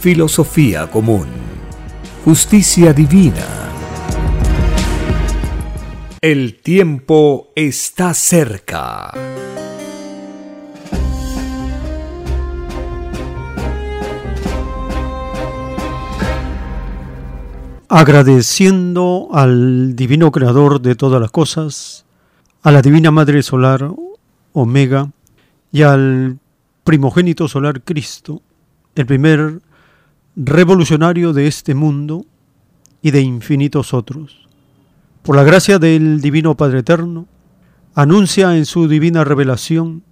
filosofía común, justicia divina. El tiempo está cerca. agradeciendo al divino creador de todas las cosas, a la divina Madre Solar, Omega, y al primogénito solar Cristo, el primer revolucionario de este mundo y de infinitos otros. Por la gracia del Divino Padre Eterno, anuncia en su divina revelación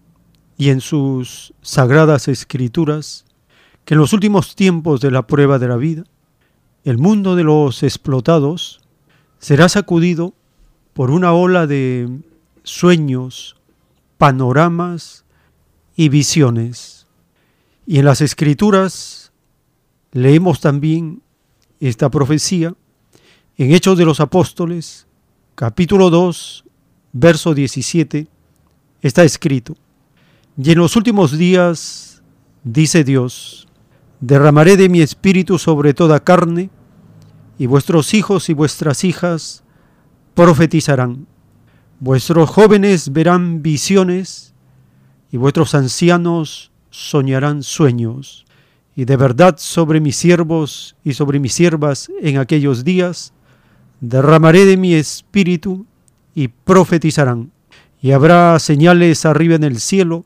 y en sus sagradas escrituras que en los últimos tiempos de la prueba de la vida, el mundo de los explotados será sacudido por una ola de sueños, panoramas y visiones. Y en las escrituras leemos también esta profecía en Hechos de los Apóstoles, capítulo 2, verso 17, está escrito, y en los últimos días, dice Dios, derramaré de mi espíritu sobre toda carne, y vuestros hijos y vuestras hijas profetizarán. Vuestros jóvenes verán visiones y vuestros ancianos soñarán sueños. Y de verdad sobre mis siervos y sobre mis siervas en aquellos días derramaré de mi espíritu y profetizarán. Y habrá señales arriba en el cielo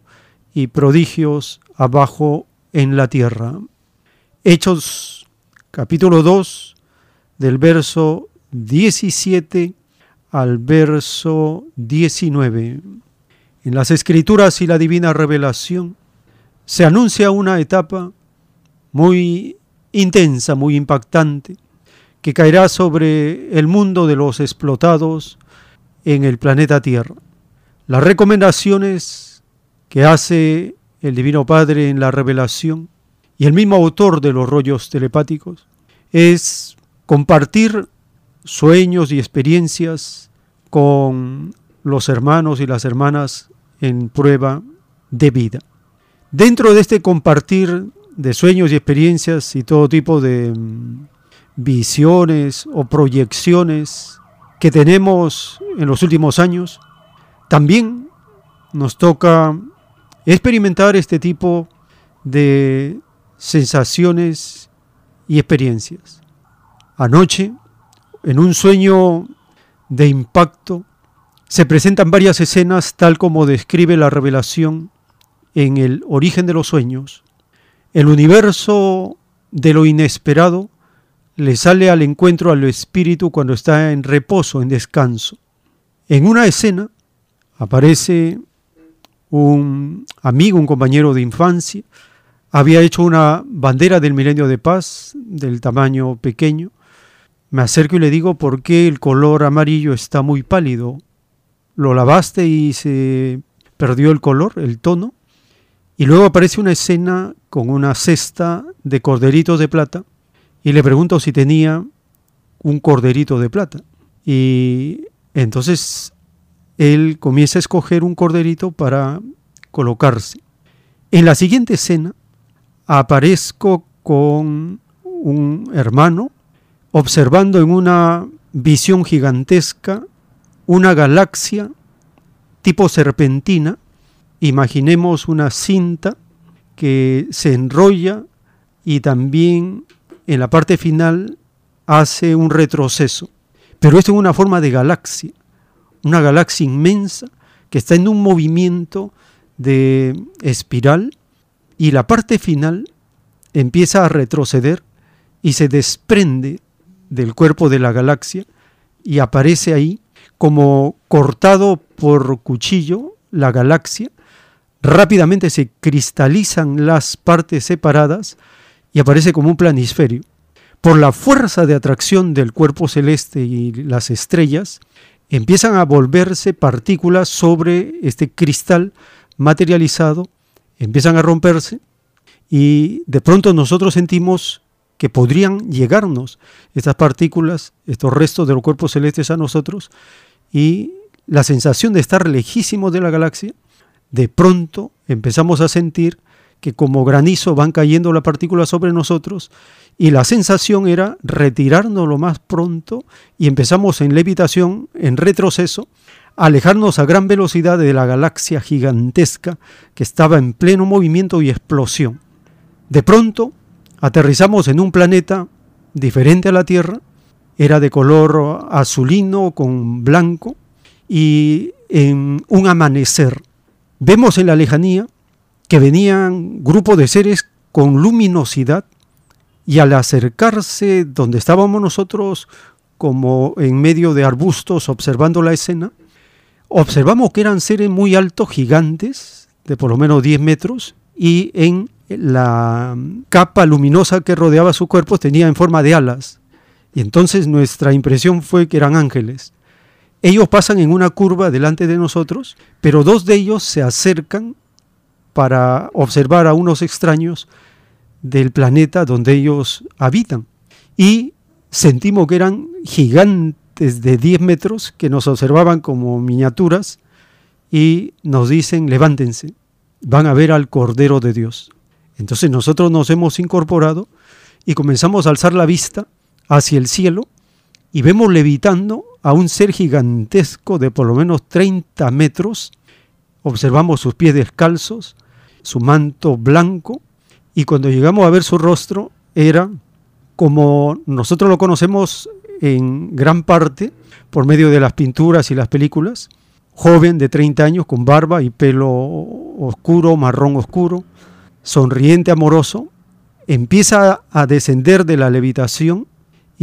y prodigios abajo en la tierra. Hechos capítulo 2 del verso 17 al verso 19. En las escrituras y la divina revelación se anuncia una etapa muy intensa, muy impactante, que caerá sobre el mundo de los explotados en el planeta Tierra. Las recomendaciones que hace el Divino Padre en la revelación y el mismo autor de los rollos telepáticos es compartir sueños y experiencias con los hermanos y las hermanas en prueba de vida. Dentro de este compartir de sueños y experiencias y todo tipo de mm, visiones o proyecciones que tenemos en los últimos años, también nos toca experimentar este tipo de sensaciones y experiencias. Anoche, en un sueño de impacto, se presentan varias escenas tal como describe la revelación en el origen de los sueños. El universo de lo inesperado le sale al encuentro al espíritu cuando está en reposo, en descanso. En una escena aparece un amigo, un compañero de infancia, había hecho una bandera del milenio de paz del tamaño pequeño, me acerco y le digo, ¿por qué el color amarillo está muy pálido? ¿Lo lavaste y se perdió el color, el tono? Y luego aparece una escena con una cesta de corderitos de plata y le pregunto si tenía un corderito de plata. Y entonces él comienza a escoger un corderito para colocarse. En la siguiente escena aparezco con un hermano observando en una visión gigantesca una galaxia tipo serpentina, imaginemos una cinta que se enrolla y también en la parte final hace un retroceso, pero esto en una forma de galaxia, una galaxia inmensa que está en un movimiento de espiral y la parte final empieza a retroceder y se desprende del cuerpo de la galaxia y aparece ahí como cortado por cuchillo la galaxia, rápidamente se cristalizan las partes separadas y aparece como un planisferio. Por la fuerza de atracción del cuerpo celeste y las estrellas, empiezan a volverse partículas sobre este cristal materializado, empiezan a romperse y de pronto nosotros sentimos que podrían llegarnos estas partículas, estos restos de los cuerpos celestes a nosotros y la sensación de estar lejísimos de la galaxia, de pronto empezamos a sentir que como granizo van cayendo las partículas sobre nosotros y la sensación era retirarnos lo más pronto y empezamos en levitación, en retroceso, alejarnos a gran velocidad de la galaxia gigantesca que estaba en pleno movimiento y explosión. De pronto, aterrizamos en un planeta diferente a la Tierra, era de color azulino con blanco y en un amanecer vemos en la lejanía que venían grupos de seres con luminosidad y al acercarse donde estábamos nosotros como en medio de arbustos observando la escena, observamos que eran seres muy altos, gigantes, de por lo menos 10 metros, y en la capa luminosa que rodeaba su cuerpo tenía en forma de alas. Y entonces nuestra impresión fue que eran ángeles. Ellos pasan en una curva delante de nosotros, pero dos de ellos se acercan para observar a unos extraños del planeta donde ellos habitan. Y sentimos que eran gigantes de 10 metros que nos observaban como miniaturas y nos dicen, levántense, van a ver al Cordero de Dios. Entonces nosotros nos hemos incorporado y comenzamos a alzar la vista hacia el cielo y vemos levitando a un ser gigantesco de por lo menos 30 metros. Observamos sus pies descalzos, su manto blanco y cuando llegamos a ver su rostro era como nosotros lo conocemos en gran parte por medio de las pinturas y las películas, joven de 30 años con barba y pelo oscuro, marrón oscuro, sonriente, amoroso, empieza a descender de la levitación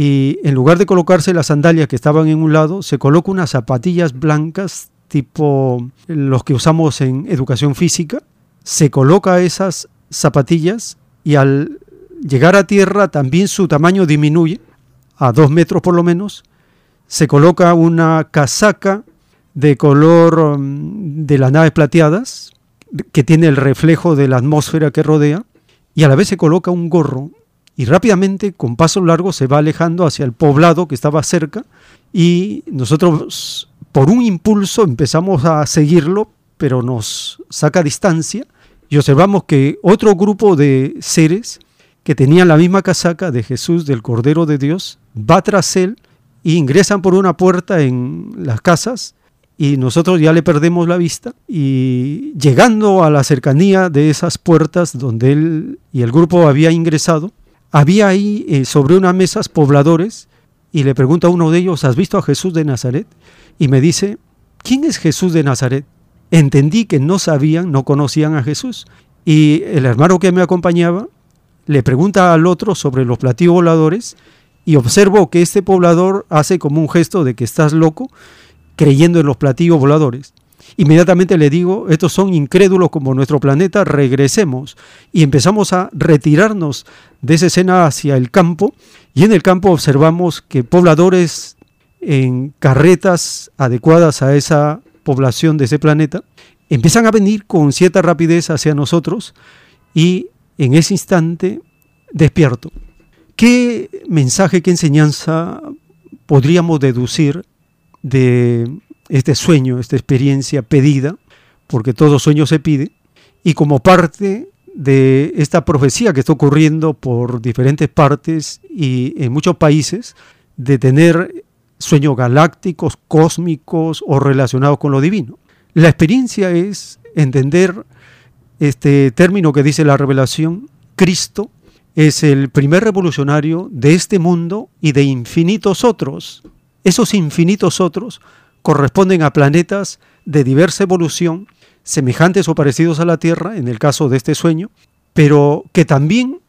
y en lugar de colocarse las sandalias que estaban en un lado, se coloca unas zapatillas blancas tipo los que usamos en educación física, se coloca esas zapatillas y al llegar a tierra también su tamaño disminuye a dos metros por lo menos, se coloca una casaca de color mm, de las naves plateadas, que tiene el reflejo de la atmósfera que rodea, y a la vez se coloca un gorro y rápidamente, con paso largo, se va alejando hacia el poblado que estaba cerca y nosotros, por un impulso, empezamos a seguirlo, pero nos saca distancia y observamos que otro grupo de seres que tenían la misma casaca de Jesús, del Cordero de Dios, va tras él e ingresan por una puerta en las casas y nosotros ya le perdemos la vista y llegando a la cercanía de esas puertas donde él y el grupo había ingresado, había ahí eh, sobre unas mesas pobladores y le pregunto a uno de ellos, ¿has visto a Jesús de Nazaret? Y me dice, ¿quién es Jesús de Nazaret? Entendí que no sabían, no conocían a Jesús. Y el hermano que me acompañaba le pregunta al otro sobre los platillos voladores y observo que este poblador hace como un gesto de que estás loco creyendo en los platillos voladores. Inmediatamente le digo, estos son incrédulos como nuestro planeta, regresemos. Y empezamos a retirarnos de esa escena hacia el campo y en el campo observamos que pobladores en carretas adecuadas a esa población de ese planeta empiezan a venir con cierta rapidez hacia nosotros y en ese instante despierto. ¿Qué mensaje, qué enseñanza podríamos deducir de este sueño, esta experiencia pedida, porque todo sueño se pide, y como parte de esta profecía que está ocurriendo por diferentes partes y en muchos países, de tener sueños galácticos, cósmicos o relacionados con lo divino. La experiencia es entender este término que dice la revelación, Cristo es el primer revolucionario de este mundo y de infinitos otros. Esos infinitos otros corresponden a planetas de diversa evolución, semejantes o parecidos a la Tierra, en el caso de este sueño, pero que también,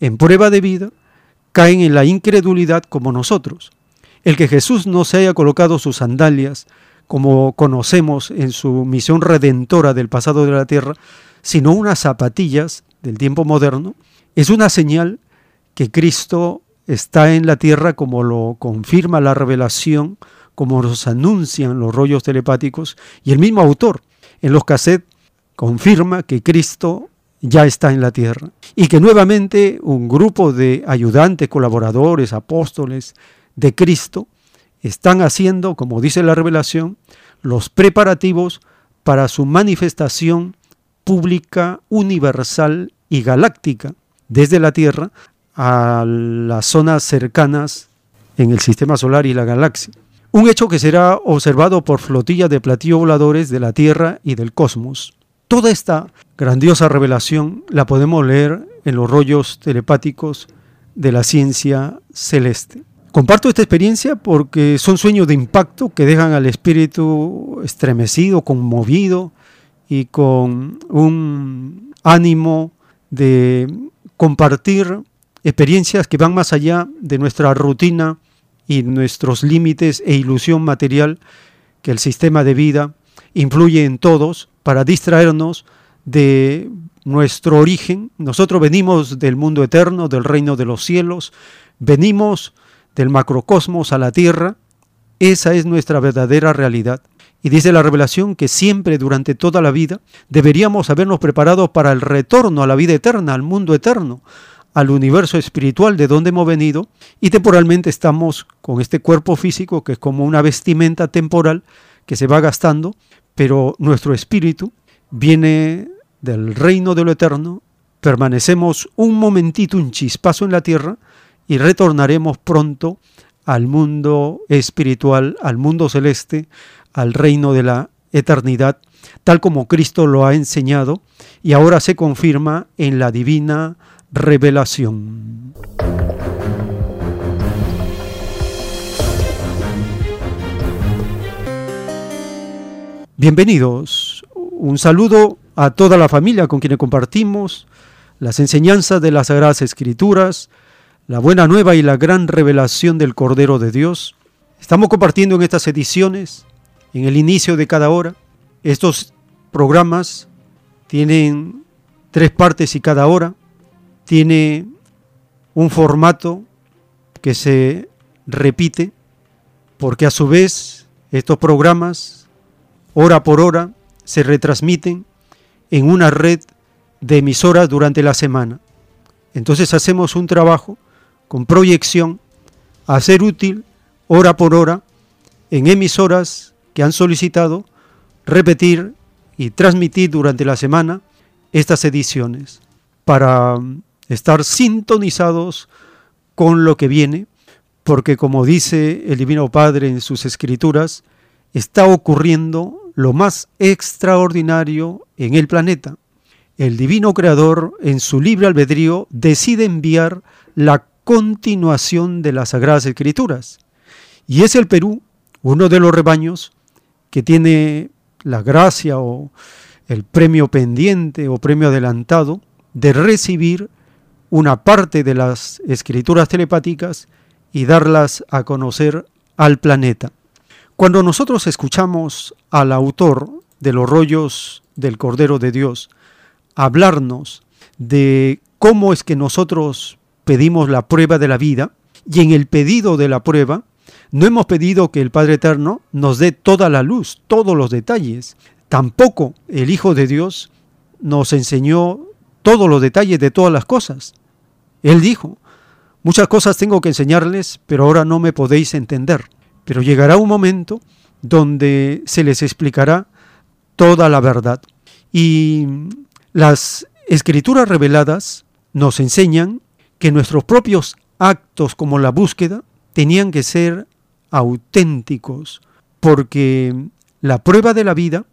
en prueba de vida, caen en la incredulidad como nosotros. El que Jesús no se haya colocado sus sandalias, como conocemos en su misión redentora del pasado de la tierra, sino unas zapatillas del tiempo moderno, es una señal que Cristo está en la tierra como lo confirma la revelación, como nos anuncian los rollos telepáticos, y el mismo autor en los cassettes confirma que Cristo ya está en la tierra y que nuevamente un grupo de ayudantes, colaboradores, apóstoles de Cristo están haciendo, como dice la revelación, los preparativos para su manifestación pública, universal y galáctica desde la Tierra a las zonas cercanas en el sistema solar y la galaxia. Un hecho que será observado por flotillas de platillos voladores de la Tierra y del cosmos. Toda esta grandiosa revelación la podemos leer en los rollos telepáticos de la ciencia celeste. Comparto esta experiencia porque son sueños de impacto que dejan al espíritu estremecido, conmovido y con un ánimo de compartir experiencias que van más allá de nuestra rutina y nuestros límites e ilusión material que el sistema de vida influye en todos para distraernos de nuestro origen. Nosotros venimos del mundo eterno, del reino de los cielos, venimos del macrocosmos a la tierra. Esa es nuestra verdadera realidad. Y dice la revelación que siempre durante toda la vida deberíamos habernos preparado para el retorno a la vida eterna, al mundo eterno, al universo espiritual de donde hemos venido y temporalmente estamos con este cuerpo físico que es como una vestimenta temporal que se va gastando pero nuestro espíritu viene del reino de lo eterno, permanecemos un momentito, un chispazo en la tierra y retornaremos pronto al mundo espiritual, al mundo celeste, al reino de la eternidad, tal como Cristo lo ha enseñado y ahora se confirma en la divina revelación. Bienvenidos. Un saludo a toda la familia con quienes compartimos las enseñanzas de las Sagradas Escrituras, la buena nueva y la gran revelación del Cordero de Dios. Estamos compartiendo en estas ediciones, en el inicio de cada hora. Estos programas tienen tres partes y cada hora tiene un formato que se repite, porque a su vez estos programas hora por hora, se retransmiten en una red de emisoras durante la semana. Entonces hacemos un trabajo con proyección a ser útil hora por hora en emisoras que han solicitado repetir y transmitir durante la semana estas ediciones para estar sintonizados con lo que viene, porque como dice el Divino Padre en sus escrituras, está ocurriendo lo más extraordinario en el planeta. El divino creador, en su libre albedrío, decide enviar la continuación de las Sagradas Escrituras. Y es el Perú, uno de los rebaños, que tiene la gracia o el premio pendiente o premio adelantado de recibir una parte de las escrituras telepáticas y darlas a conocer al planeta. Cuando nosotros escuchamos al autor de los rollos del Cordero de Dios hablarnos de cómo es que nosotros pedimos la prueba de la vida, y en el pedido de la prueba, no hemos pedido que el Padre Eterno nos dé toda la luz, todos los detalles. Tampoco el Hijo de Dios nos enseñó todos los detalles de todas las cosas. Él dijo, muchas cosas tengo que enseñarles, pero ahora no me podéis entender. Pero llegará un momento donde se les explicará toda la verdad. Y las escrituras reveladas nos enseñan que nuestros propios actos como la búsqueda tenían que ser auténticos, porque la prueba de la vida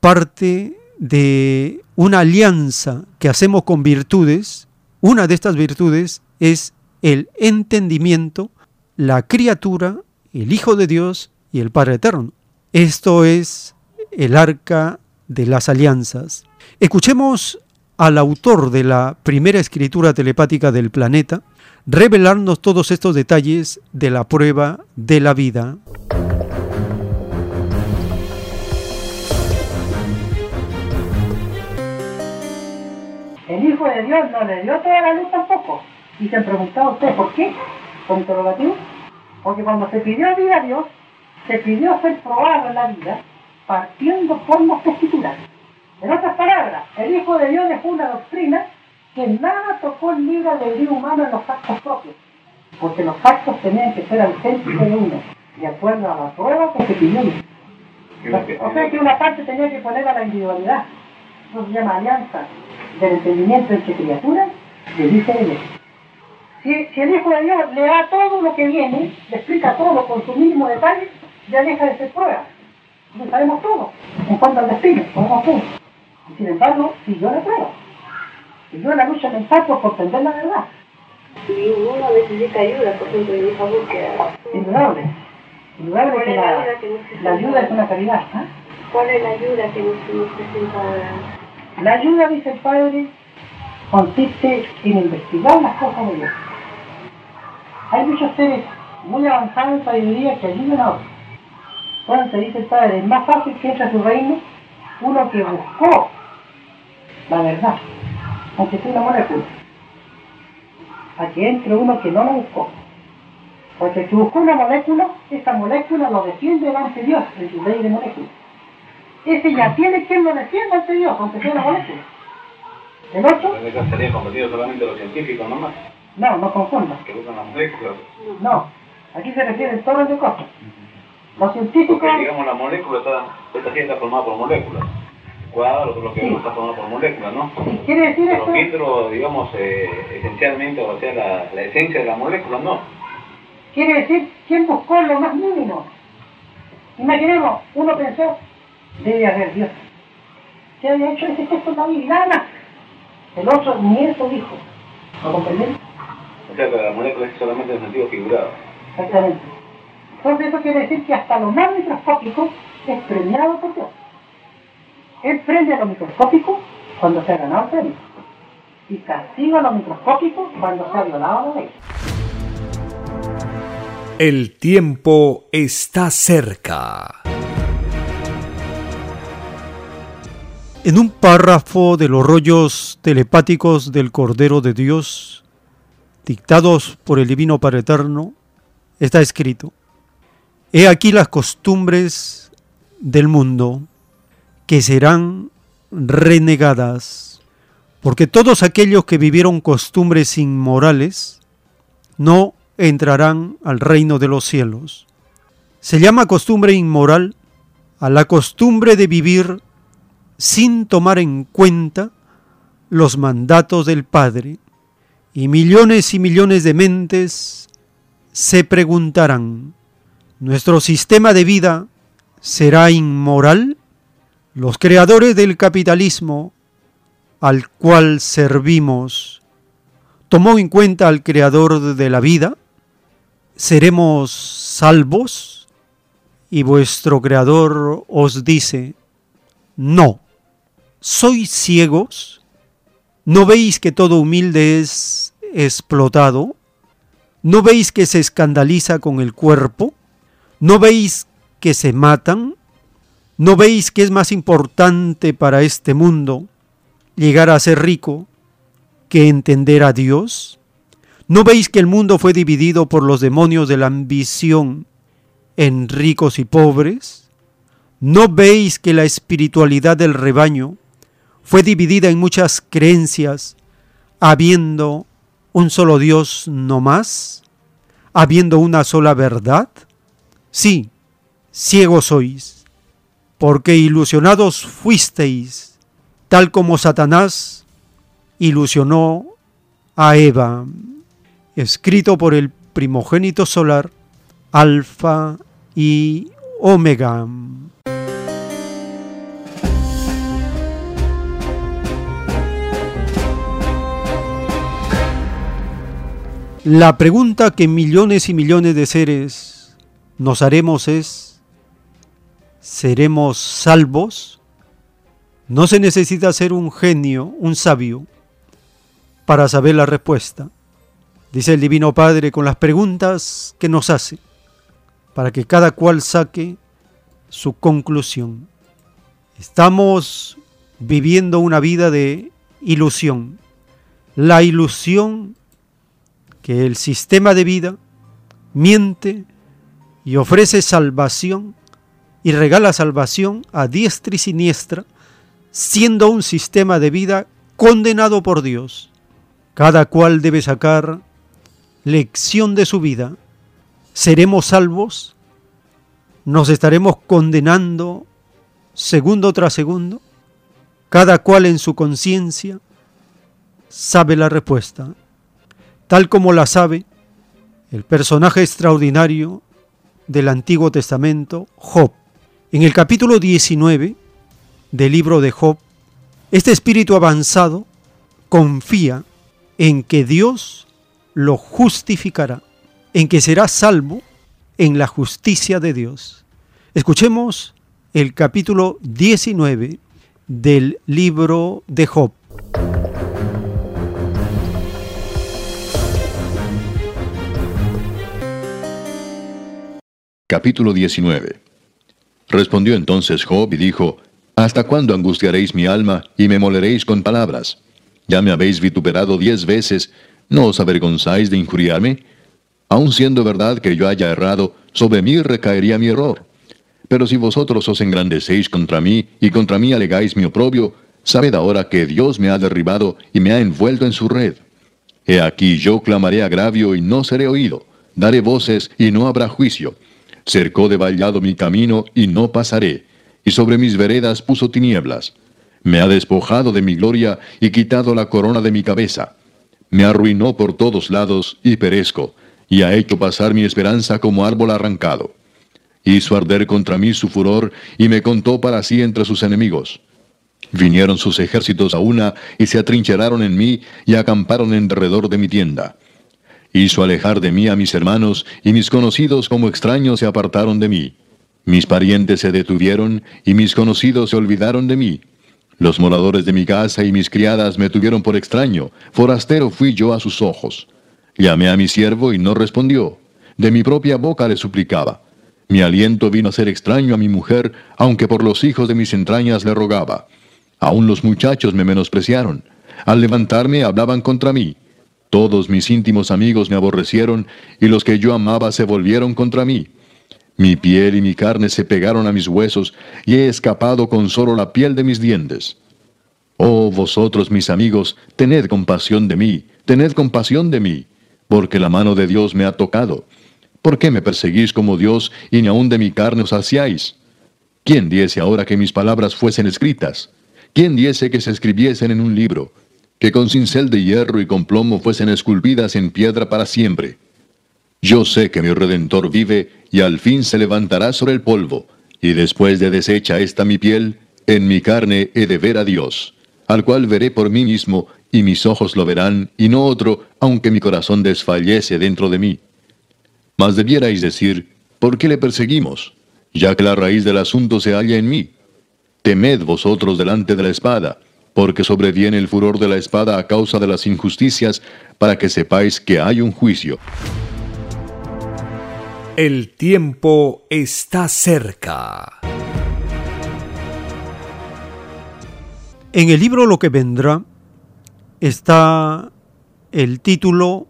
parte de una alianza que hacemos con virtudes Una de estas virtudes es el entendimiento, la criatura, el Hijo de Dios y el Padre Eterno. Esto es el arca de las alianzas. Escuchemos al autor de la primera escritura telepática del planeta revelarnos todos estos detalles de la prueba de la vida. Hijo de Dios no le dio toda la luz tampoco. Y se han preguntado ustedes por qué, con interrogativo. Porque cuando se pidió vida a Dios, se pidió ser probado en la vida partiendo por las escrituras. En otras palabras, el Hijo de Dios dejó una doctrina que nada tocó el libre albedrío humano en los actos propios, porque los actos tenían que ser auténticos de uno, de acuerdo a la prueba que se pidió. O sea que una parte tenía que poner a la individualidad, eso se llama alianza del entendimiento entre criaturas, le dice él. Si, si el Hijo de Dios le da todo lo que viene, le explica todo con su mínimo detalle, ya deja de ser prueba. No sabemos todo. En cuanto al destino, sabemos todo. Y sin embargo, siguió la prueba. Siguió la lucha mental por comprender la verdad. Y uno necesita ayuda, por ejemplo, en esa búsqueda. Indudable. Indudable ¿Cuál que la la, ayuda que necesita? la ayuda es una caridad. ¿ah? ¿Cuál es la ayuda que nos, nos presenta La ayuda, dice el Padre, consiste en investigar las cosas de Dios. Hay muchos seres muy avanzados en sabiduría que ayudan a otros. Entonces dice el Padre, es más fácil que entre a su reino uno que buscó la verdad, aunque sea una molécula, a que entre uno que no la buscó. Porque el que buscó una molécula, esa molécula lo defiende delante de Dios en su ley de moléculas. Ese ya tiene quien lo defienda ante Dios, aunque sea una molécula. El otro, En sería convertido solamente los científicos nomás, no, no confundan. que buscan las moléculas. No, aquí se refiere todo de cosas. Los científicos, Porque digamos la molécula está, esta sí está formada por moléculas. Cuadro, lo que Sí. está formado por moléculas, ¿no? quiere decir Pero esto, dentro, digamos, eh, esencialmente, o sea, la, la esencia de la molécula, no. quiere decir quién buscó lo más mínimo. Imaginemos, uno pensó, debe haber Dios. ¿Qué había hecho ese gesto en la vida? Nada más. El otro ni eso dijo. ¿Lo comprendieron? O sea, que la molécula es solamente en sentido figurado. Exactamente. Entonces eso quiere decir que hasta lo más microscópico es premiado por Dios. Él prende a lo microscópico cuando se ha ganado el premio. Y castiga a lo microscópico cuando se ha violado la ley. El tiempo está cerca. En un párrafo de los rollos telepáticos del Cordero de Dios, dictados por el Divino Padre Eterno, está escrito, He aquí las costumbres del mundo que serán renegadas, porque todos aquellos que vivieron costumbres inmorales no entrarán al reino de los cielos. Se llama costumbre inmoral a la costumbre de vivir sin tomar en cuenta los mandatos del Padre, y millones y millones de mentes se preguntarán, ¿nuestro sistema de vida será inmoral? Los creadores del capitalismo al cual servimos, ¿tomó en cuenta al creador de la vida? ¿Seremos salvos? Y vuestro creador os dice, no. ¿Sois ciegos? ¿No veis que todo humilde es explotado? ¿No veis que se escandaliza con el cuerpo? ¿No veis que se matan? ¿No veis que es más importante para este mundo llegar a ser rico que entender a Dios? ¿No veis que el mundo fue dividido por los demonios de la ambición en ricos y pobres? ¿No veis que la espiritualidad del rebaño fue dividida en muchas creencias, habiendo un solo Dios no más? ¿Habiendo una sola verdad? Sí, ciegos sois, porque ilusionados fuisteis, tal como Satanás ilusionó a Eva, escrito por el primogénito solar, Alfa y Omega. La pregunta que millones y millones de seres nos haremos es, ¿seremos salvos? No se necesita ser un genio, un sabio, para saber la respuesta. Dice el Divino Padre con las preguntas que nos hace, para que cada cual saque su conclusión. Estamos viviendo una vida de ilusión. La ilusión que el sistema de vida miente y ofrece salvación y regala salvación a diestra y siniestra, siendo un sistema de vida condenado por Dios. Cada cual debe sacar lección de su vida. ¿Seremos salvos? ¿Nos estaremos condenando segundo tras segundo? Cada cual en su conciencia sabe la respuesta tal como la sabe el personaje extraordinario del Antiguo Testamento, Job. En el capítulo 19 del libro de Job, este espíritu avanzado confía en que Dios lo justificará, en que será salvo en la justicia de Dios. Escuchemos el capítulo 19 del libro de Job. Capítulo 19 Respondió entonces Job y dijo, ¿Hasta cuándo angustiaréis mi alma y me moleréis con palabras? Ya me habéis vituperado diez veces, ¿no os avergonzáis de injuriarme? Aun siendo verdad que yo haya errado, sobre mí recaería mi error. Pero si vosotros os engrandecéis contra mí y contra mí alegáis mi oprobio, sabed ahora que Dios me ha derribado y me ha envuelto en su red. He aquí yo clamaré agravio y no seré oído, daré voces y no habrá juicio cercó de vallado mi camino y no pasaré, y sobre mis veredas puso tinieblas. Me ha despojado de mi gloria y quitado la corona de mi cabeza. Me arruinó por todos lados y perezco, y ha hecho pasar mi esperanza como árbol arrancado. Hizo arder contra mí su furor y me contó para sí entre sus enemigos. Vinieron sus ejércitos a una y se atrincheraron en mí y acamparon en derredor de mi tienda. Hizo alejar de mí a mis hermanos, y mis conocidos como extraños se apartaron de mí. Mis parientes se detuvieron, y mis conocidos se olvidaron de mí. Los moradores de mi casa y mis criadas me tuvieron por extraño, forastero fui yo a sus ojos. Llamé a mi siervo y no respondió. De mi propia boca le suplicaba. Mi aliento vino a ser extraño a mi mujer, aunque por los hijos de mis entrañas le rogaba. Aún los muchachos me menospreciaron. Al levantarme hablaban contra mí. Todos mis íntimos amigos me aborrecieron, y los que yo amaba se volvieron contra mí. Mi piel y mi carne se pegaron a mis huesos, y he escapado con solo la piel de mis dientes. Oh vosotros mis amigos, tened compasión de mí, tened compasión de mí, porque la mano de Dios me ha tocado. ¿Por qué me perseguís como Dios y ni aun de mi carne os saciáis? ¿Quién diese ahora que mis palabras fuesen escritas? ¿Quién diese que se escribiesen en un libro? Que con cincel de hierro y con plomo fuesen esculpidas en piedra para siempre. Yo sé que mi Redentor vive y al fin se levantará sobre el polvo, y después de deshecha esta mi piel, en mi carne he de ver a Dios, al cual veré por mí mismo, y mis ojos lo verán, y no otro, aunque mi corazón desfallece dentro de mí. Mas debierais decir, ¿por qué le perseguimos? Ya que la raíz del asunto se halla en mí. Temed vosotros delante de la espada, porque sobreviene el furor de la espada a causa de las injusticias, para que sepáis que hay un juicio. El tiempo está cerca. En el libro Lo que vendrá está el título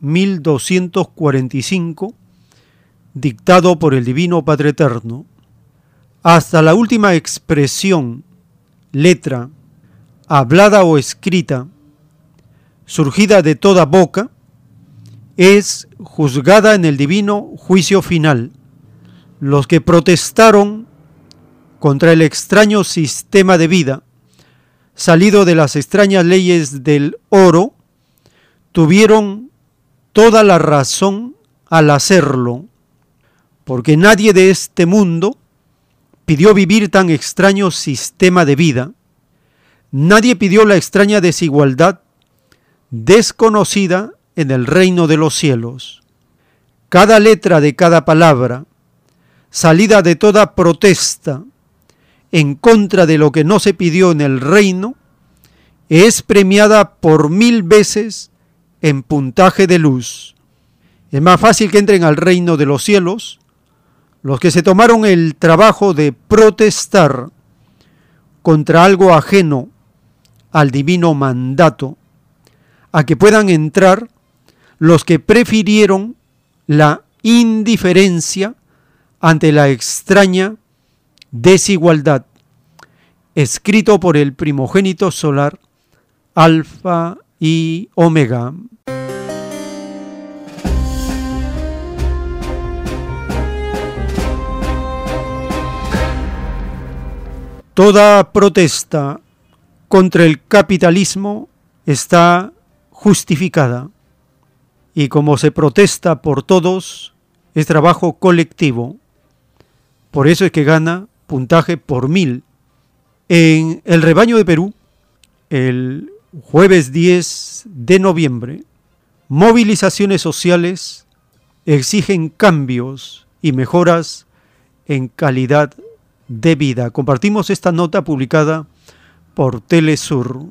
1245, dictado por el Divino Padre Eterno, hasta la última expresión, letra, hablada o escrita, surgida de toda boca, es juzgada en el divino juicio final. Los que protestaron contra el extraño sistema de vida, salido de las extrañas leyes del oro, tuvieron toda la razón al hacerlo, porque nadie de este mundo pidió vivir tan extraño sistema de vida, Nadie pidió la extraña desigualdad desconocida en el reino de los cielos. Cada letra de cada palabra, salida de toda protesta en contra de lo que no se pidió en el reino, es premiada por mil veces en puntaje de luz. Es más fácil que entren al reino de los cielos los que se tomaron el trabajo de protestar contra algo ajeno al divino mandato, a que puedan entrar los que prefirieron la indiferencia ante la extraña desigualdad, escrito por el primogénito solar, Alfa y Omega. Toda protesta contra el capitalismo está justificada y como se protesta por todos, es trabajo colectivo. Por eso es que gana puntaje por mil. En el rebaño de Perú, el jueves 10 de noviembre, movilizaciones sociales exigen cambios y mejoras en calidad de vida. Compartimos esta nota publicada por Telesur.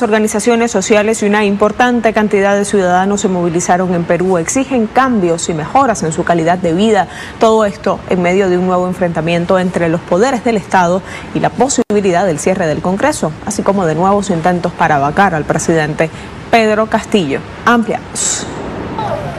organizaciones sociales y una importante cantidad de ciudadanos se movilizaron en Perú, exigen cambios y mejoras en su calidad de vida. Todo esto en medio de un nuevo enfrentamiento entre los poderes del Estado y la posibilidad del cierre del Congreso, así como de nuevos intentos para vacar al presidente Pedro Castillo. Ampliamos.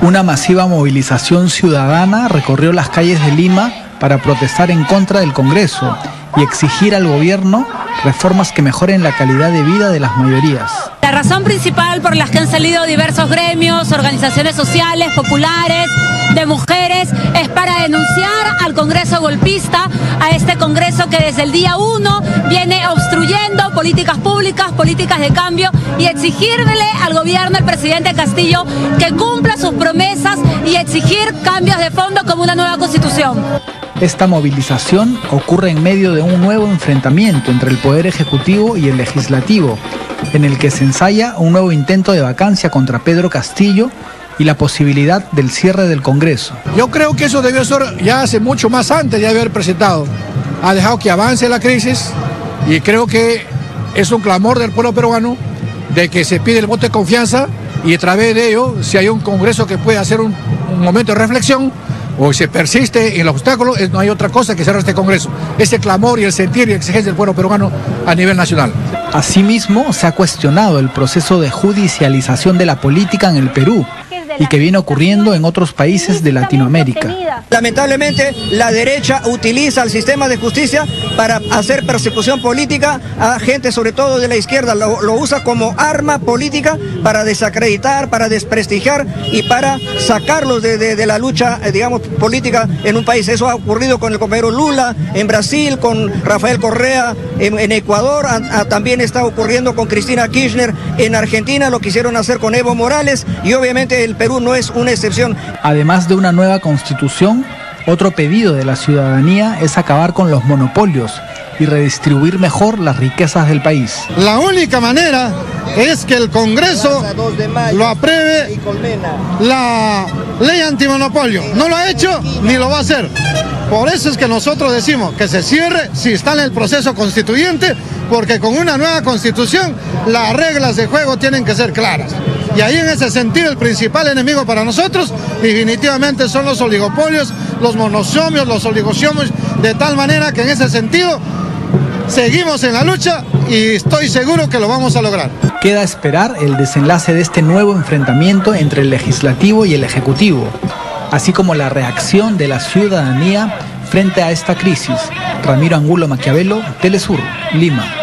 Una masiva movilización ciudadana recorrió las calles de Lima para protestar en contra del Congreso y exigir al gobierno reformas que mejoren la calidad de vida de las mayorías. La razón principal por la que han salido diversos gremios, organizaciones sociales, populares, de mujeres, es para denunciar al Congreso golpista, a este Congreso que desde el día uno viene obstruyendo políticas públicas, políticas de cambio y exigirle al gobierno, al presidente Castillo, que cumpla sus promesas y exigir cambios de fondo como una nueva constitución. Esta movilización ocurre en medio de un nuevo enfrentamiento entre el Poder Ejecutivo y el Legislativo, en el que se ensaya un nuevo intento de vacancia contra Pedro Castillo y la posibilidad del cierre del Congreso. Yo creo que eso debió ser ya hace mucho más antes de haber presentado. Ha dejado que avance la crisis y creo que es un clamor del pueblo peruano de que se pide el voto de confianza y a través de ello, si hay un Congreso que puede hacer un, un momento de reflexión, o se persiste en el obstáculo, no hay otra cosa que cerrar este Congreso. Ese clamor y el sentir y exigencia del pueblo peruano a nivel nacional. Asimismo, se ha cuestionado el proceso de judicialización de la política en el Perú y que viene ocurriendo en otros países de Latinoamérica. Lamentablemente, la derecha utiliza el sistema de justicia para hacer persecución política a gente, sobre todo de la izquierda. Lo, usa como arma política para desacreditar, para desprestigiar y para sacarlos de, la lucha, eh, digamos, política en un país. Eso ha ocurrido con el compañero Lula en Brasil, con Rafael Correa en, Ecuador, también está ocurriendo con Cristina Kirchner en Argentina, lo quisieron hacer con Evo Morales y obviamente el Perú no es una excepción. Además de una nueva constitución, otro pedido de la ciudadanía es acabar con los monopolios y redistribuir mejor las riquezas del país. La única manera es que el Congreso lo apruebe la ley antimonopolio. No lo ha hecho ni lo va a hacer. Por eso es que nosotros decimos que se cierre si está en el proceso constituyente, porque con una nueva constitución las reglas de juego tienen que ser claras. Y ahí en ese sentido el principal enemigo para nosotros definitivamente son los oligopolios, los monosomios, los oligosomios, de tal manera que en ese sentido seguimos en la lucha y estoy seguro que lo vamos a lograr. Queda esperar el desenlace de este nuevo enfrentamiento entre el legislativo y el ejecutivo, así como la reacción de la ciudadanía frente a esta crisis. Ramiro Angulo Maquiavelo, Telesur, Lima.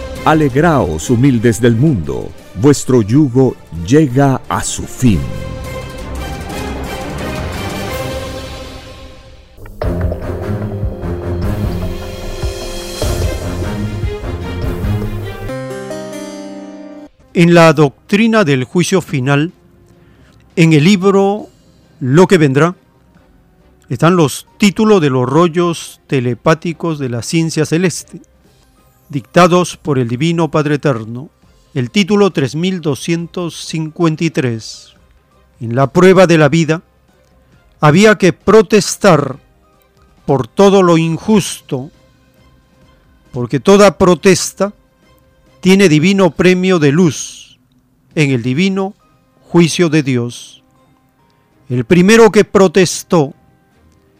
Alegraos, humildes del mundo, vuestro yugo llega a su fin. En la doctrina del juicio final, en el libro Lo que vendrá, están los títulos de los rollos telepáticos de la ciencia celeste dictados por el Divino Padre Eterno, el título 3253. En la prueba de la vida había que protestar por todo lo injusto, porque toda protesta tiene divino premio de luz en el divino juicio de Dios. El primero que protestó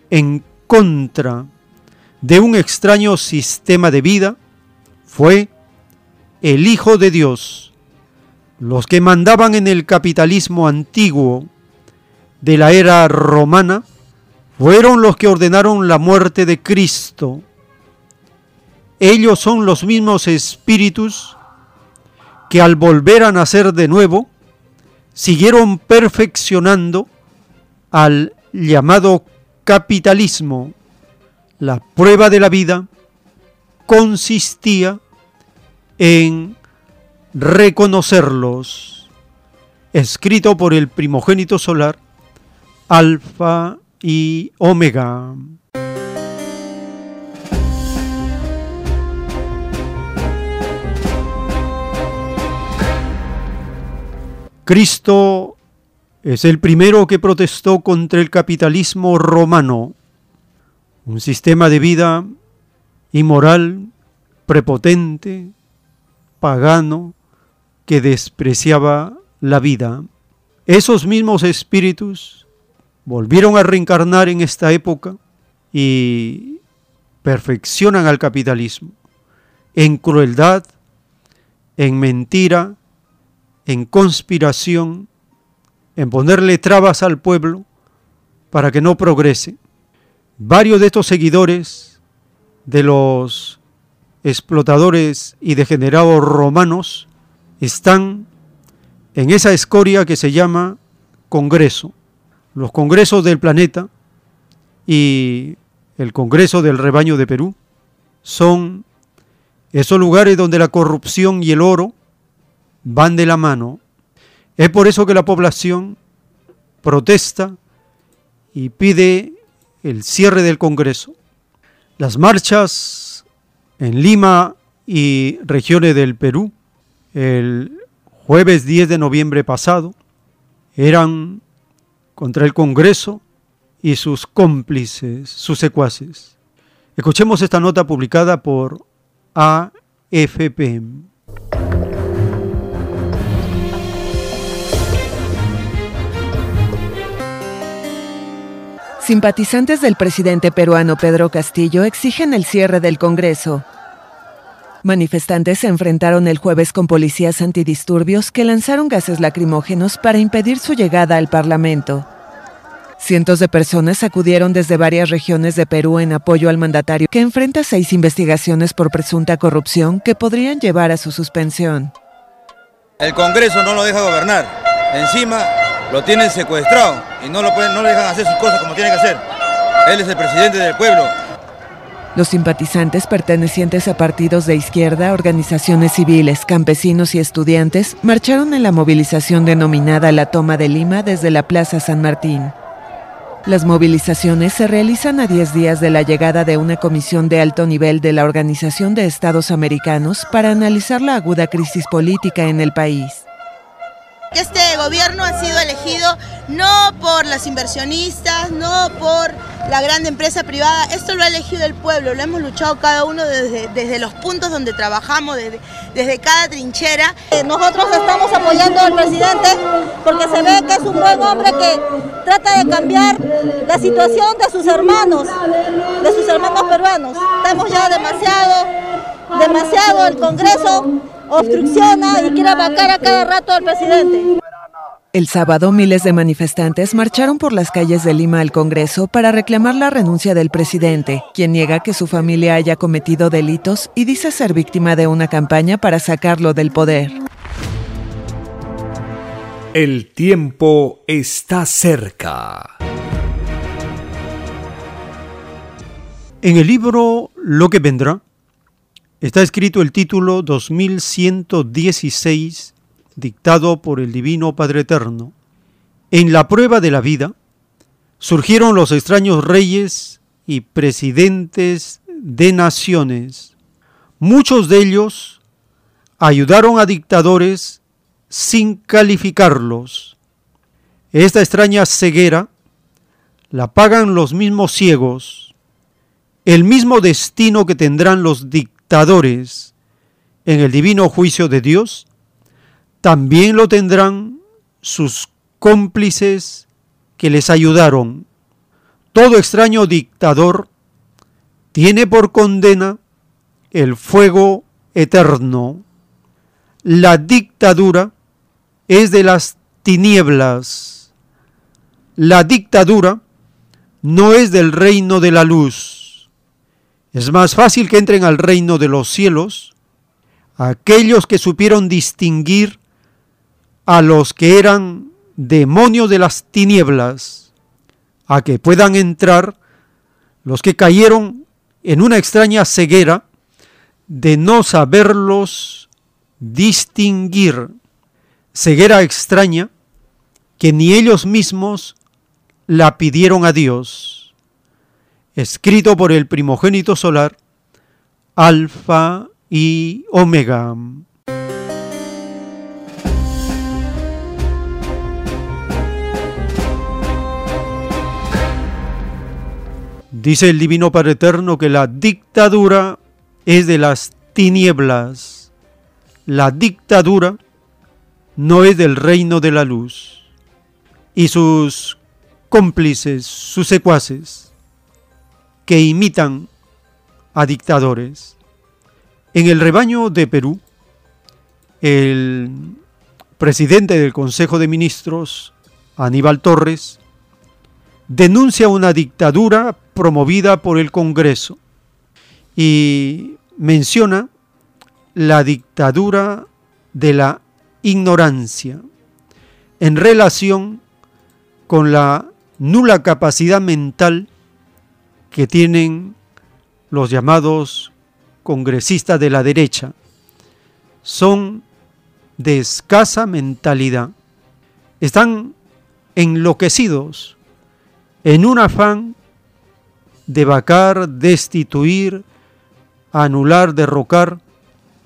en contra de un extraño sistema de vida fue el Hijo de Dios. Los que mandaban en el capitalismo antiguo de la era romana fueron los que ordenaron la muerte de Cristo. Ellos son los mismos espíritus que al volver a nacer de nuevo, siguieron perfeccionando al llamado capitalismo. La prueba de la vida consistía en reconocerlos, escrito por el primogénito solar, Alfa y Omega. Cristo es el primero que protestó contra el capitalismo romano, un sistema de vida inmoral, prepotente, pagano, que despreciaba la vida. Esos mismos espíritus volvieron a reencarnar en esta época y perfeccionan al capitalismo en crueldad, en mentira, en conspiración, en ponerle trabas al pueblo para que no progrese. Varios de estos seguidores de los explotadores y degenerados romanos están en esa escoria que se llama Congreso. Los congresos del planeta y el Congreso del Rebaño de Perú son esos lugares donde la corrupción y el oro van de la mano. Es por eso que la población protesta y pide el cierre del Congreso. Las marchas en Lima y regiones del Perú el jueves 10 de noviembre pasado eran contra el Congreso y sus cómplices, sus secuaces. Escuchemos esta nota publicada por AFPM. Simpatizantes del presidente peruano Pedro Castillo exigen el cierre del Congreso. Manifestantes se enfrentaron el jueves con policías antidisturbios que lanzaron gases lacrimógenos para impedir su llegada al Parlamento. Cientos de personas acudieron desde varias regiones de Perú en apoyo al mandatario que enfrenta seis investigaciones por presunta corrupción que podrían llevar a su suspensión. El Congreso no lo deja gobernar. Encima lo tienen secuestrado y no, lo pueden, no le dejan hacer sus cosas como tiene que hacer. Él es el presidente del pueblo. Los simpatizantes pertenecientes a partidos de izquierda, organizaciones civiles, campesinos y estudiantes marcharon en la movilización denominada La Toma de Lima desde la Plaza San Martín. Las movilizaciones se realizan a 10 días de la llegada de una comisión de alto nivel de la Organización de Estados Americanos para analizar la aguda crisis política en el país. Este gobierno ha sido elegido no por las inversionistas, no por la gran empresa privada, esto lo ha elegido el pueblo, lo hemos luchado cada uno desde, desde los puntos donde trabajamos, desde, desde cada trinchera. Eh, nosotros estamos apoyando al presidente porque se ve que es un buen hombre que trata de cambiar la situación de sus hermanos, de sus hermanos peruanos. Estamos ya demasiado, demasiado el Congreso obstrucciona y quiere vacar a cada rato al presidente. El sábado miles de manifestantes marcharon por las calles de Lima al Congreso para reclamar la renuncia del presidente, quien niega que su familia haya cometido delitos y dice ser víctima de una campaña para sacarlo del poder. El tiempo está cerca. En el libro Lo que vendrá, Está escrito el título 2116, dictado por el Divino Padre Eterno. En la prueba de la vida surgieron los extraños reyes y presidentes de naciones. Muchos de ellos ayudaron a dictadores sin calificarlos. Esta extraña ceguera la pagan los mismos ciegos, el mismo destino que tendrán los dictadores en el divino juicio de Dios, también lo tendrán sus cómplices que les ayudaron. Todo extraño dictador tiene por condena el fuego eterno. La dictadura es de las tinieblas. La dictadura no es del reino de la luz. Es más fácil que entren al reino de los cielos aquellos que supieron distinguir a los que eran demonios de las tinieblas, a que puedan entrar los que cayeron en una extraña ceguera de no saberlos distinguir, ceguera extraña que ni ellos mismos la pidieron a Dios escrito por el primogénito solar, Alfa y Omega. Dice el Divino Padre Eterno que la dictadura es de las tinieblas. La dictadura no es del reino de la luz. Y sus cómplices, sus secuaces, que imitan a dictadores. En el rebaño de Perú, el presidente del Consejo de Ministros, Aníbal Torres, denuncia una dictadura promovida por el Congreso y menciona la dictadura de la ignorancia en relación con la nula capacidad mental que tienen los llamados congresistas de la derecha son de escasa mentalidad. Están enloquecidos en un afán de vacar, destituir, anular, derrocar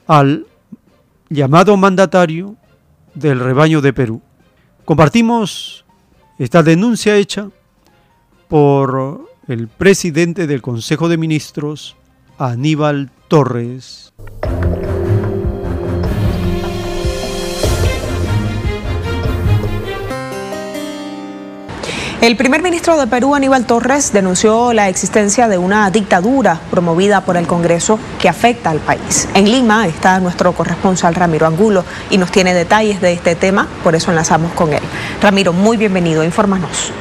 al llamado mandatario del rebaño de Perú. Compartimos esta denuncia hecha por el presidente del Consejo de Ministros, Aníbal Torres. El primer ministro de Perú, Aníbal Torres, denunció la existencia de una dictadura promovida por el Congreso que afecta al país. En Lima está nuestro corresponsal Ramiro Angulo y nos tiene detalles de este tema, por eso enlazamos con él. Ramiro, muy bienvenido, infórmanos.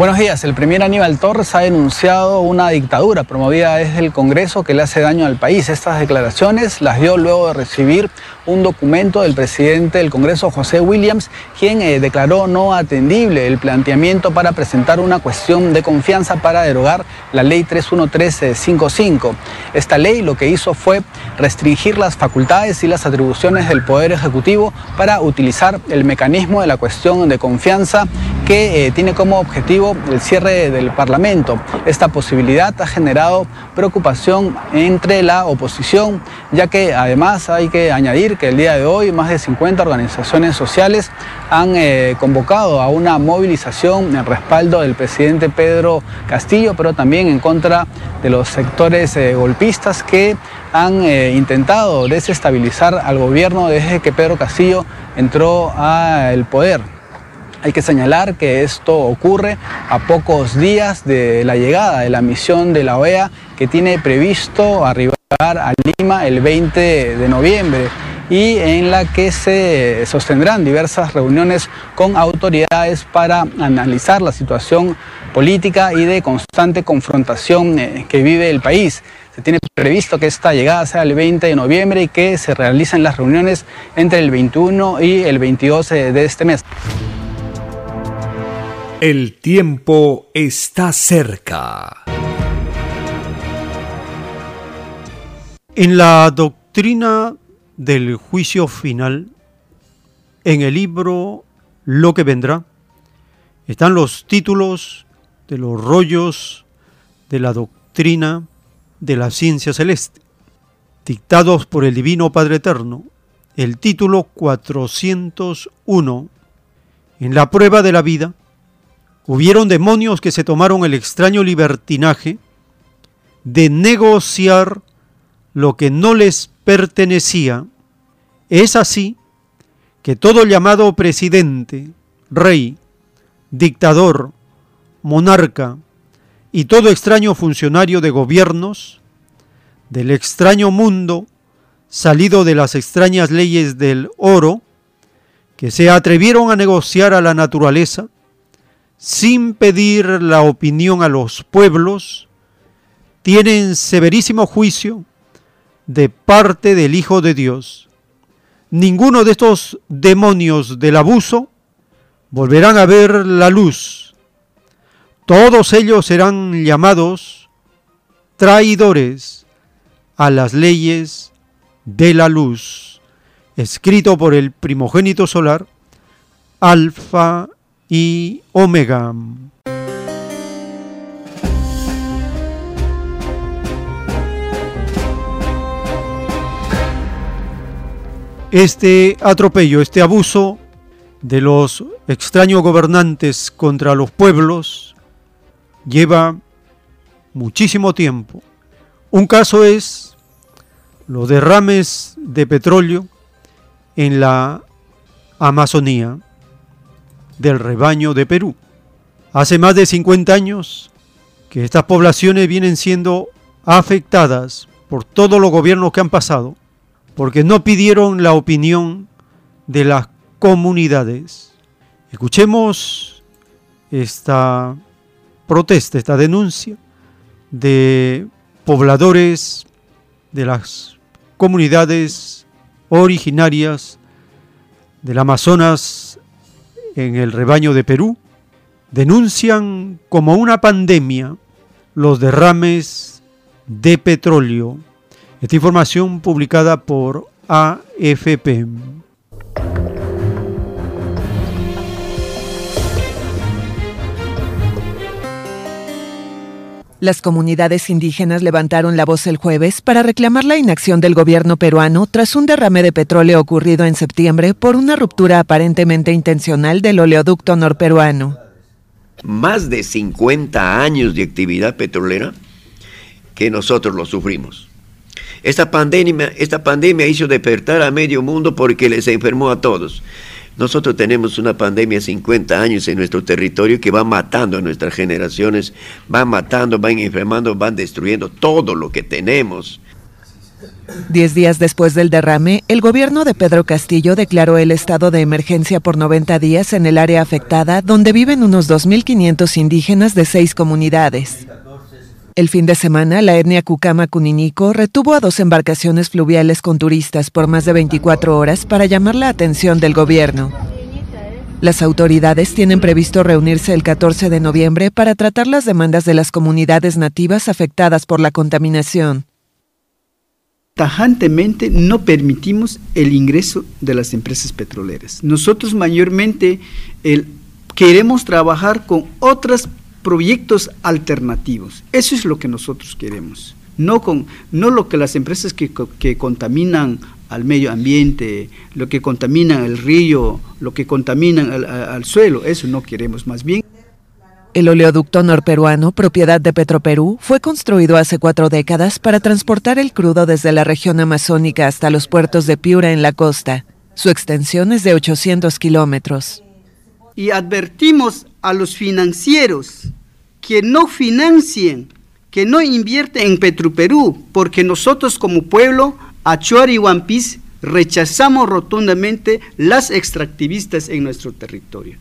Buenos días. El primer Aníbal Torres ha denunciado una dictadura promovida desde el Congreso que le hace daño al país. Estas declaraciones las dio luego de recibir un documento del presidente del Congreso, José Williams, quien eh, declaró no atendible el planteamiento para presentar una cuestión de confianza para derogar la ley 31355. Esta ley lo que hizo fue restringir las facultades y las atribuciones del Poder Ejecutivo para utilizar el mecanismo de la cuestión de confianza que eh, tiene como objetivo el cierre del Parlamento. Esta posibilidad ha generado preocupación entre la oposición, ya que además hay que añadir que el día de hoy más de 50 organizaciones sociales han eh, convocado a una movilización en respaldo del presidente Pedro Castillo, pero también en contra de los sectores eh, golpistas que han intentado desestabilizar al gobierno desde que Pedro Castillo entró al poder. Hay que señalar que esto ocurre a pocos días de la llegada de la misión de la OEA que tiene previsto arribar a Lima el 20 de noviembre y en la que se sostendrán diversas reuniones con autoridades para analizar la situación política y de constante confrontación eh, que vive el país. Se tiene previsto que esta llegada sea el 20 de noviembre y que se realicen las reuniones entre el 21 y el 22 de este mes. El tiempo está cerca. En la doctrina del juicio final, en el libro Lo que vendrá, están los títulos de los rollos de la doctrina de la ciencia celeste, dictados por el Divino Padre Eterno. El título 401, en la prueba de la vida, Hubieron demonios que se tomaron el extraño libertinaje de negociar lo que no les pertenecía. Es así que todo llamado presidente, rey, dictador, monarca y todo extraño funcionario de gobiernos del extraño mundo salido de las extrañas leyes del oro, que se atrevieron a negociar a la naturaleza, sin pedir la opinión a los pueblos, tienen severísimo juicio de parte del Hijo de Dios. Ninguno de estos demonios del abuso volverán a ver la luz. Todos ellos serán llamados traidores a las leyes de la luz. Escrito por el primogénito solar, Alfa y Omega. Este atropello, este abuso de los extraños gobernantes contra los pueblos lleva muchísimo tiempo. Un caso es los derrames de petróleo en la Amazonía del rebaño de Perú. Hace más de 50 años que estas poblaciones vienen siendo afectadas por todos los gobiernos que han pasado, porque no pidieron la opinión de las comunidades. Escuchemos esta protesta, esta denuncia de pobladores de las comunidades originarias del Amazonas en el rebaño de Perú denuncian como una pandemia los derrames de petróleo. Esta información publicada por AFP. Las comunidades indígenas levantaron la voz el jueves para reclamar la inacción del gobierno peruano tras un derrame de petróleo ocurrido en septiembre por una ruptura aparentemente intencional del oleoducto norperuano. Más de 50 años de actividad petrolera que nosotros lo sufrimos. Esta pandemia, esta pandemia hizo despertar a medio mundo porque les enfermó a todos. Nosotros tenemos una pandemia 50 años en nuestro territorio que va matando a nuestras generaciones, va matando, van enfermando, van destruyendo todo lo que tenemos. Diez días después del derrame, el gobierno de Pedro Castillo declaró el estado de emergencia por 90 días en el área afectada, donde viven unos 2.500 indígenas de seis comunidades. El fin de semana, la etnia Cucama Cuninico retuvo a dos embarcaciones fluviales con turistas por más de 24 horas para llamar la atención del gobierno. Las autoridades tienen previsto reunirse el 14 de noviembre para tratar las demandas de las comunidades nativas afectadas por la contaminación. Tajantemente no permitimos el ingreso de las empresas petroleras. Nosotros mayormente queremos trabajar con otros proyectos alternativos. Eso es lo que nosotros queremos. No, con, no lo que las empresas que, que contaminan al medio ambiente, lo que contamina el río, lo que contamina al, suelo, eso no queremos más bien. El oleoducto norperuano, propiedad de Petroperú, fue construido hace cuatro décadas para transportar el crudo desde la región amazónica hasta los puertos de Piura en la costa. Su extensión es de 800 kilómetros. Y advertimos a los financieros que no financien, que no invierten en Petroperú, porque nosotros como pueblo Achuar y One Piece rechazamos rotundamente las extractivistas en nuestro territorio.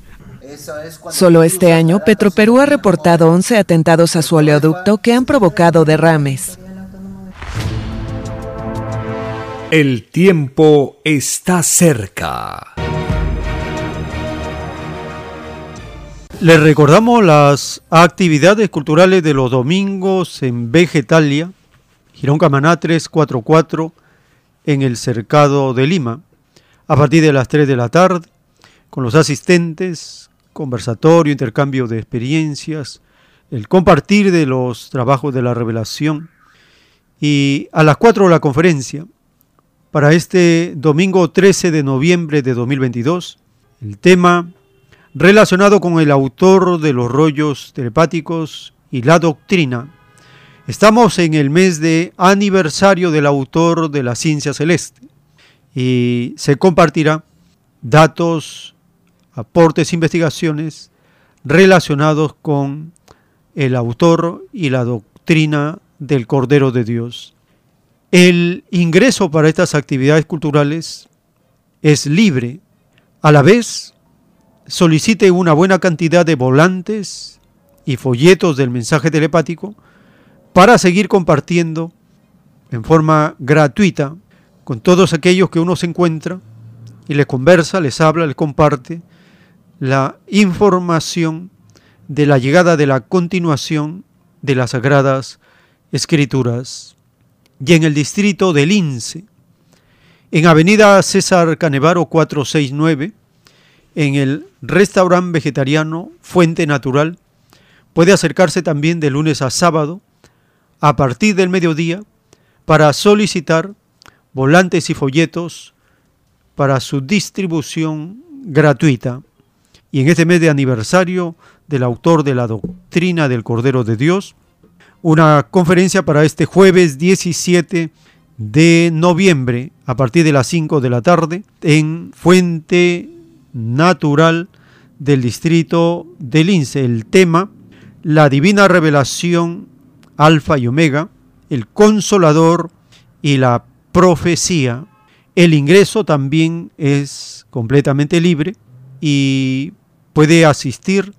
Solo este año, Petroperú ha reportado 11 atentados a su oleoducto que han provocado derrames. El tiempo está cerca. Les recordamos las actividades culturales de los domingos en Vegetalia, Girón Camaná 344, en el Cercado de Lima, a partir de las 3 de la tarde, con los asistentes, conversatorio, intercambio de experiencias, el compartir de los trabajos de la revelación. Y a las 4 la conferencia, para este domingo 13 de noviembre de 2022, el tema relacionado con el autor de los rollos telepáticos y la doctrina Estamos en el mes de aniversario del autor de la ciencia celeste y se compartirá datos, aportes, investigaciones relacionados con el autor y la doctrina del Cordero de Dios. El ingreso para estas actividades culturales es libre. A la vez, solicite una buena cantidad de volantes y folletos del mensaje telepático para seguir compartiendo en forma gratuita con todos aquellos que uno se encuentra y les conversa, les habla, les comparte la información de la llegada de la continuación de las Sagradas Escrituras. Y en el distrito de Lince, en Avenida César Canevaro 469, en el restaurante vegetariano Fuente Natural, puede acercarse también de lunes a sábado a partir del mediodía para solicitar volantes y folletos para su distribución gratuita. Y en este mes de aniversario del autor de la doctrina del Cordero de Dios, una conferencia para este jueves 17 de noviembre a partir de las 5 de la tarde en Fuente Natural del distrito de Lince. El tema, la divina revelación Alfa y Omega, el Consolador y la Profecía. El ingreso también es completamente libre y puede asistir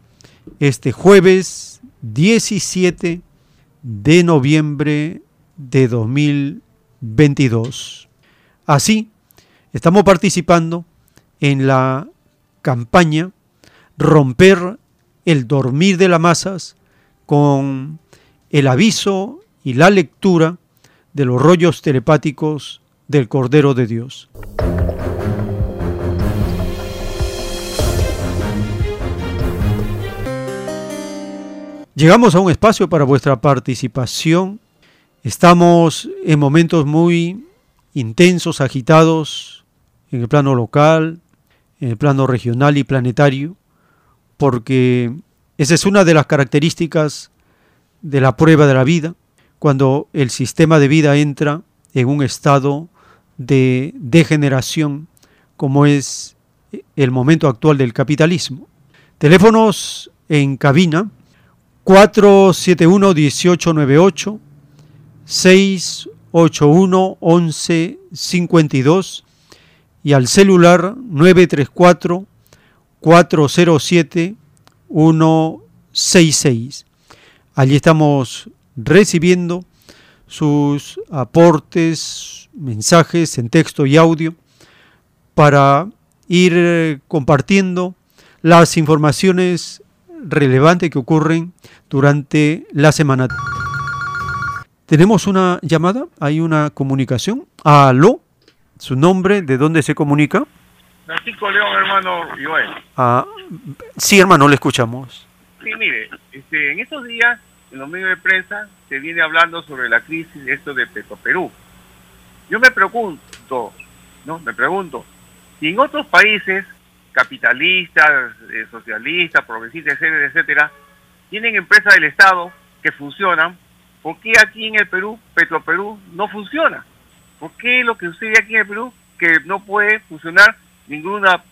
este jueves 17 de noviembre de 2022. Así, estamos participando en la campaña Romper el dormir de las masas con el aviso y la lectura de los rollos telepáticos del Cordero de Dios. Llegamos a un espacio para vuestra participación. Estamos en momentos muy intensos, agitados en el plano local, en el plano regional y planetario, porque esa es una de las características de la prueba de la vida, cuando el sistema de vida entra en un estado de degeneración como es el momento actual del capitalismo. Teléfonos en cabina 471-1898, 81 11 52 y al celular 934 407 166. Allí estamos recibiendo sus aportes, mensajes en texto y audio para ir eh, compartiendo las informaciones relevantes que ocurren durante la semana. Tenemos una llamada, hay una comunicación. Aló, su nombre, de dónde se comunica. Francisco León, hermano Joel. Ah, sí, hermano, le escuchamos. Sí, mire, este, en estos días en los medios de prensa se viene hablando sobre la crisis de esto de Perú. Yo me pregunto, ¿no? Me pregunto, si en otros países capitalistas, eh, socialistas, progresistas, etcétera, etcétera, tienen empresas del Estado que funcionan, ¿por qué aquí en el Perú, Petroperú, no funciona? ¿Por qué lo que sucede aquí en el Perú, que no puede funcionar ninguna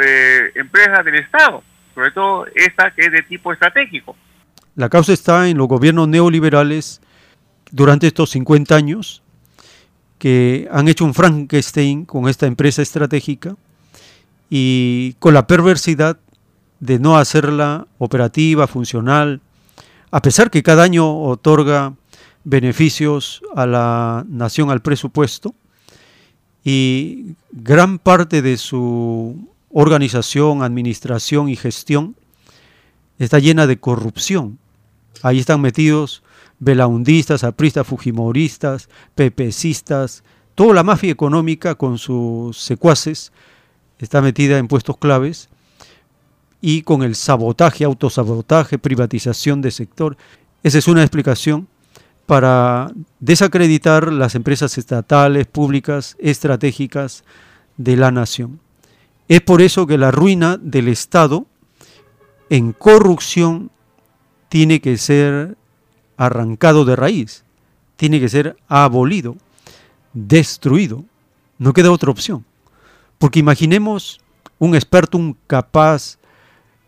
eh, empresa del Estado? Sobre todo esta que es de tipo estratégico. La causa está en los gobiernos neoliberales durante estos 50 años que han hecho un Frankenstein con esta empresa estratégica y con la perversidad de no hacerla operativa, funcional, a pesar que cada año otorga beneficios a la nación, al presupuesto, y gran parte de su organización, administración y gestión está llena de corrupción. Ahí están metidos belaundistas, apristas, fujimoristas, pepecistas, toda la mafia económica con sus secuaces está metida en puestos claves y con el sabotaje, autosabotaje, privatización de sector. Esa es una explicación para desacreditar las empresas estatales, públicas, estratégicas de la nación. Es por eso que la ruina del Estado en corrupción tiene que ser arrancado de raíz, tiene que ser abolido, destruido. No queda otra opción. Porque imaginemos un experto, un capaz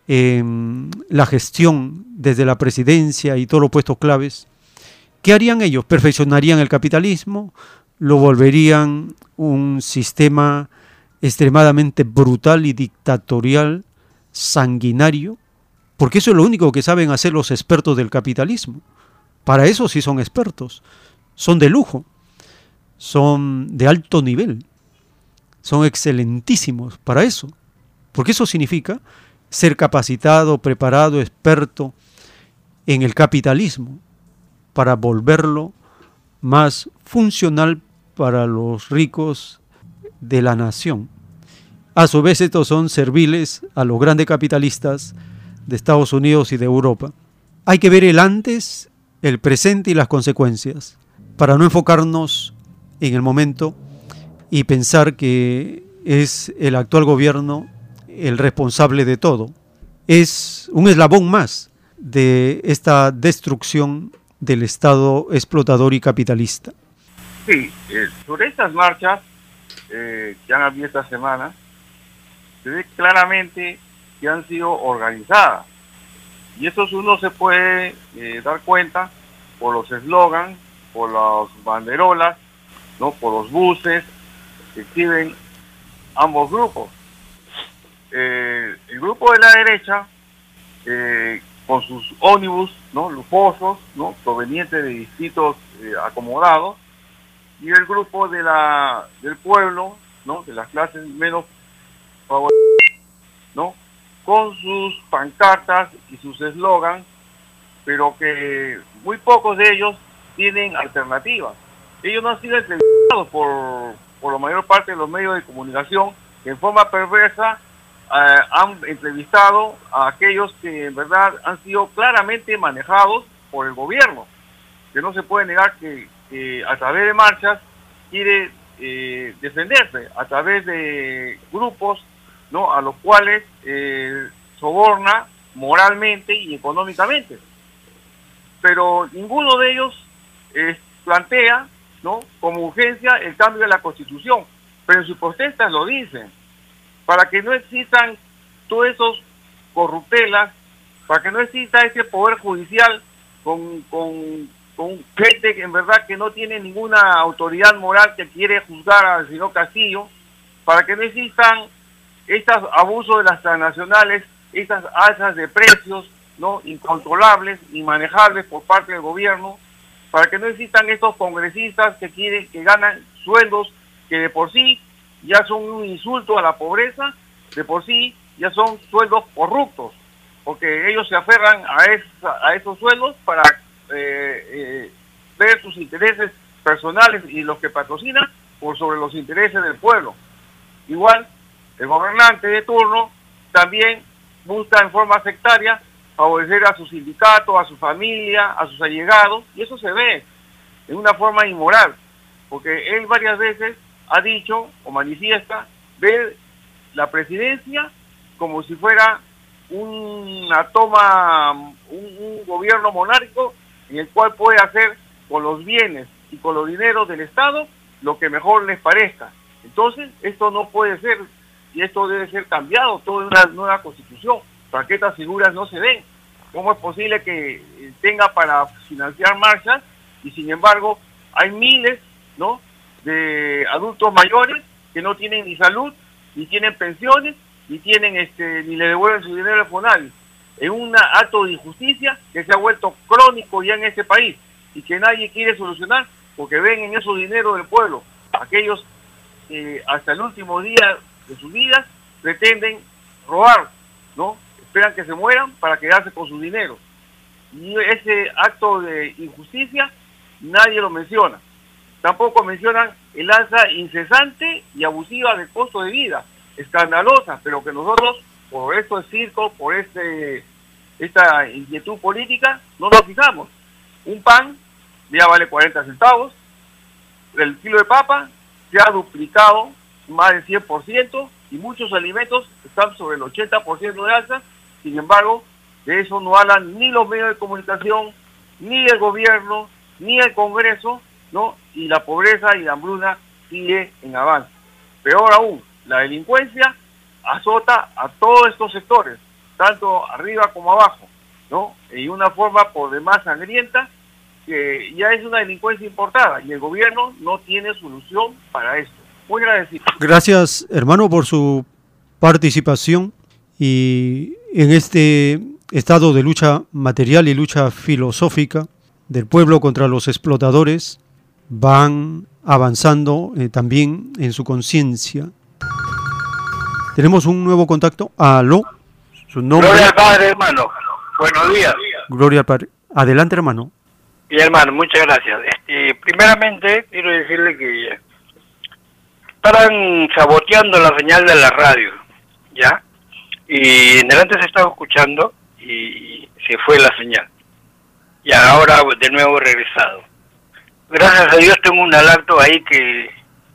en la gestión desde la presidencia y todos los puestos claves. ¿Qué harían ellos? ¿Perfeccionarían el capitalismo? ¿Lo volverían un sistema extremadamente brutal y dictatorial, sanguinario? porque eso es lo único que saben hacer los expertos del capitalismo. Para eso sí son expertos, son de lujo, son de alto nivel, son excelentísimos para eso, porque eso significa ser capacitado, preparado, experto en el capitalismo, para volverlo más funcional para los ricos de la nación. A su vez estos son serviles a los grandes capitalistas de Estados Unidos y de Europa. Hay que ver el antes, el presente y las consecuencias, para no enfocarnos en el momento y pensar que es el actual gobierno el responsable de todo. Es un eslabón más de esta destrucción del Estado explotador y capitalista. Sí, eh, sobre estas marchas eh, que han habido esta semana, se ve claramente que han sido organizadas. Y eso uno se puede eh, dar cuenta por los eslogans, por las banderolas, ¿no? por los buses que exhiben ambos grupos. Eh, el grupo de la derecha, eh, con sus ónibus ¿no? lujosos, ¿no? provenientes de distritos acomodados, y el grupo del pueblo, de las clases menos favorecidas, ¿no? con sus pancartas y sus eslogans, pero que muy pocos de ellos tienen alternativas. Ellos no han sido entrevistados por, por la mayor parte de los medios de comunicación que en forma perversa eh, han entrevistado a aquellos que en verdad han sido claramente manejados por el gobierno, que no se puede negar que, a través de marchas quiere eh, defenderse, a través de grupos ¿no? a los cuales eh, soborna moralmente y económicamente. Pero ninguno de ellos eh, plantea ¿no? como urgencia el cambio de la constitución, pero en sus protestas lo dicen, para que no existan todos esos corruptelas, para que no exista ese poder judicial con, con, con gente que en verdad que no tiene ninguna autoridad moral que quiere juzgar al señor Castillo, para que no existan estos abusos de las transnacionales, estas alzas de precios no incontrolables, inmanejables por parte del gobierno, para que no existan estos congresistas que quieren que ganan sueldos que de por sí ya son un insulto a la pobreza, de por sí ya son sueldos corruptos, porque ellos se aferran a, a esos sueldos para eh, eh, ver sus intereses personales y los que patrocinan por sobre los intereses del pueblo. Igual, el gobernante de turno también busca en forma sectaria favorecer a su sindicato, a su familia, a sus allegados, y eso se ve en una forma inmoral, porque él varias veces ha dicho o manifiesta ver la presidencia como si fuera una toma, un, gobierno monárquico en el cual puede hacer con los bienes y con los dineros del Estado lo que mejor les parezca. Entonces, esto no puede ser y esto debe ser cambiado, toda una nueva constitución, para que estas figuras no se den. ¿Cómo es posible que eh, tenga para financiar marchas y sin embargo hay miles ¿no? De adultos mayores que no tienen ni salud, ni tienen pensiones, ni tienen este, ni le devuelven su dinero al FONAVI? en un acto de injusticia que se ha vuelto crónico ya en este país y que nadie quiere solucionar porque ven en esos dinero del pueblo aquellos que hasta el último día de sus vidas pretenden robar, ¿no? Esperan que se mueran para quedarse con su dinero. Y ese acto de injusticia nadie lo menciona. Tampoco mencionan el alza incesante y abusiva del costo de vida, escandalosa, pero que nosotros, por esto es circo, por este esta inquietud política, no nos fijamos. Un pan ya vale 40 centavos, el kilo de papa se ha duplicado más del 100% y muchos alimentos están sobre el 80% de alza, sin embargo, de eso no hablan ni los medios de comunicación, ni el gobierno, ni el Congreso, ¿no? Y la pobreza y la hambruna sigue en avance. Peor aún, la delincuencia azota a todos estos sectores, tanto arriba como abajo, ¿no? Y una forma por demás sangrienta que ya es una delincuencia importada y el gobierno no tiene solución para esto. Muy agradecido. Gracias, hermano, por su participación y en este estado de lucha material y lucha filosófica del pueblo contra los explotadores van avanzando eh, también en su conciencia. Tenemos un nuevo contacto. Aló. Gloria al Padre, hermano. Buenos días. Gloria al Padre. Adelante, hermano. Y hermano, muchas gracias. Este, primeramente, quiero decirle que estarán saboteando la señal de la radio, ¿ya? Y en delante se estaba escuchando y se fue la señal. Y ahora de nuevo regresado. Gracias a Dios tengo un alacto ahí que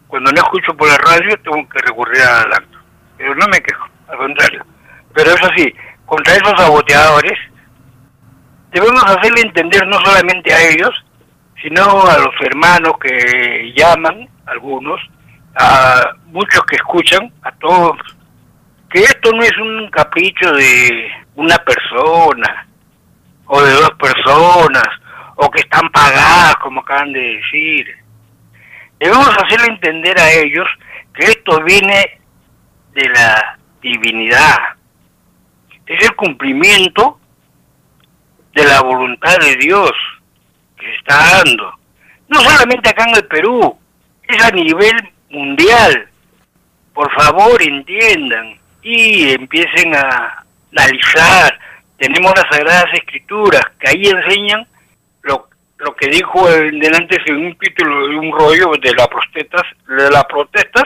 cuando no escucho por la radio tengo que recurrir al alacto. Pero no me quejo, al contrario. Pero eso sí, contra esos saboteadores, debemos hacerle entender no solamente a ellos, sino a los hermanos que llaman, algunos, a muchos que escuchan, a todos, que esto no es un capricho de una persona o de dos personas o que están pagadas, como acaban de decir. Debemos hacerle entender a ellos que esto viene de la divinidad, es el cumplimiento de la voluntad de Dios que se está dando. No solamente acá en el Perú, es a nivel mundial. Por favor, entiendan y empiecen a analizar. Tenemos las Sagradas Escrituras que ahí enseñan lo, que dijo el delante en un título de un rollo de, la protestas, de las protestas.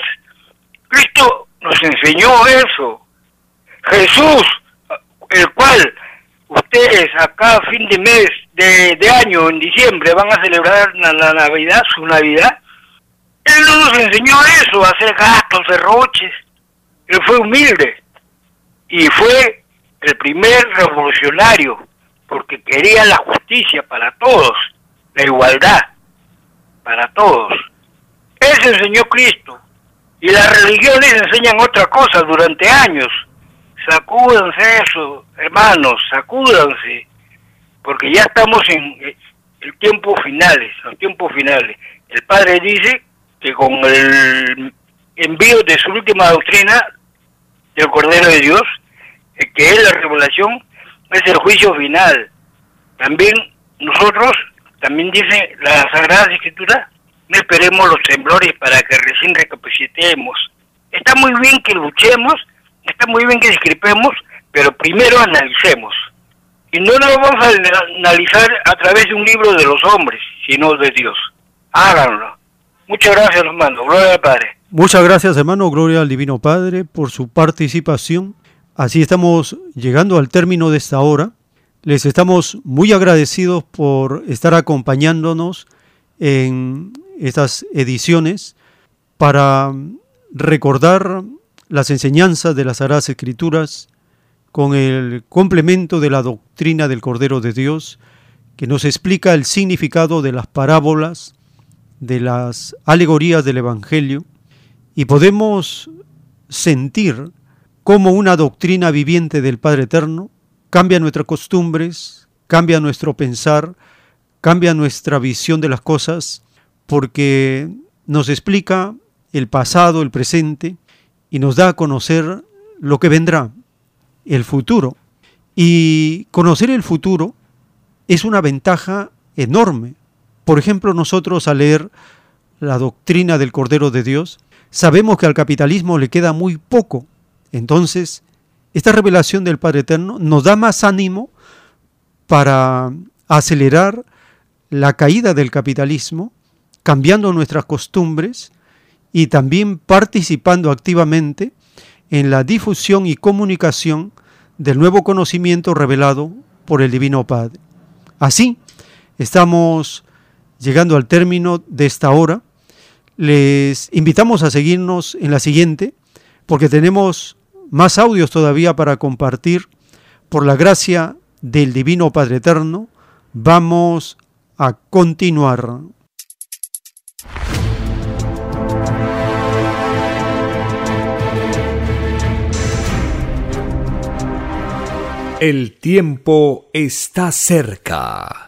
Cristo nos enseñó eso. Jesús el cual ustedes acá a fin de mes, de, año, en diciembre, van a celebrar la, Navidad, su Navidad, él no nos enseñó eso, a hacer gastos, derroches. Él fue humilde y fue el primer revolucionario porque quería la justicia para todos, la igualdad para todos. Eso enseñó Cristo. Y las religiones enseñan otra cosa durante años sacúdanse eso, hermanos, sacúdanse, porque ya estamos en, el tiempo finales, los tiempos finales. El Padre dice que con el envío de su última doctrina del Cordero de Dios, eh, que es la revelación, es el juicio final. También nosotros, también dice la Sagrada Escritura, no esperemos los temblores para que recién recapacitemos. Está muy bien que luchemos, está muy bien que discrepemos, pero primero analicemos. Y no lo vamos a analizar a través de un libro de los hombres, sino de Dios. Háganlo. Muchas gracias, hermano. Gloria al Padre. Muchas gracias, hermano. Gloria al Divino Padre por su participación. Así estamos llegando al término de esta hora. Les estamos muy agradecidos por estar acompañándonos en estas ediciones para recordar las enseñanzas de las Sagradas Escrituras con el complemento de la doctrina del Cordero de Dios que nos explica el significado de las parábolas, de las alegorías del Evangelio y podemos sentir cómo una doctrina viviente del Padre Eterno cambia nuestras costumbres, cambia nuestro pensar, cambia nuestra visión de las cosas, porque nos explica el pasado, el presente, y nos da a conocer lo que vendrá, el futuro. Y conocer el futuro es una ventaja enorme. Por ejemplo, nosotros al leer la doctrina del Cordero de Dios, sabemos que al capitalismo le queda muy poco. Entonces, esta revelación del Padre Eterno nos da más ánimo para acelerar la caída del capitalismo, cambiando nuestras costumbres y también participando activamente en la difusión y comunicación del nuevo conocimiento revelado por el Divino Padre. Así, estamos llegando al término de esta hora. Les invitamos a seguirnos en la siguiente, porque tenemos más audios todavía para compartir. Por la gracia del Divino Padre Eterno, vamos a continuar. El tiempo está cerca.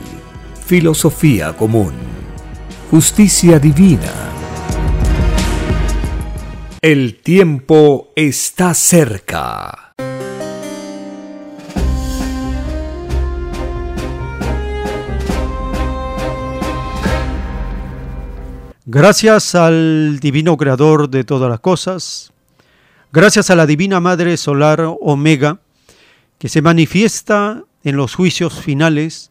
Filosofía común justicia divina. El tiempo está cerca. Gracias al Divino Creador de todas las cosas, gracias a la Divina Madre Solar Omega, que se manifiesta en los juicios finales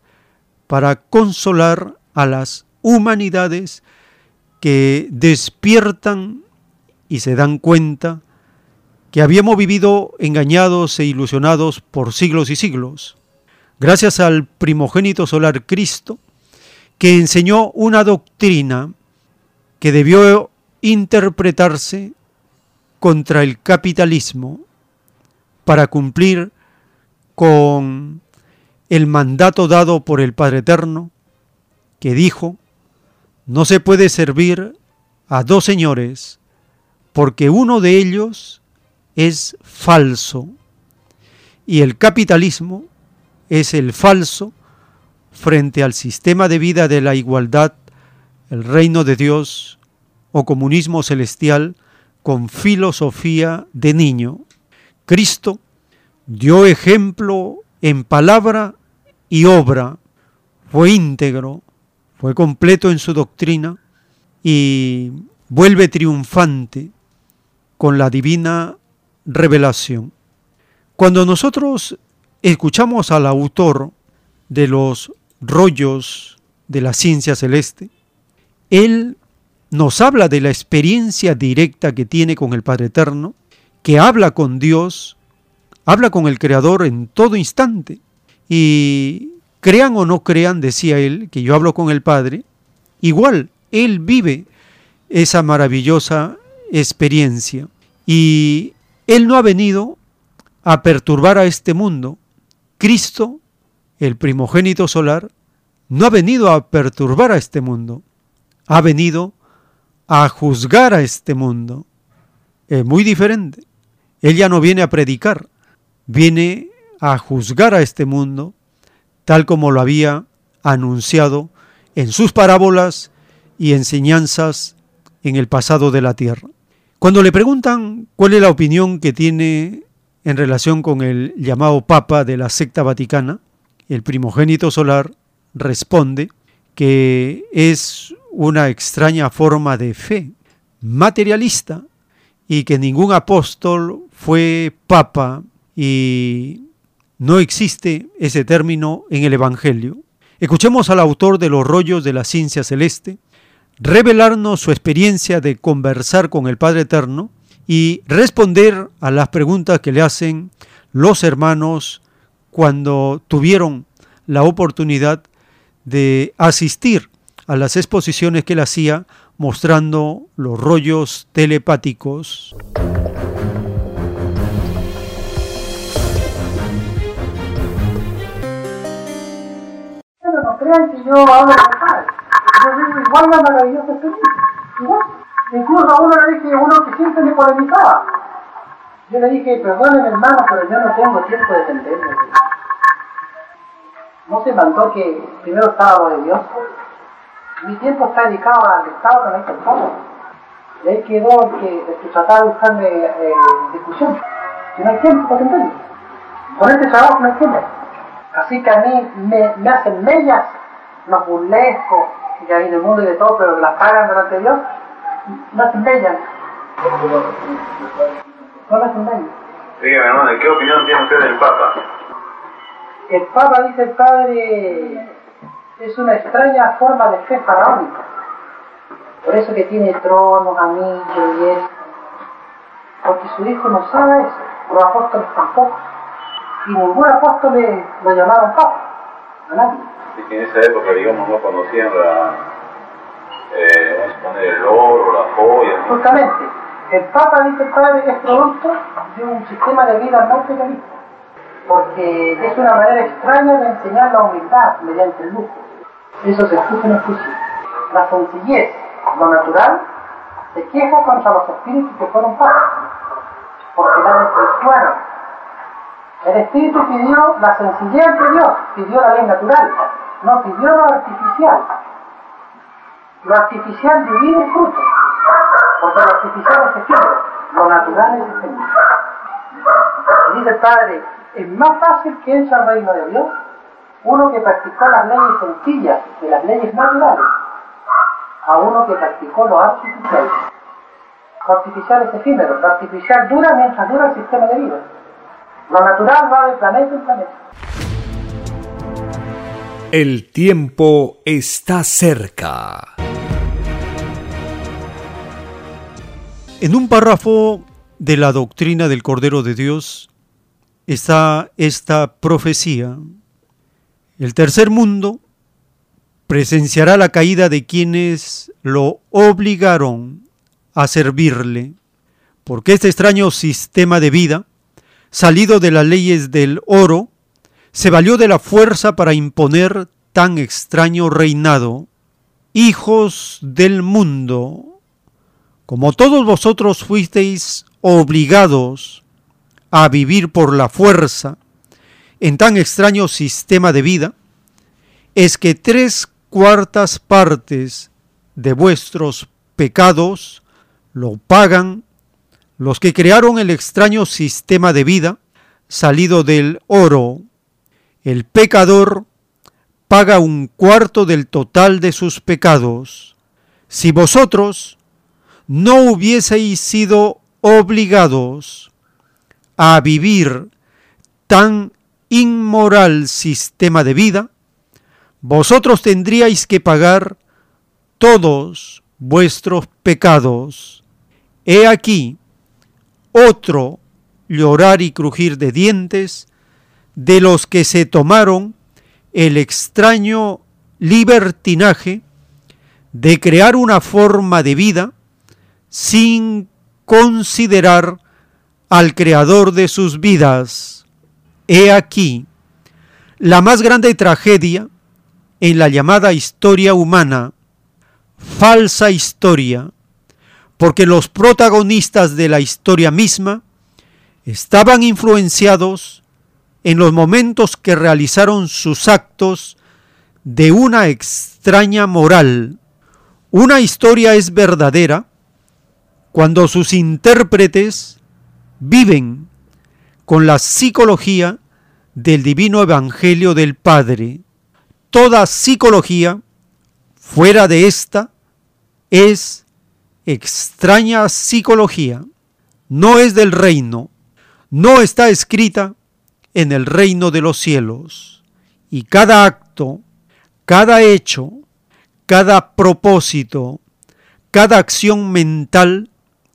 para consolar a las humanidades que despiertan y se dan cuenta que habíamos vivido engañados e ilusionados por siglos y siglos, gracias al primogénito solar Cristo, que enseñó una doctrina que debió interpretarse contra el capitalismo para cumplir con el mandato dado por el Padre Eterno, que dijo, no se puede servir a dos señores porque uno de ellos es falso y el capitalismo es el falso frente al sistema de vida de la igualdad, el reino de Dios o comunismo celestial con filosofía de niño. Cristo dio ejemplo en palabra y obra, fue íntegro, fue completo en su doctrina y vuelve triunfante con la divina revelación. Cuando nosotros escuchamos al autor de los rollos de la ciencia celeste, él nos habla de la experiencia directa que tiene con el Padre Eterno, que habla con Dios, habla con el Creador en todo instante y Crean o no crean, decía él, que yo hablo con el Padre, igual él vive esa maravillosa experiencia. Y él no ha venido a perturbar a este mundo. Cristo, el primogénito solar, no ha venido a perturbar a este mundo. Ha venido a juzgar a este mundo. Es muy diferente. Él ya no viene a predicar, viene a juzgar a este mundo tal como lo había anunciado en sus parábolas y enseñanzas en el pasado de la tierra. Cuando le preguntan cuál es la opinión que tiene en relación con el llamado Papa de la secta vaticana, el primogénito solar responde que es una extraña forma de fe materialista y que ningún apóstol fue papa y no existe ese término en el Evangelio. Escuchemos al autor de los rollos de la ciencia celeste revelarnos su experiencia de conversar con el Padre Eterno y responder a las preguntas que le hacen los hermanos cuando tuvieron la oportunidad de asistir a las exposiciones que él hacía mostrando los rollos telepáticos. Crean que yo hablo padre. Yo vivo igual la maravillosa experiencia. Incluso a uno le dije, uno que siempre me polemizaba. Yo le dije, perdónenme hermano, pero yo no tengo tiempo de entenderme. No se mandó que primero estaba lo de Dios. Mi tiempo está dedicado al Estado con todo. Y ahí quedó el que, el que trataba de buscarme eh, discusión. Y no hay tiempo para entenderme. Con este trabajo no hay tiempo. Así que a mí me hacen mellas los burlescos que hay en el mundo y de todo, pero las pagan delante de Dios, me hacen mellas. No hacen mellas. Dígame, hermano, ¿qué opinión tiene usted del Papa? El Papa, dice el Padre, es una extraña forma de fe faraónica. Por eso que tiene tronos, anillos y eso. Porque su hijo no sabe eso, los apóstoles tampoco. Y ningún apóstol lo llamaron Papa, a nadie. Que en esa época, digamos, no conocían la, eh, vamos a poner el oro, la joya. ¿no? Justamente, el Papa, dice el Padre, es producto de un sistema de vida materialista. Porque es una manera extraña de enseñar la humildad mediante el lujo. Eso se escucha en el juicio. La sencillez, lo natural, se queja contra los espíritus que fueron papas, porque la desvirtuaron. El espíritu pidió la sencillez de Dios, pidió la ley natural, no pidió lo artificial. Lo artificial divide el fruto, porque lo artificial es efímero, lo natural es efímero. Dice el Padre, es más fácil que entre al reino de Dios uno que practicó las leyes sencillas de las leyes naturales a uno que practicó lo artificial. Lo artificial es efímero, lo artificial dura mientras dura el sistema de vida. Lo natural va de planeta en planeta. El tiempo está cerca. En un párrafo de la doctrina del Cordero de Dios está esta profecía. El tercer mundo presenciará la caída de quienes lo obligaron a servirle, porque este extraño sistema de vida, salido de las leyes del oro, se valió de la fuerza para imponer tan extraño reinado. Hijos del mundo, como todos vosotros fuisteis obligados a vivir por la fuerza en tan extraño sistema de vida, es que tres cuartas partes de vuestros pecados lo pagan los que crearon el extraño sistema de vida salido del oro. El pecador paga un cuarto del total de sus pecados. Si vosotros no hubieseis sido obligados a vivir tan inmoral sistema de vida, vosotros tendríais que pagar todos vuestros pecados. He aquí otro llorar y crujir de dientes de los que se tomaron el extraño libertinaje de crear una forma de vida sin considerar al creador de sus vidas. He aquí la más grande tragedia en la llamada historia humana, falsa historia, porque los protagonistas de la historia misma estaban influenciados en los momentos que realizaron sus actos de una extraña moral. Una historia es verdadera cuando sus intérpretes viven con la psicología del divino evangelio del Padre. Toda psicología fuera de esta es extraña psicología, no es del reino, no está escrita en el reino de los cielos. Y cada acto, cada hecho, cada propósito, cada acción mental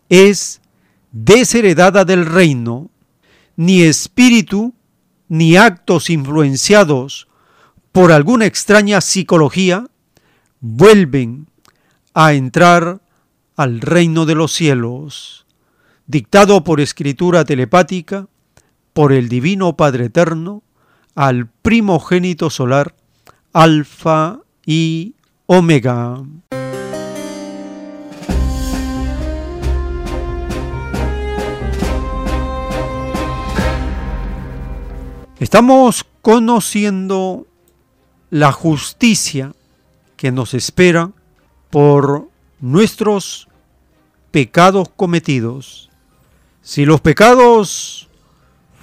es desheredada del reino, ni espíritu, ni actos influenciados por alguna extraña psicología vuelven a entrar al reino de los cielos, dictado por escritura telepática por el Divino Padre Eterno al primogénito solar, Alfa y Omega. Estamos conociendo la justicia que nos espera por nuestros pecados cometidos. Si los pecados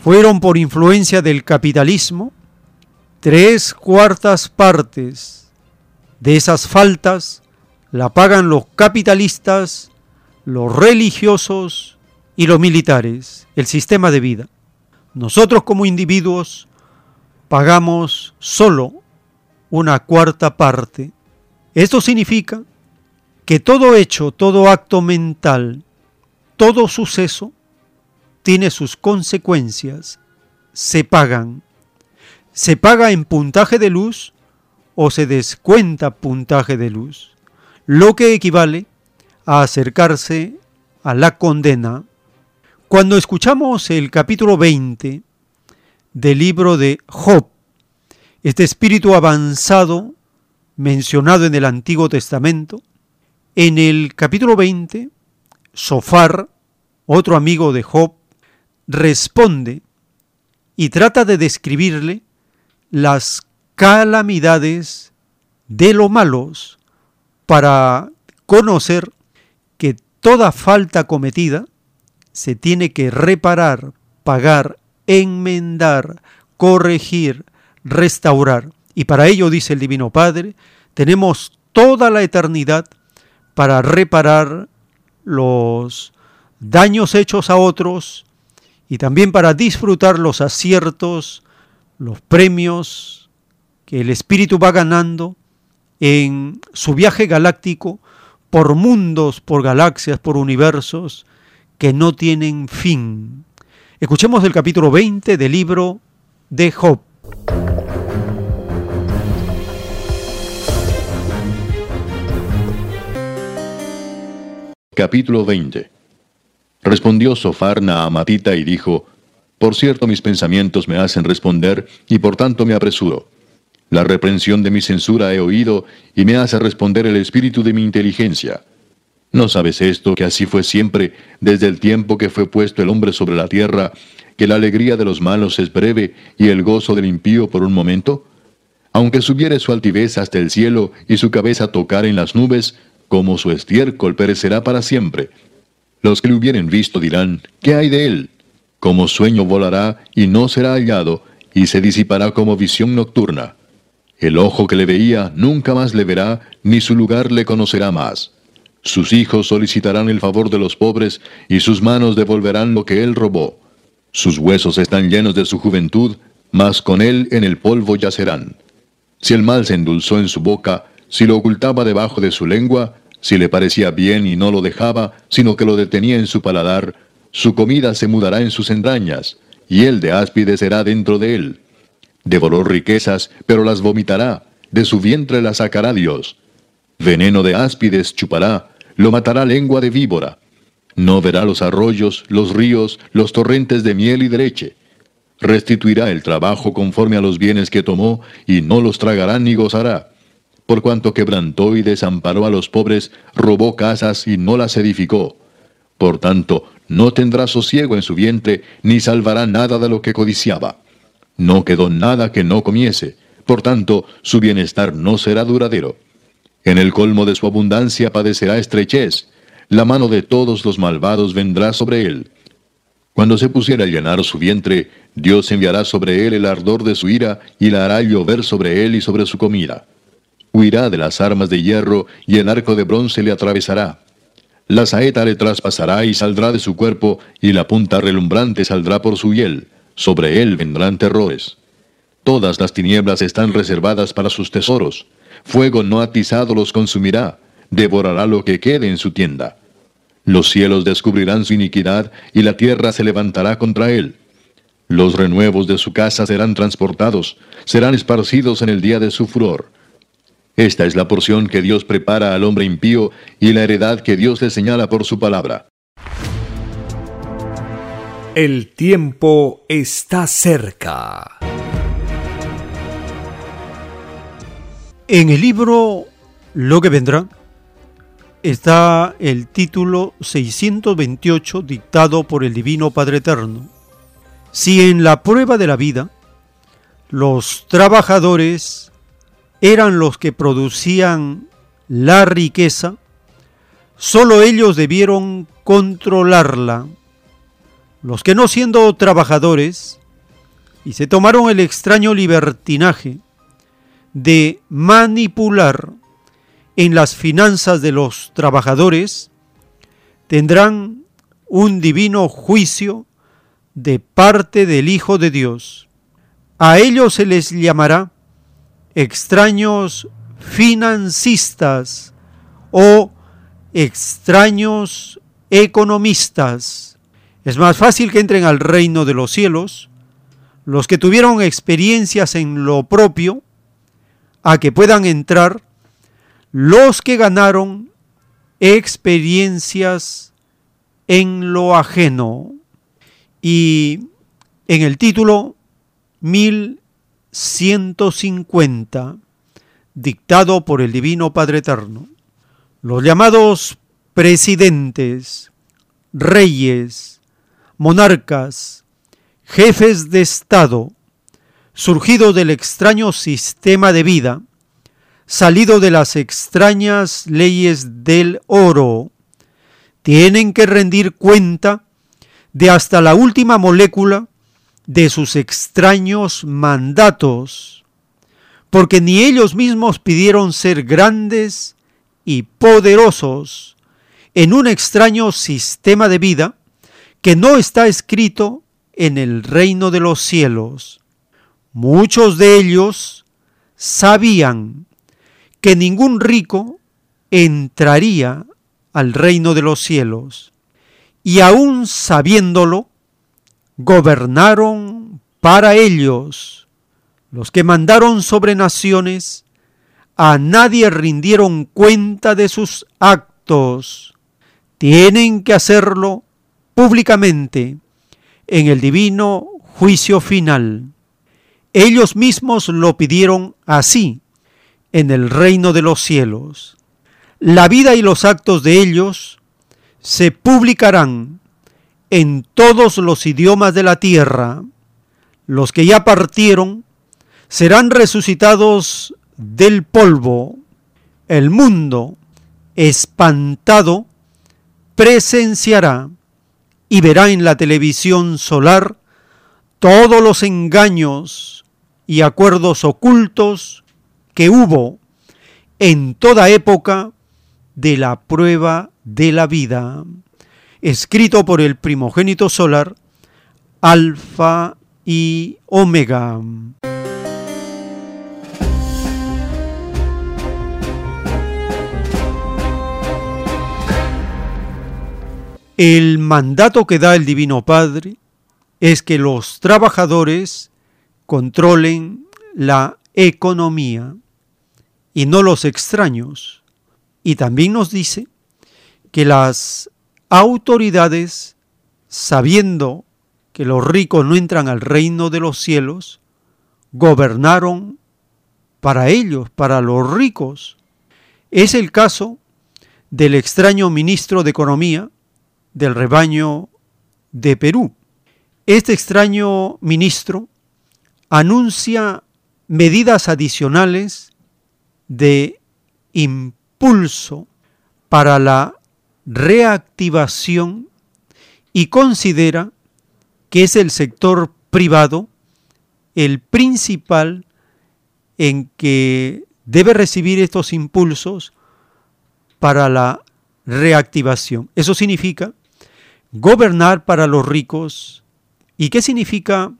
fueron por influencia del capitalismo, tres cuartas partes de esas faltas la pagan los capitalistas, los religiosos y los militares, el sistema de vida. Nosotros como individuos pagamos solo una cuarta parte. Esto significa que todo hecho, todo acto mental, todo suceso tiene sus consecuencias, se pagan. Se paga en puntaje de luz o se descuenta puntaje de luz, lo que equivale a acercarse a la condena cuando escuchamos el capítulo 20 del libro de Job, este espíritu avanzado mencionado en el Antiguo Testamento, en el capítulo 20, Sofar, otro amigo de Job, responde y trata de describirle las calamidades de los malos para conocer que toda falta cometida se tiene que reparar, pagar, enmendar, corregir, restaurar. Y para ello, dice el Divino Padre, tenemos toda la eternidad para reparar los daños hechos a otros y también para disfrutar los aciertos, los premios que el Espíritu va ganando en su viaje galáctico por mundos, por galaxias, por universos, que no tienen fin. Escuchemos el capítulo 20 del libro de Job. Capítulo 20 Respondió Sofar Naamatita y dijo, Por cierto mis pensamientos me hacen responder, y por tanto me apresuro. La reprensión de mi censura he oído, y me hace responder el espíritu de mi inteligencia. ¿No sabes esto, que así fue siempre, desde el tiempo que fue puesto el hombre sobre la tierra, que la alegría de los malos es breve y el gozo del impío por un momento? Aunque subiere su altivez hasta el cielo y su cabeza tocar en las nubes, como su estiércol perecerá para siempre. Los que le hubieren visto dirán, ¿qué hay de él? Como sueño volará y no será hallado, y se disipará como visión nocturna. El ojo que le veía nunca más le verá, ni su lugar le conocerá más. Sus hijos solicitarán el favor de los pobres y sus manos devolverán lo que él robó. Sus huesos están llenos de su juventud, mas con él en el polvo yacerán. Si el mal se endulzó en su boca, si lo ocultaba debajo de su lengua, si le parecía bien y no lo dejaba, sino que lo detenía en su paladar, su comida se mudará en sus entrañas, y él de áspide será dentro de él. Devoró riquezas, pero las vomitará, de su vientre las sacará Dios. Veneno de áspides chupará, lo matará lengua de víbora. No verá los arroyos, los ríos, los torrentes de miel y de leche. Restituirá el trabajo conforme a los bienes que tomó, y no los tragará ni gozará. Por cuanto quebrantó y desamparó a los pobres, robó casas y no las edificó. Por tanto, no tendrá sosiego en su vientre, ni salvará nada de lo que codiciaba. No quedó nada que no comiese, por tanto, su bienestar no será duradero. En el colmo de su abundancia padecerá estrechez, la mano de todos los malvados vendrá sobre él. Cuando se pusiera a llenar su vientre, Dios enviará sobre él el ardor de su ira y la hará llover sobre él y sobre su comida. Huirá de las armas de hierro y el arco de bronce le atravesará. La saeta le traspasará y saldrá de su cuerpo, y la punta relumbrante saldrá por su hiel. Sobre él vendrán terrores. Todas las tinieblas están reservadas para sus tesoros. Fuego no atizado los consumirá, devorará lo que quede en su tienda. Los cielos descubrirán su iniquidad y la tierra se levantará contra él. Los renuevos de su casa serán transportados, serán esparcidos en el día de su furor. Esta es la porción que Dios prepara al hombre impío y la heredad que Dios le señala por su palabra. El tiempo está cerca. En el libro Lo que vendrá está el título 628 dictado por el Divino Padre Eterno. Si en la prueba de la vida los trabajadores eran los que producían la riqueza, solo ellos debieron controlarla. Los que no siendo trabajadores y se tomaron el extraño libertinaje de manipular en las finanzas de los trabajadores, tendrán un divino juicio de parte del Hijo de Dios. A ellos se les llamará extraños financistas o extraños economistas. Es más fácil que entren al reino de los cielos los que tuvieron experiencias en lo propio a que puedan entrar los que ganaron experiencias en lo ajeno. Y en el título 1150, dictado por el Divino Padre Eterno, los llamados presidentes, reyes, monarcas, jefes de Estado, surgidos del extraño sistema de vida, salido de las extrañas leyes del oro, tienen que rendir cuenta de hasta la última molécula de sus extraños mandatos, porque ni ellos mismos pidieron ser grandes y poderosos en un extraño sistema de vida que no está escrito en el reino de los cielos. Muchos de ellos sabían que ningún rico entraría al reino de los cielos, y aún sabiéndolo, gobernaron para ellos. Los que mandaron sobre naciones, a nadie rindieron cuenta de sus actos. Tienen que hacerlo públicamente en el divino juicio final. Ellos mismos lo pidieron así en el reino de los cielos. La vida y los actos de ellos se publicarán en todos los idiomas de la tierra. Los que ya partieron serán resucitados del polvo. El mundo, espantado, presenciará y verá en la televisión solar todos los engaños y acuerdos ocultos que hubo en toda época de la prueba de la vida, escrito por el primogénito solar, Alfa y Omega. El mandato que da el Divino Padre es que los trabajadores controlen la economía y no los extraños. Y también nos dice que las autoridades, sabiendo que los ricos no entran al reino de los cielos, gobernaron para ellos, para los ricos. Es el caso del extraño ministro de Economía del rebaño de Perú. Este extraño ministro anuncia medidas adicionales de impulso para la reactivación y considera que es el sector privado el principal en que debe recibir estos impulsos para la reactivación. Eso significa gobernar para los ricos. ¿Y qué significa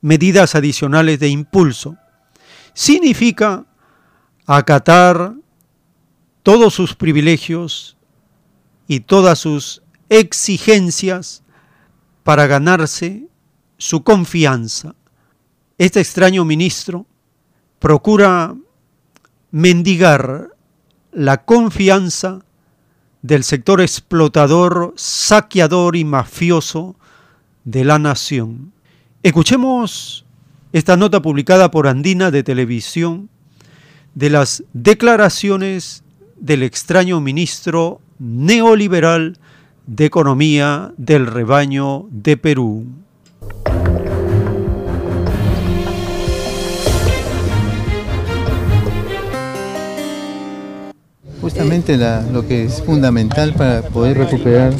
medidas adicionales de impulso? Significa acatar todos sus privilegios y todas sus exigencias para ganarse su confianza. Este extraño ministro procura mendigar la confianza del sector explotador, saqueador y mafioso de la nación. Escuchemos esta nota publicada por Andina de Televisión de las declaraciones del extraño ministro neoliberal de Economía del Rebaño de Perú. Justamente lo que es fundamental para poder recuperar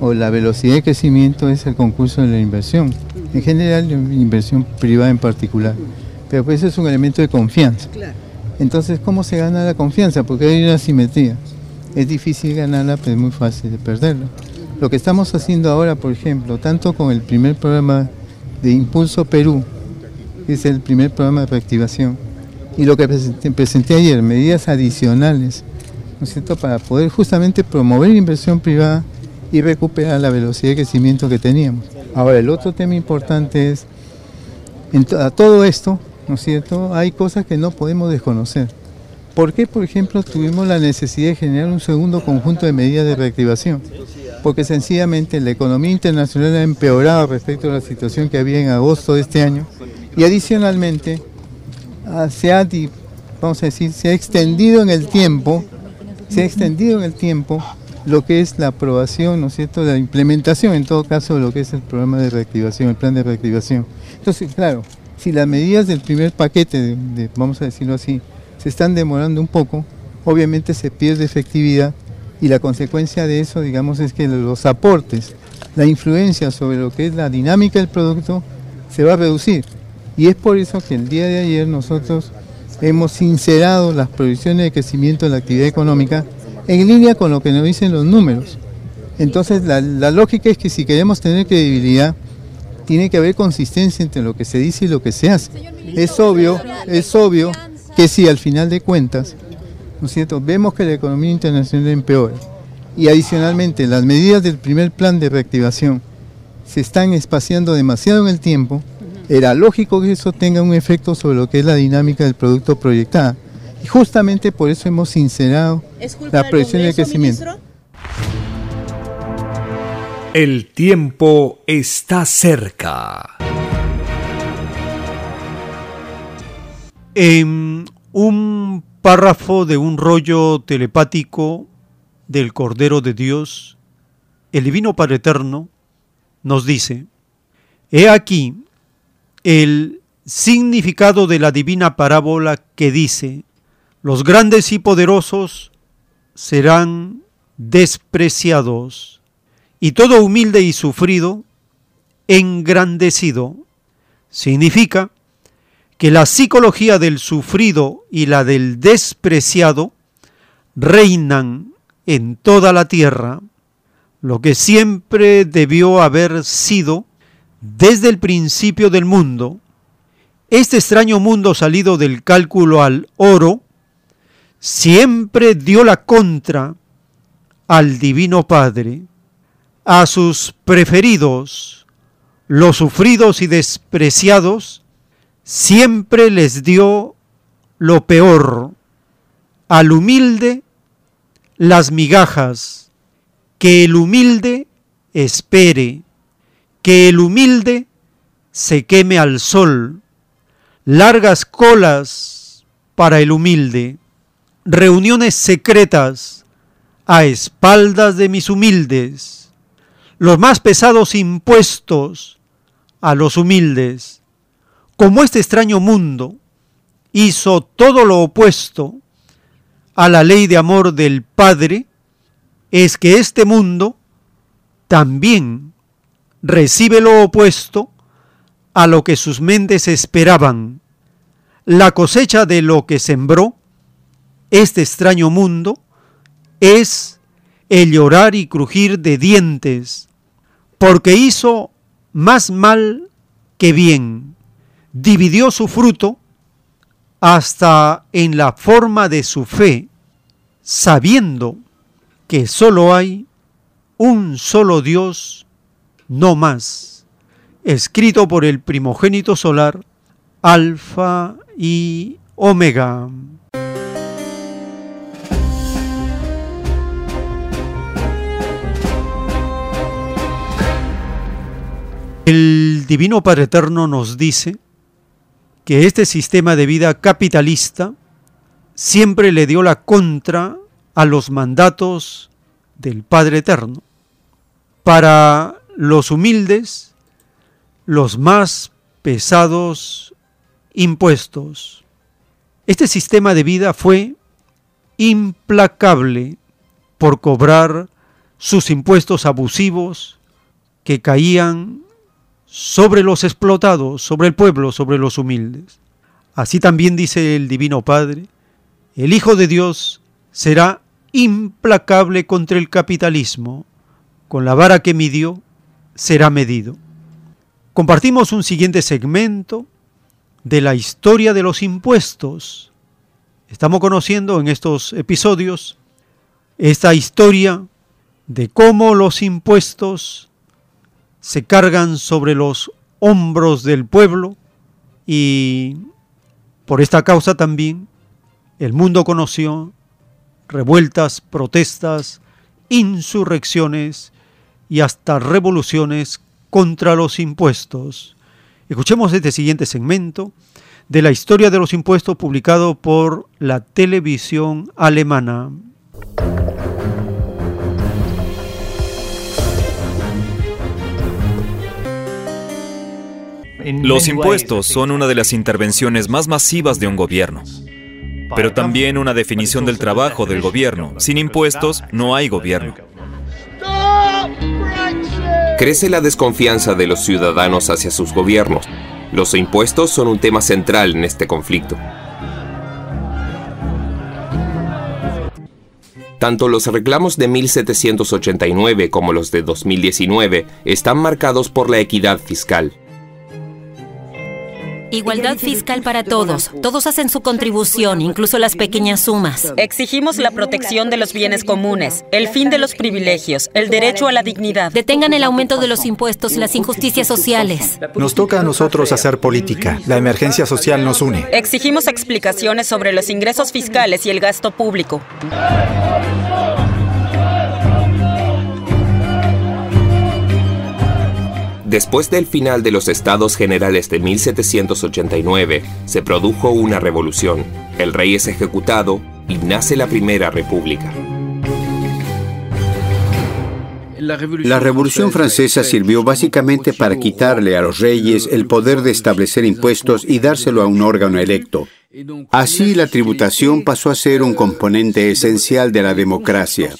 o la velocidad de crecimiento es el concurso de la inversión. En general, inversión privada en particular. Pero pues es un elemento de confianza. Entonces, ¿cómo se gana la confianza? Porque hay una simetría. Es difícil ganarla, pero es muy fácil de perderla. Lo que estamos haciendo ahora, por ejemplo, tanto con el primer programa de Impulso Perú, que es el primer programa de reactivación, y lo que presenté, ayer, medidas adicionales, ¿no es cierto?, para poder justamente promover inversión privada y recuperar la velocidad de crecimiento que teníamos. Ahora, el otro tema importante es, en a todo esto, ¿no cierto?, hay cosas que no podemos desconocer. ¿Por qué, por ejemplo, tuvimos la necesidad de generar un segundo conjunto de medidas de reactivación? Porque sencillamente la economía internacional ha empeorado respecto a la situación que había en agosto de este año y adicionalmente ah, se ha, vamos a decir, se ha extendido en el tiempo, se ha extendido en el tiempo lo que es la aprobación, ¿no es cierto?, la implementación en todo caso de lo que es el programa de reactivación, el plan de reactivación. Entonces, claro, si las medidas del primer paquete, vamos a decirlo así, se están demorando un poco, obviamente se pierde efectividad y la consecuencia de eso, digamos, es que los aportes, la influencia sobre lo que es la dinámica del producto se va a reducir. Y es por eso que el día de ayer nosotros hemos sincerado las proyecciones de crecimiento de la actividad económica en línea con lo que nos dicen los números. Entonces la, lógica es que si queremos tener credibilidad, tiene que haber consistencia entre lo que se dice y lo que se hace. Es obvio, es obvio que si al final de cuentas, ¿no es cierto?, vemos que la economía internacional empeora y adicionalmente las medidas del primer plan de reactivación se están espaciando demasiado en el tiempo, era lógico que eso tenga un efecto sobre lo que es la dinámica del producto proyectada. Y justamente por eso hemos sincerado la proyección de crecimiento. El tiempo está cerca. En un párrafo de un rollo telepático del Cordero de Dios, el Divino Padre Eterno nos dice, He aquí el significado de la divina parábola que dice, los grandes y poderosos serán despreciados, y todo humilde y sufrido, engrandecido. Significa que la psicología del sufrido y la del despreciado reinan en toda la tierra, lo que siempre debió haber sido desde el principio del mundo. Este extraño mundo salido del cálculo al oro, siempre dio la contra al Divino Padre, a sus preferidos, los sufridos y despreciados, siempre les dio lo peor, al humilde las migajas, que el humilde espere, que el humilde se queme al sol, largas colas para el humilde reuniones secretas a espaldas de mis humildes, los más pesados impuestos a los humildes, como este extraño mundo hizo todo lo opuesto a la ley de amor del Padre, es que este mundo también recibe lo opuesto a lo que sus mentes esperaban, la cosecha de lo que sembró este extraño mundo es el llorar y crujir de dientes, porque hizo más mal que bien, dividió su fruto hasta en la forma de su fe, sabiendo que sólo hay un solo Dios, no más, escrito por el primogénito solar, Alfa y Omega. El Divino Padre Eterno nos dice que este sistema de vida capitalista siempre le dio la contra a los mandatos del Padre Eterno. Para los humildes, los más pesados impuestos. Este sistema de vida fue implacable por cobrar sus impuestos abusivos que caían sobre los explotados, sobre el pueblo, sobre los humildes. Así también dice el Divino Padre, el Hijo de Dios será implacable contra el capitalismo, con la vara que midió será medido. Compartimos un siguiente segmento de la historia de los impuestos. Estamos conociendo en estos episodios esta historia de cómo los impuestos se cargan sobre los hombros del pueblo y por esta causa también el mundo conoció revueltas, protestas, insurrecciones y hasta revoluciones contra los impuestos. Escuchemos este siguiente segmento de la historia de los impuestos publicado por la televisión alemana. Los impuestos son una de las intervenciones más masivas de un gobierno, pero también una definición del trabajo del gobierno. Sin impuestos no hay gobierno. Crece la desconfianza de los ciudadanos hacia sus gobiernos. Los impuestos son un tema central en este conflicto. Tanto los reclamos de 1789 como los de 2019 están marcados por la equidad fiscal. Igualdad fiscal para todos. Todos hacen su contribución, incluso las pequeñas sumas. Exigimos la protección de los bienes comunes, el fin de los privilegios, el derecho a la dignidad. Detengan el aumento de los impuestos y las injusticias sociales. Nos toca a nosotros hacer política. La emergencia social nos une. Exigimos explicaciones sobre los ingresos fiscales y el gasto público. Después del final de los Estados Generales de 1789, se produjo una revolución. El rey es ejecutado y nace la Primera República. La Revolución Francesa sirvió básicamente para quitarle a los reyes el poder de establecer impuestos y dárselo a un órgano electo. Así la tributación pasó a ser un componente esencial de la democracia.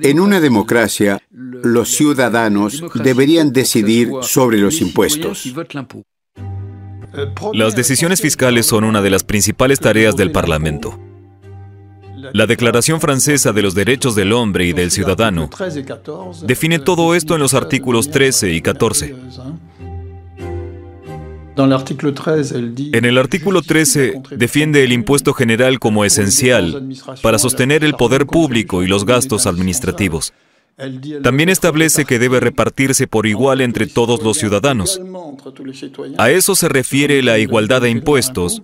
En una democracia, los ciudadanos deberían decidir sobre los impuestos. Las decisiones fiscales son una de las principales tareas del Parlamento. La Declaración Francesa de los Derechos del Hombre y del Ciudadano define todo esto en los artículos 13 y 14. En el artículo 13 defiende el impuesto general como esencial para sostener el poder público y los gastos administrativos. También establece que debe repartirse por igual entre todos los ciudadanos. A eso se refiere la igualdad de impuestos,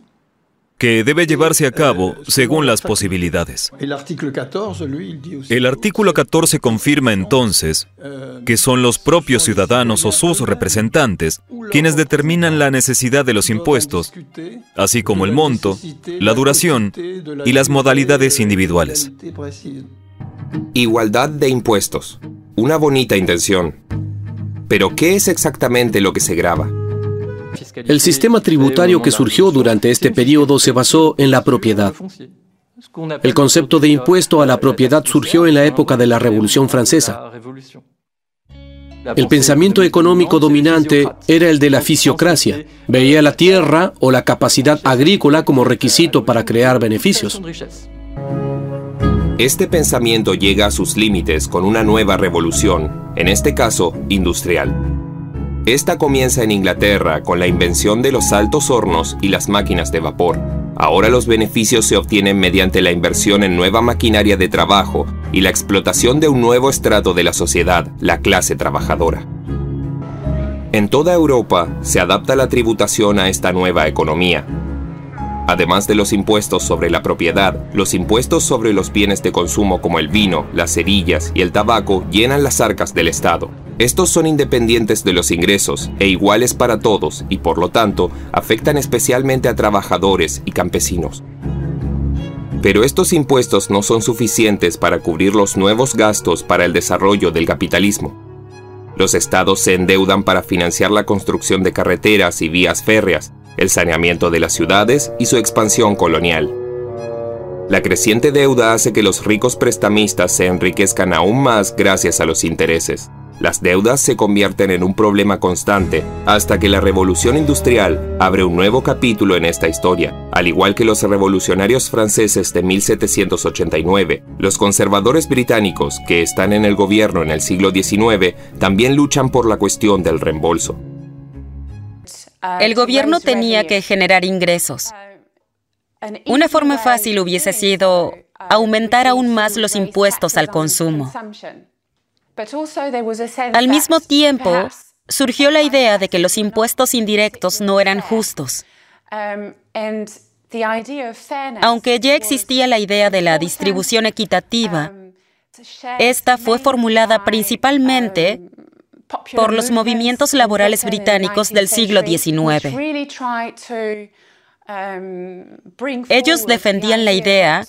que debe llevarse a cabo según las posibilidades. El artículo 14 confirma entonces que son los propios ciudadanos o sus representantes quienes determinan la necesidad de los impuestos, así como el monto, la duración y las modalidades individuales. Igualdad de impuestos. Una bonita intención. Pero ¿qué es exactamente lo que se graba? El sistema tributario que surgió durante este periodo se basó en la propiedad. El concepto de impuesto a la propiedad surgió en la época de la Revolución Francesa. El pensamiento económico dominante era el de la fisiocracia. Veía la tierra o la capacidad agrícola como requisito para crear beneficios. Este pensamiento llega a sus límites con una nueva revolución, en este caso industrial. Esta comienza en Inglaterra con la invención de los altos hornos y las máquinas de vapor. Ahora los beneficios se obtienen mediante la inversión en nueva maquinaria de trabajo y la explotación de un nuevo estrato de la sociedad, la clase trabajadora. En toda Europa se adapta la tributación a esta nueva economía, Además de los impuestos sobre la propiedad, los impuestos sobre los bienes de consumo como el vino, las cerillas y el tabaco llenan las arcas del Estado. Estos son independientes de los ingresos e iguales para todos y por lo tanto afectan especialmente a trabajadores y campesinos. Pero estos impuestos no son suficientes para cubrir los nuevos gastos para el desarrollo del capitalismo. Los estados se endeudan para financiar la construcción de carreteras y vías férreas, el saneamiento de las ciudades y su expansión colonial. La creciente deuda hace que los ricos prestamistas se enriquezcan aún más gracias a los intereses. Las deudas se convierten en un problema constante hasta que la revolución industrial abre un nuevo capítulo en esta historia. Al igual que los revolucionarios franceses de 1789, los conservadores británicos que están en el gobierno en el siglo XIX también luchan por la cuestión del reembolso. El gobierno tenía que generar ingresos. Una forma fácil hubiese sido aumentar aún más los impuestos al consumo. Al mismo tiempo, surgió la idea de que los impuestos indirectos no eran justos. Aunque ya existía la idea de la distribución equitativa, esta fue formulada principalmente por los movimientos laborales británicos del siglo XIX. Ellos defendían la idea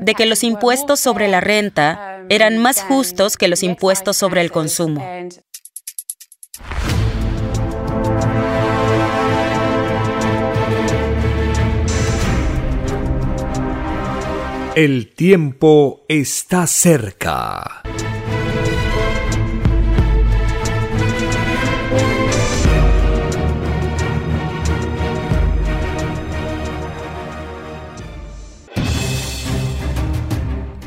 de que los impuestos sobre la renta eran más justos que los impuestos sobre el consumo. El tiempo está cerca.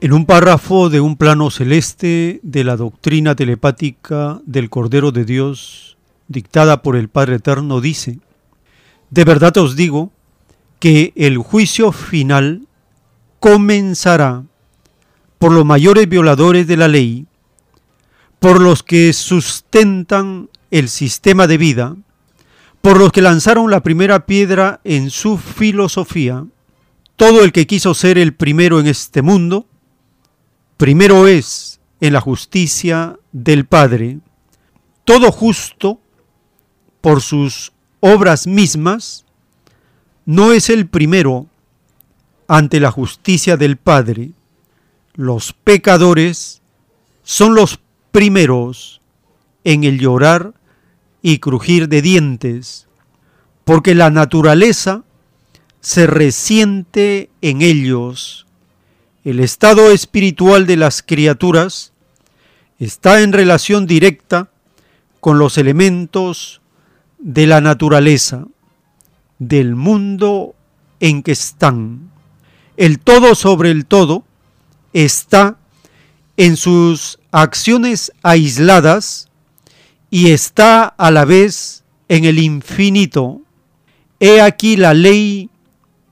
En un párrafo de un plano celeste de la doctrina telepática del Cordero de Dios, dictada por el Padre Eterno, dice, De verdad os digo que el juicio final comenzará por los mayores violadores de la ley, por los que sustentan el sistema de vida, por los que lanzaron la primera piedra en su filosofía, todo el que quiso ser el primero en este mundo, primero es en la justicia del Padre, todo justo por sus obras mismas, no es el primero ante la justicia del Padre. Los pecadores son los primeros en el llorar y crujir de dientes, porque la naturaleza se resiente en ellos el estado espiritual de las criaturas está en relación directa con los elementos de la naturaleza, del mundo en que están. El todo sobre el todo está en sus acciones aisladas y está a la vez en el infinito. He aquí la ley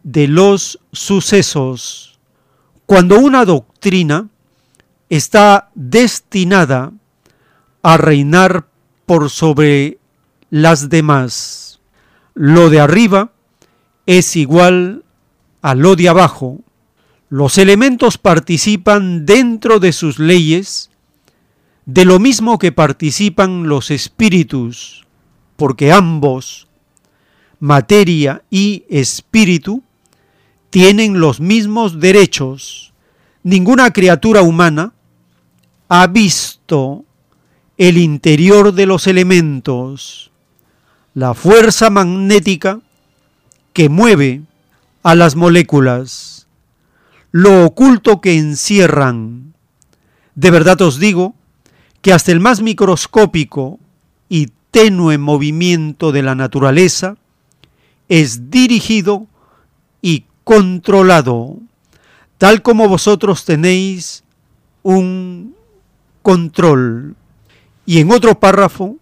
de los sucesos. Cuando una doctrina está destinada a reinar por sobre las demás, lo de arriba es igual a lo de abajo, Los elementos participan dentro de sus leyes de lo mismo que participan los espíritus, porque ambos, materia y espíritu, tienen los mismos derechos. Ninguna criatura humana ha visto el interior de los elementos, la fuerza magnética que mueve a las moléculas, lo oculto que encierran. De verdad os digo que hasta el más microscópico y tenue movimiento de la naturaleza es dirigido y controlado, tal como vosotros tenéis un control. Y en otro párrafo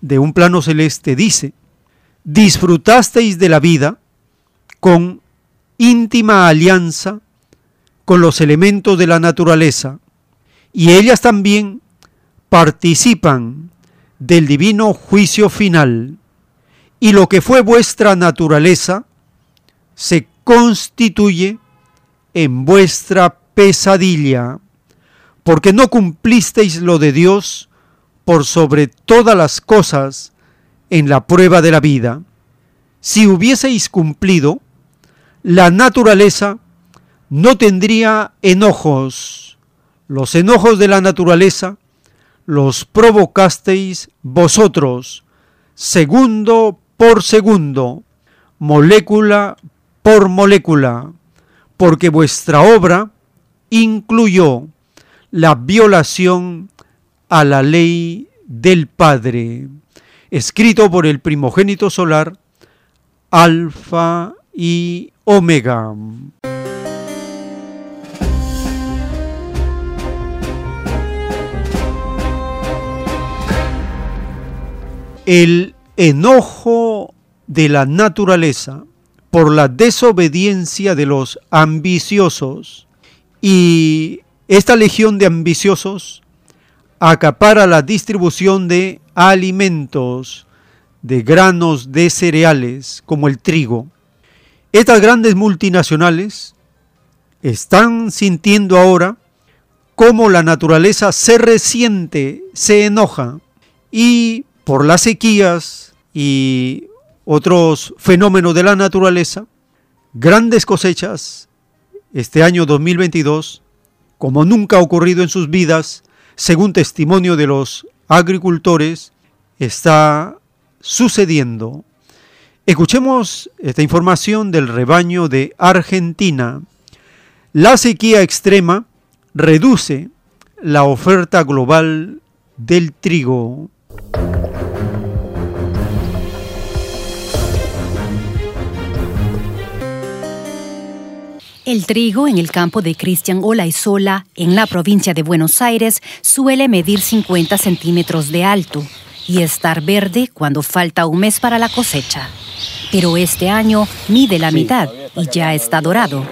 de un plano celeste dice, disfrutasteis de la vida con íntima alianza con los elementos de la naturaleza, y ellas también participan del divino juicio final, y lo que fue vuestra naturaleza se constituye en vuestra pesadilla, porque no cumplisteis lo de Dios por sobre todas las cosas en la prueba de la vida. Si hubieseis cumplido, la naturaleza no tendría enojos. Los enojos de la naturaleza los provocasteis vosotros, segundo por segundo, molécula por molécula, porque vuestra obra incluyó la violación a la ley del Padre, escrito por el primogénito solar, Alfa y Omega. El enojo de la naturaleza por la desobediencia de los ambiciosos y esta legión de ambiciosos acapara la distribución de alimentos, de granos, de cereales, como el trigo. Estas grandes multinacionales están sintiendo ahora cómo la naturaleza se resiente, se enoja y por las sequías y otros fenómenos de la naturaleza, grandes cosechas este año 2022 como nunca ha ocurrido en sus vidas, según testimonio de los agricultores, está sucediendo. Escuchemos esta información del rebaño de Argentina. La sequía extrema reduce la oferta global del trigo. El trigo en el campo de Cristian Olaizola, en la provincia de Buenos Aires, suele medir 50 centímetros de alto y estar verde cuando falta un mes para la cosecha. Pero este año mide la mitad y ya está dorado.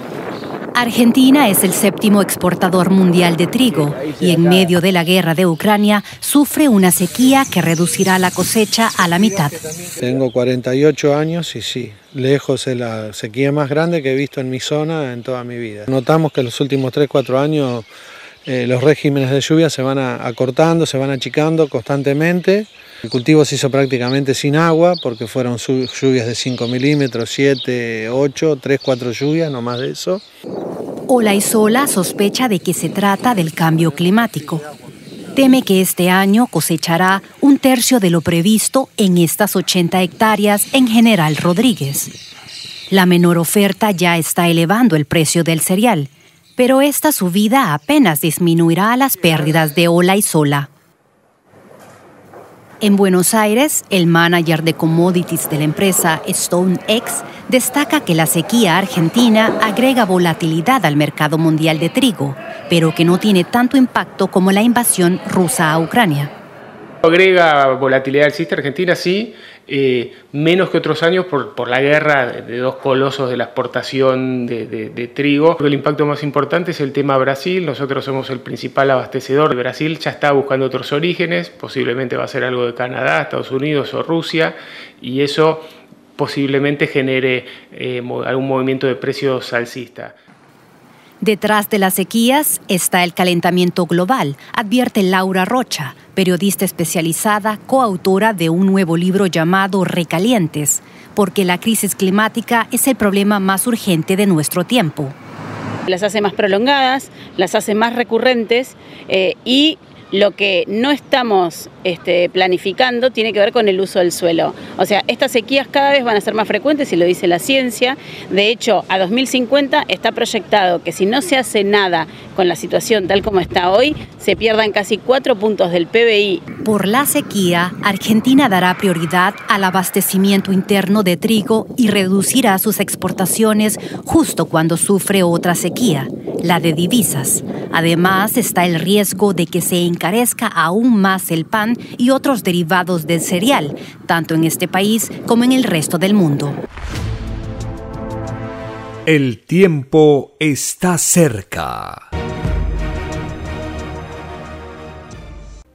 Argentina es el séptimo exportador mundial de trigo y en medio de la guerra de Ucrania sufre una sequía que reducirá la cosecha a la mitad. Tengo 48 años y sí, lejos es la sequía más grande que he visto en mi zona en toda mi vida. Notamos que en los últimos 3-4 años eh, los regímenes de lluvia se van acortando, se van achicando constantemente el cultivo se hizo prácticamente sin agua porque fueron lluvias de 5 milímetros, 7, 8, 3, 4 lluvias, no más de eso. Olaizola sospecha de que se trata del cambio climático. Teme que este año cosechará un tercio de lo previsto en estas 80 hectáreas en General Rodríguez. La menor oferta ya está elevando el precio del cereal, pero esta subida apenas disminuirá las pérdidas de Olaizola. En Buenos Aires, el manager de commodities de la empresa StoneX destaca que la sequía argentina agrega volatilidad al mercado mundial de trigo, pero que no tiene tanto impacto como la invasión rusa a Ucrania. Agrega volatilidad al sistema Argentina, sí, eh, menos que otros años por, la guerra de dos colosos de la exportación de, trigo. El impacto más importante es el tema Brasil. Nosotros somos el principal abastecedor de Brasil. Ya está buscando otros orígenes. Posiblemente va a ser algo de Canadá, Estados Unidos o Rusia. Y eso posiblemente genere eh, algún movimiento de precios alcista. Detrás de las sequías está el calentamiento global, advierte Laura Rocha, periodista especializada, coautora de un nuevo libro llamado Recalientes, porque la crisis climática es el problema más urgente de nuestro tiempo. Las hace más prolongadas, las hace más recurrentes eh, y lo que no estamos este, planificando tiene que ver con el uso del suelo. O sea, estas sequías cada vez van a ser más frecuentes, y lo dice la ciencia. De hecho, a 2050 está proyectado que si no se hace nada con la situación tal como está hoy, se pierdan casi cuatro puntos del PBI. Por la sequía, Argentina dará prioridad al abastecimiento interno de trigo y reducirá sus exportaciones justo cuando sufre otra sequía, la de divisas. Además, está el riesgo de que se encarezca aún más el pan y otros derivados del cereal, tanto en este país como en el resto del mundo. El tiempo está cerca.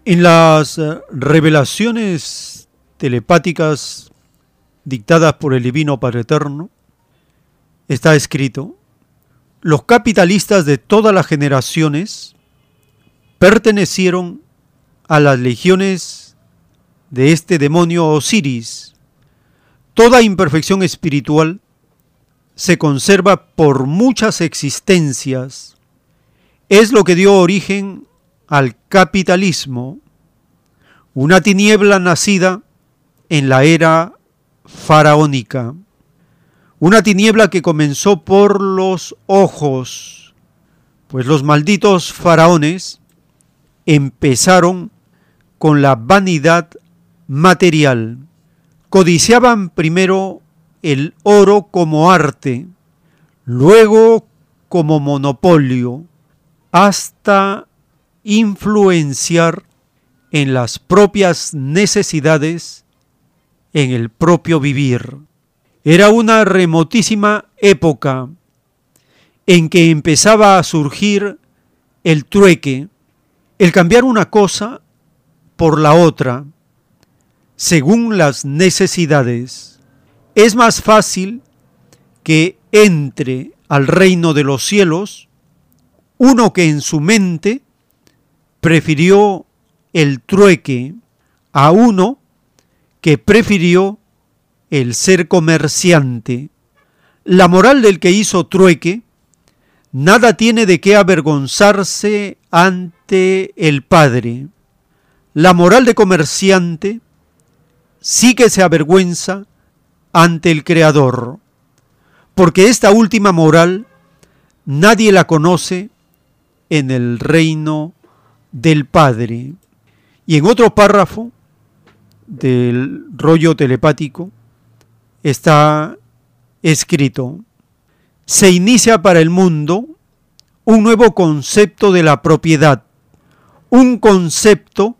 En las eh, revelaciones telepáticas dictadas por el Divino Padre Eterno, está escrito, los capitalistas de todas las generaciones pertenecieron a las legiones de este demonio Osiris. Toda imperfección espiritual se conserva por muchas existencias. Es lo que dio origen al capitalismo, una tiniebla nacida en la era faraónica, una tiniebla que comenzó por los ojos, pues los malditos faraones empezaron con la vanidad material. Codiciaban primero el oro como arte, luego como monopolio, hasta influenciar en las propias necesidades, en el propio vivir. Era una remotísima época en que empezaba a surgir el trueque, el cambiar una cosa por la otra, según las necesidades. Es más fácil que entre al reino de los cielos uno que en su mente prefirió el trueque a uno que prefirió el ser comerciante. La moral del que hizo trueque nada tiene de qué avergonzarse ante el Padre. La moral de comerciante sí que se avergüenza ante el Creador, porque esta última moral nadie la conoce en el reino del Padre. Y en otro párrafo del rollo telepático está escrito, se inicia para el mundo un nuevo concepto de la propiedad, un concepto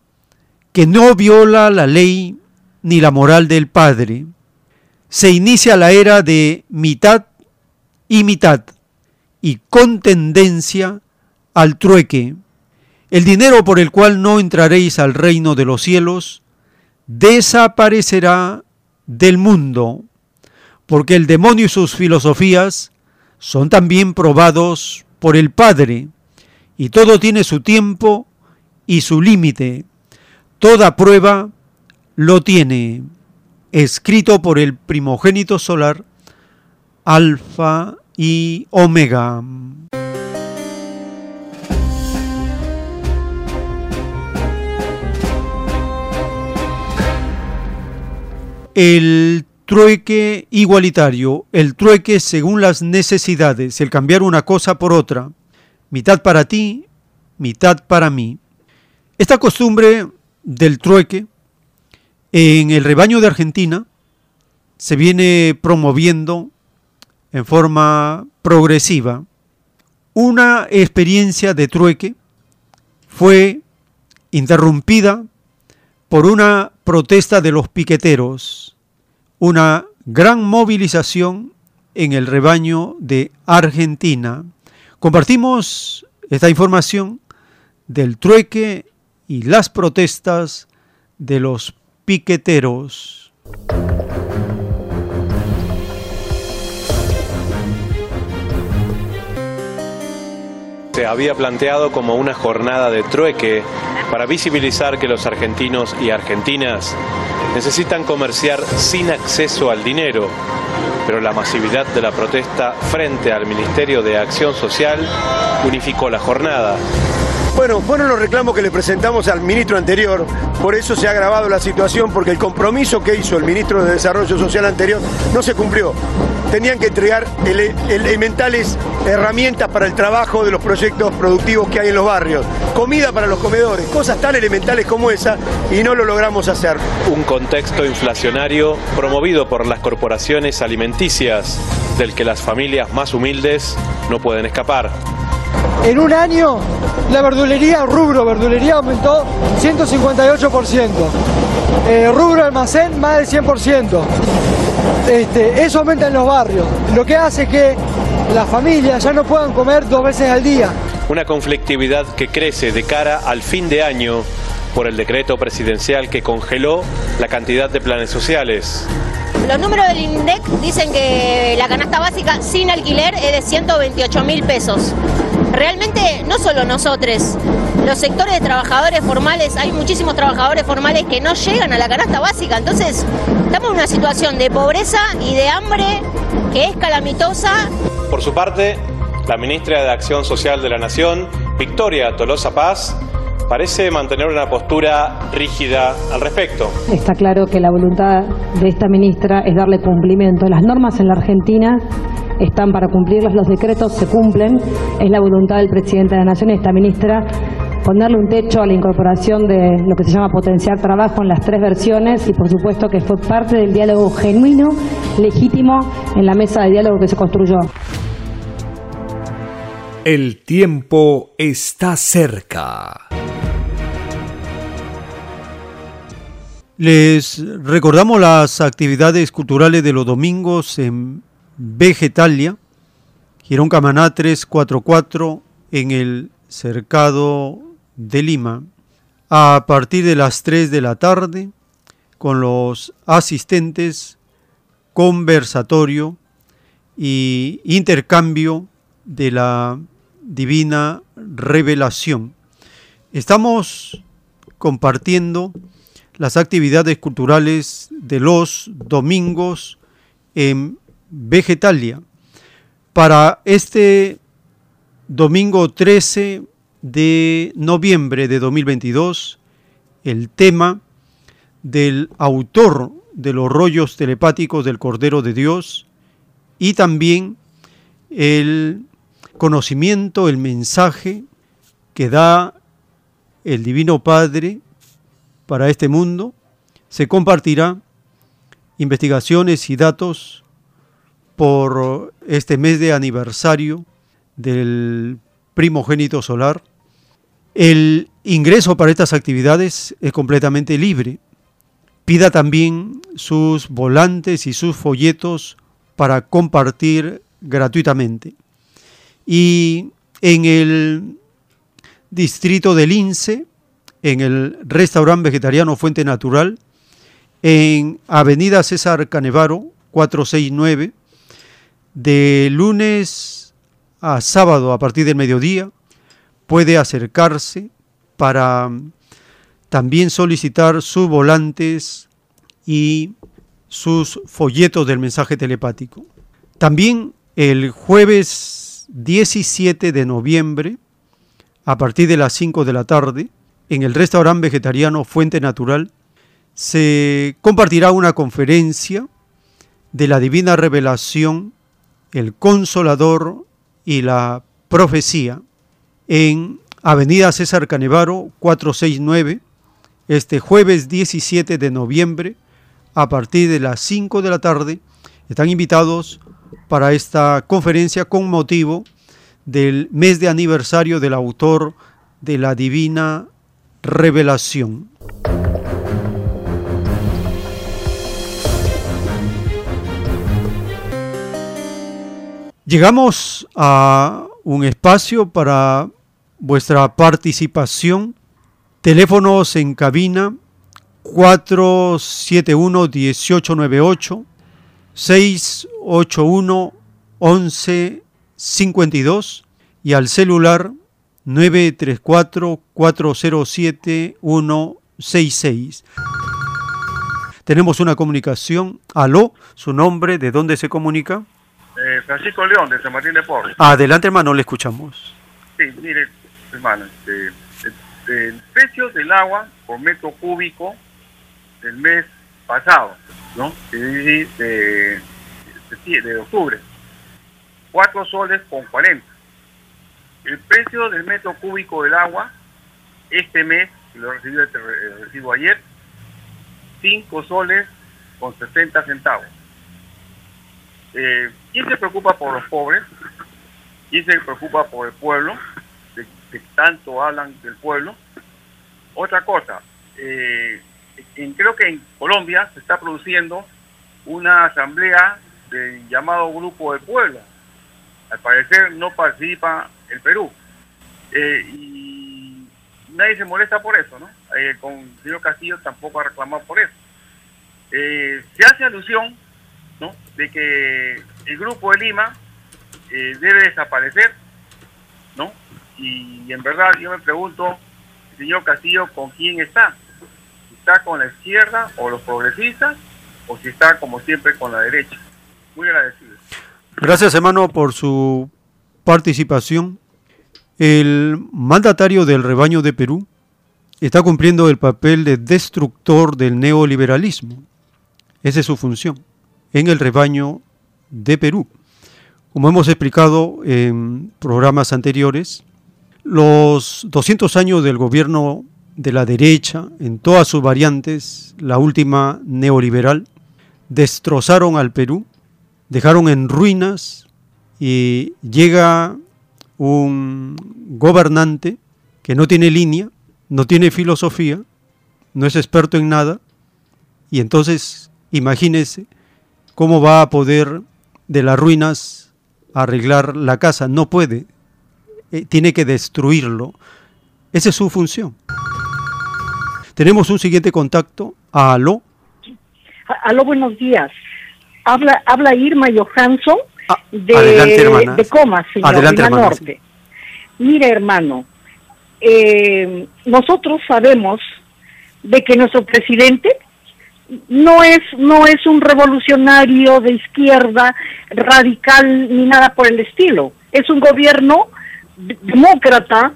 que no viola la ley ni la moral del Padre. Se inicia la era de mitad y mitad y con tendencia al trueque. El dinero por el cual no entraréis al reino de los cielos desaparecerá del mundo, porque el demonio y sus filosofías son también probados por el Padre, y todo tiene su tiempo y su límite. Toda prueba lo tiene, escrito por el primogénito solar, Alfa y Omega. El trueque igualitario, el trueque según las necesidades, el cambiar una cosa por otra, mitad para ti, mitad para mí. Esta costumbre del trueque en el rebaño de Argentina se viene promoviendo en forma progresiva. Una experiencia de trueque fue interrumpida por una protesta de los piqueteros una gran movilización en el rebaño de Argentina. Compartimos esta información del trueque y las protestas de los piqueteros. Se había planteado como una jornada de trueque para visibilizar que los argentinos y argentinas necesitan comerciar sin acceso al dinero, pero la masividad de la protesta frente al Ministerio de Acción Social unificó la jornada. Bueno, fueron los reclamos que le presentamos al ministro anterior, por eso se ha agravado la situación, porque el compromiso que hizo el ministro de Desarrollo Social anterior no se cumplió. Tenían que entregar elementales herramientas para el trabajo de los proyectos productivos que hay en los barrios, comida para los comedores, cosas tan elementales como esa, y no lo logramos hacer. Un contexto inflacionario promovido por las corporaciones alimenticias, del que las familias más humildes no pueden escapar. En un año, la verdulería, rubro verdulería aumentó 158%. Eh, rubro almacén, más del 100%. Este, eso aumenta en los barrios, lo que hace que las familias ya no puedan comer dos veces al día. Una conflictividad que crece de cara al fin de año por el decreto presidencial que congeló la cantidad de planes sociales. Los números del INDEC dicen que la canasta básica sin alquiler es de 128 mil pesos. Realmente no solo nosotros, los sectores de trabajadores formales, hay muchísimos trabajadores formales que no llegan a la canasta básica, entonces estamos en una situación de pobreza y de hambre que es calamitosa. Por su parte, la ministra de Acción Social de la Nación, Victoria Tolosa Paz, parece mantener una postura rígida al respecto. Está claro que la voluntad de esta ministra es darle cumplimiento. Las normas en la Argentina están para cumplirlas, los decretos se cumplen, es la voluntad del presidente de la Nación y esta ministra ponerle un techo a la incorporación de lo que se llama potenciar trabajo en las tres versiones y por supuesto que fue parte del diálogo genuino, legítimo en la mesa de diálogo que se construyó. El tiempo está cerca. Les recordamos las actividades culturales de los domingos en Vegetalia, Girón Camaná 344 en el Cercado de Lima, a partir de las 3 de la tarde, con los asistentes, conversatorio y intercambio de la divina revelación. Estamos compartiendo las actividades culturales de los domingos en Vegetalia. Para este domingo 13 de noviembre de 2022, el tema del autor de los rollos telepáticos del Cordero de Dios y también el conocimiento, el mensaje que da el Divino Padre para este mundo, se compartirá investigaciones y datos por este mes de aniversario del primogénito solar. El ingreso para estas actividades es completamente libre. Pida también sus volantes y sus folletos para compartir gratuitamente. Y en el distrito del INSE en el restaurante vegetariano Fuente Natural, en Avenida César Canevaro, 469, de lunes a sábado a partir del mediodía, puede acercarse para también solicitar sus volantes y sus folletos del mensaje telepático. También el jueves 17 de noviembre, a partir de las 5 de la tarde, en el restaurante vegetariano Fuente Natural se compartirá una conferencia de la divina revelación, el consolador y la profecía en Avenida César Canevaro 469 este jueves 17 de noviembre a partir de las 5 de la tarde. Están invitados para esta conferencia con motivo del mes de aniversario del autor de la Divina revelación. Llegamos a un espacio para vuestra participación. Teléfonos en cabina 471-1898, 681-1152 y al celular 934-407-166. Tenemos una comunicación. Aló, su nombre, ¿de dónde se comunica? Eh, Francisco León, de San Martín de Porres. Adelante, hermano, le escuchamos. Sí, mire, hermano, este, el, precio del agua por metro cúbico del mes pasado, ¿no? De, de, de octubre, 4 soles con 40. El precio del metro cúbico del agua este mes, lo recibí, lo recibo ayer, 5 soles con 60 centavos. Eh, ¿Quién se preocupa por los pobres? ¿Quién se preocupa por el pueblo? De, tanto hablan del pueblo. Otra cosa, eh, creo que en Colombia se está produciendo una asamblea del llamado Grupo del Pueblo. Al parecer no participa el Perú. Eh, y nadie se molesta por eso, ¿no? Eh, con el señor Castillo tampoco ha reclamado por eso. Se hace alusión, ¿no? De que el Grupo de Lima debe desaparecer, ¿no? Y, en verdad yo me pregunto, señor Castillo, ¿con quién está? está con la izquierda o los progresistas o si está como siempre con la derecha. Muy agradecido. Gracias hermano por su participación. El mandatario del rebaño de Perú está cumpliendo el papel de destructor del neoliberalismo. Esa es su función en el rebaño de Perú. Como hemos explicado en programas anteriores, los 200 años del gobierno de la derecha, en todas sus variantes, la última neoliberal, destrozaron al Perú, dejaron en ruinas y llega un gobernante que no tiene línea, no tiene filosofía, no es experto en nada, y entonces imagínese cómo va a poder de las ruinas arreglar la casa, no puede, eh, tiene que destruirlo. Esa es su función. Tenemos un siguiente contacto. Aló. Aló, buenos días. Habla, habla Irma Johansson ah, de, de Comas, señor, adelante, Norte. Mire, hermano, eh, nosotros sabemos de que nuestro presidente no es no es un revolucionario de izquierda radical ni nada por el estilo. Es un gobierno demócrata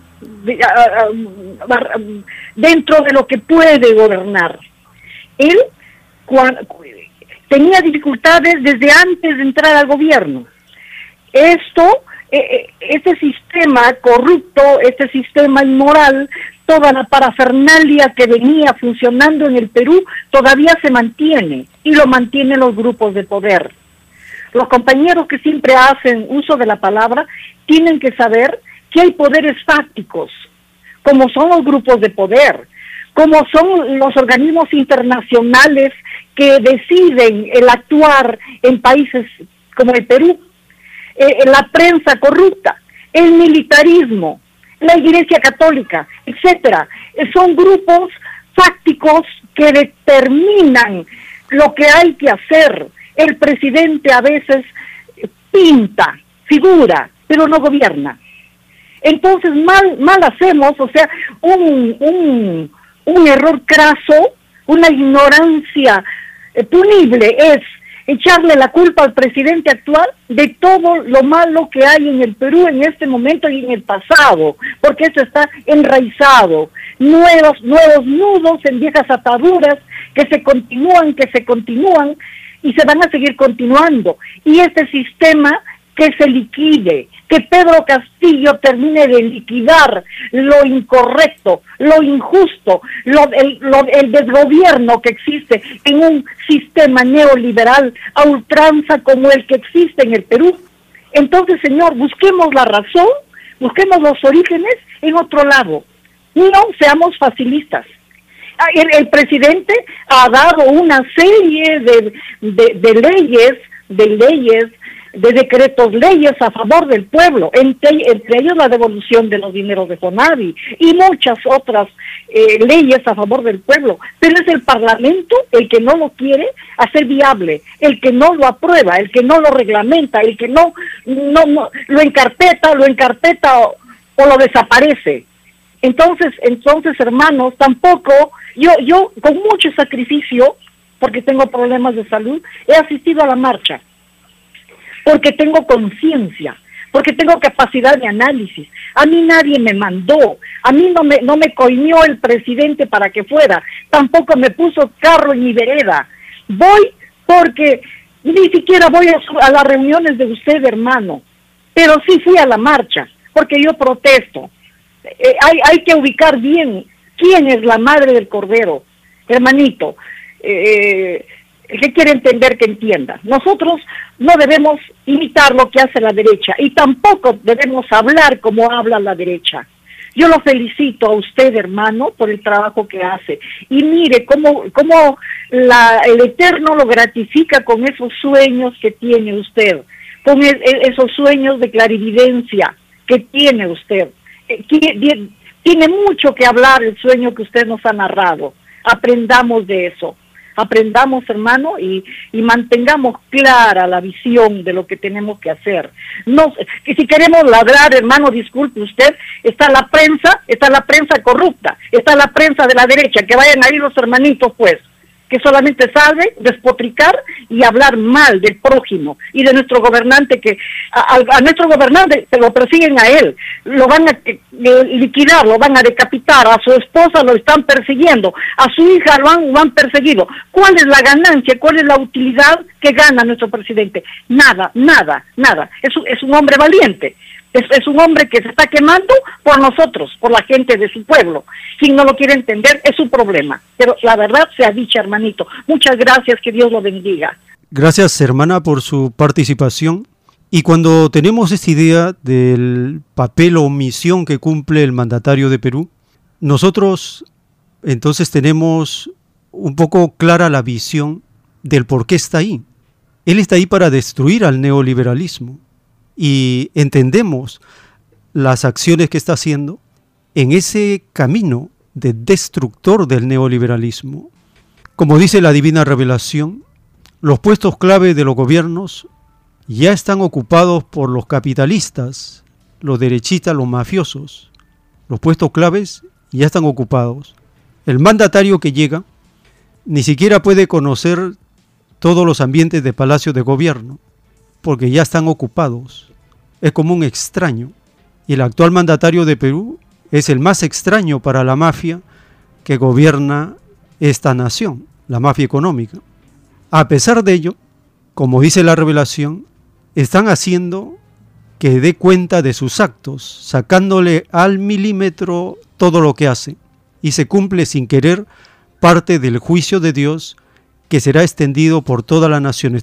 dentro de lo que puede gobernar. Él tenía dificultades desde antes de entrar al gobierno. Esto, este sistema corrupto, este sistema inmoral, toda la parafernalia que venía funcionando en el Perú todavía se mantiene y lo mantienen los grupos de poder. Los compañeros que siempre hacen uso de la palabra tienen que saber que hay poderes fácticos, como son los grupos de poder, como son los organismos internacionales que deciden el actuar en países como el Perú, eh, la prensa corrupta, el militarismo, la Iglesia Católica, etcétera. Son grupos fácticos que determinan lo que hay que hacer. El presidente a veces pinta, figura, pero no gobierna. Entonces mal, mal hacemos, o sea, un, un, un error craso, una ignorancia eh, punible es echarle la culpa al presidente actual de todo lo malo que hay en el Perú en este momento y en el pasado, porque eso está enraizado. Nuevos, nuevos nudos en viejas ataduras que se continúan, que se continúan y se van a seguir continuando. Y este sistema que se liquide, que Pedro Castillo termine de liquidar lo incorrecto, lo injusto, lo, el, el desgobierno que existe en un sistema neoliberal a ultranza como el que existe en el Perú. Entonces, señor, busquemos la razón, busquemos los orígenes en otro lado. No seamos facilistas. Ah, el, presidente ha dado una serie de leyes, de leyes de decretos leyes a favor del pueblo, entre, ellos la devolución de los dineros de Fonavi y muchas otras eh, leyes a favor del pueblo. Pero es el Parlamento el que no lo quiere hacer viable, el que no lo aprueba, el que no lo reglamenta, el que no, no, lo encarpeta, lo encarpeta o lo desaparece. Entonces, entonces, hermanos, tampoco, yo, yo con mucho sacrificio, porque tengo problemas de salud, he asistido a la marcha, porque tengo conciencia, porque tengo capacidad de análisis. A mí nadie me mandó, a mí no me, no me coimió el presidente para que fuera, tampoco me puso carro en mi vereda. Voy porque ni siquiera voy a, las reuniones de usted, hermano, pero sí fui a la marcha, porque yo protesto. Eh, hay, hay que ubicar bien quién es la madre del cordero, hermanito. Eh, el que quiere entender, que entienda. Nosotros no debemos imitar lo que hace la derecha y tampoco debemos hablar como habla la derecha. Yo lo felicito a usted, hermano, por el trabajo que hace. Y mire cómo, cómo la, el Eterno lo gratifica con esos sueños que tiene usted, con e, e, esos sueños de clarividencia que tiene usted. Eh, tiene mucho que hablar el sueño que usted nos ha narrado. Aprendamos de eso aprendamos, hermano, y, y mantengamos clara la visión de lo que tenemos que hacer. No, que si queremos ladrar, hermano, disculpe usted, está la prensa, está la prensa corrupta, está la prensa de la derecha, que vayan ahí los hermanitos, pues que solamente sabe despotricar y hablar mal del prójimo y de nuestro gobernante que a, nuestro gobernante se lo persiguen a él, lo van a liquidar, lo van a decapitar, a su esposa lo están persiguiendo, a su hija lo han, lo han perseguido. ¿Cuál es la ganancia? ¿Cuál es la utilidad que gana nuestro presidente? Nada, nada, nada. Es, es un hombre valiente es, un hombre que se está quemando por nosotros, por la gente de su pueblo. Quien no lo quiere entender es su problema. Pero la verdad se ha dicho, hermanito. Muchas gracias, que Dios lo bendiga. Gracias, hermana, por su participación. Y cuando tenemos esta idea del papel o misión que cumple el mandatario de Perú, nosotros entonces tenemos un poco clara la visión del por qué está ahí. Él está ahí para destruir al neoliberalismo y entendemos las acciones que está haciendo en ese camino de destructor del neoliberalismo. Como dice la divina revelación, los puestos clave de los gobiernos ya están ocupados por los capitalistas, los derechistas, los mafiosos. Los puestos claves ya están ocupados. El mandatario que llega ni siquiera puede conocer todos los ambientes de palacio de gobierno porque ya están ocupados. Es como un extraño. Y el actual mandatario de Perú es el más extraño para la mafia que gobierna esta nación, la mafia económica. A pesar de ello, como dice la revelación, están haciendo que dé cuenta de sus actos, sacándole al milímetro todo lo que hace, y se cumple sin querer parte del juicio de Dios que será extendido por toda la nación.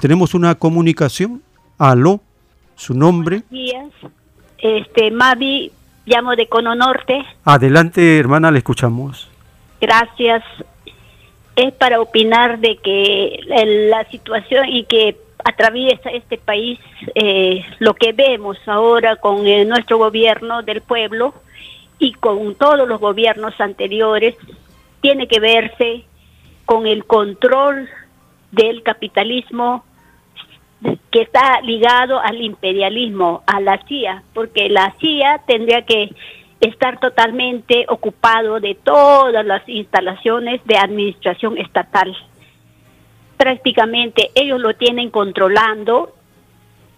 Tenemos una comunicación. Aló, su nombre. Buenos días. Este, Mavi, llamo de Cono Norte. Adelante, hermana, le escuchamos. Gracias. Es para opinar de que la situación y que atraviesa este país, eh, lo que vemos ahora con eh, nuestro gobierno del pueblo y con todos los gobiernos anteriores, tiene que verse con el control del capitalismo que está ligado al imperialismo, a la CIA, porque la CIA tendría que estar totalmente ocupado de todas las instalaciones de administración estatal. Prácticamente ellos lo tienen controlando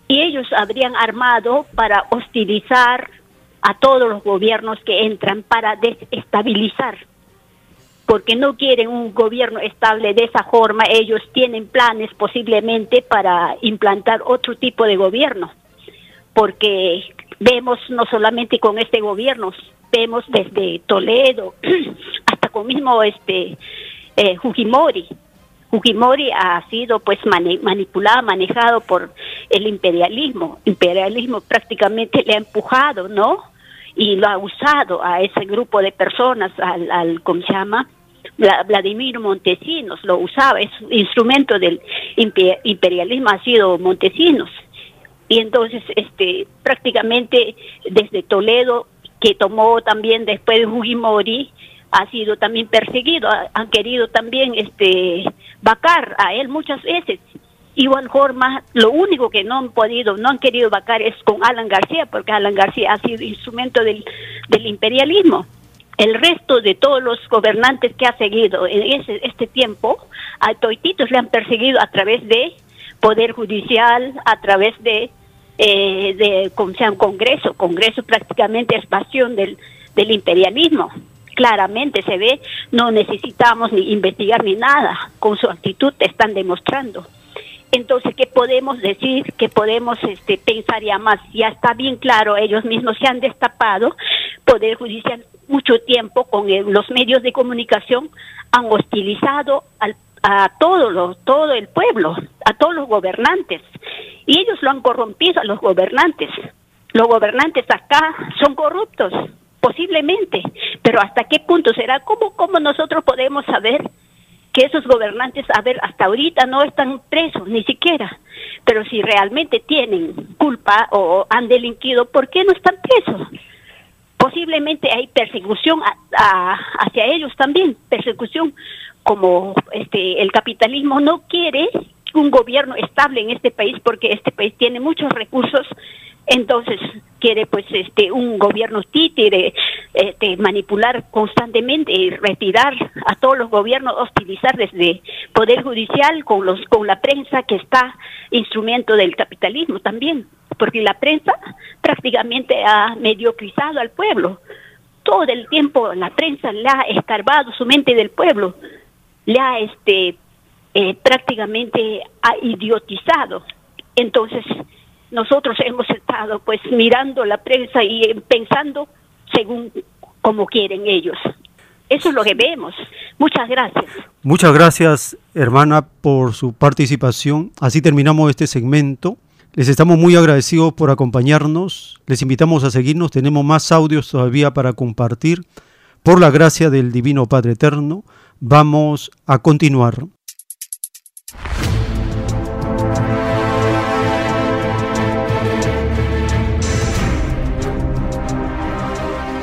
y ellos habrían armado para hostilizar a todos los gobiernos que entran para desestabilizar porque no quieren un gobierno estable de esa forma, ellos tienen planes posiblemente para implantar otro tipo de gobierno, porque vemos no solamente con este gobierno, vemos desde Toledo hasta con mismo este eh, Fujimori. Fujimori ha sido pues manipulado, manejado por el imperialismo. Imperialismo prácticamente le ha empujado, ¿no? Y lo ha usado a ese grupo de personas, al, al ¿cómo llama? Vladimir Montesinos lo usaba, es instrumento del imperialismo ha sido Montesinos. Y entonces este prácticamente desde Toledo que tomó también después de Fujimori ha sido también perseguido, han querido también este vacar a él muchas veces igual forma, lo único que no han podido, no han querido vacar es con Alan García, porque Alan García ha sido instrumento del, del imperialismo. El resto de todos los gobernantes que ha seguido en ese, este tiempo, a toititos le han perseguido a través de Poder Judicial, a través de, eh, de sea, un Congreso. Congreso prácticamente es pasión del, del imperialismo claramente se ve, no necesitamos ni investigar ni nada, con su actitud están demostrando. Entonces, ¿qué podemos decir? ¿Qué podemos este, pensar ya más? Ya está bien claro, ellos mismos se han destapado, Poder Judicial mucho tiempo con los medios de comunicación han hostilizado al, a todo, lo, todo el pueblo, a todos los gobernantes, y ellos lo han corrompido a los gobernantes. Los gobernantes acá son corruptos, posiblemente, pero ¿hasta qué punto será? ¿Cómo, cómo nosotros podemos saber? Que esos gobernantes, a ver, hasta ahorita no están presos, ni siquiera. Pero si realmente tienen culpa o han delinquido, ¿por qué no están presos? Posiblemente hay persecución hacia ellos también, persecución como este el capitalismo no quiere un gobierno estable en este país porque este país tiene muchos recursos entonces quiere pues este un gobierno títere este, manipular constantemente y retirar a todos los gobiernos hostilizar desde poder judicial con los con la prensa que está instrumento del capitalismo también porque la prensa prácticamente ha mediocrizado al pueblo. Todo el tiempo la prensa le ha escarbado su mente del pueblo le ha este eh, prácticamente ha idiotizado. Entonces nosotros hemos estado pues mirando la prensa y pensando según como quieren ellos. Eso es lo que vemos. Muchas gracias. Muchas gracias, hermana, por su participación. Así terminamos este segmento. Les estamos muy agradecidos por acompañarnos. Les invitamos a seguirnos. Tenemos más audios todavía para compartir. Por la gracia del Divino Padre Eterno, vamos a continuar.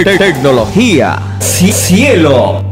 Tecnología. Cielo.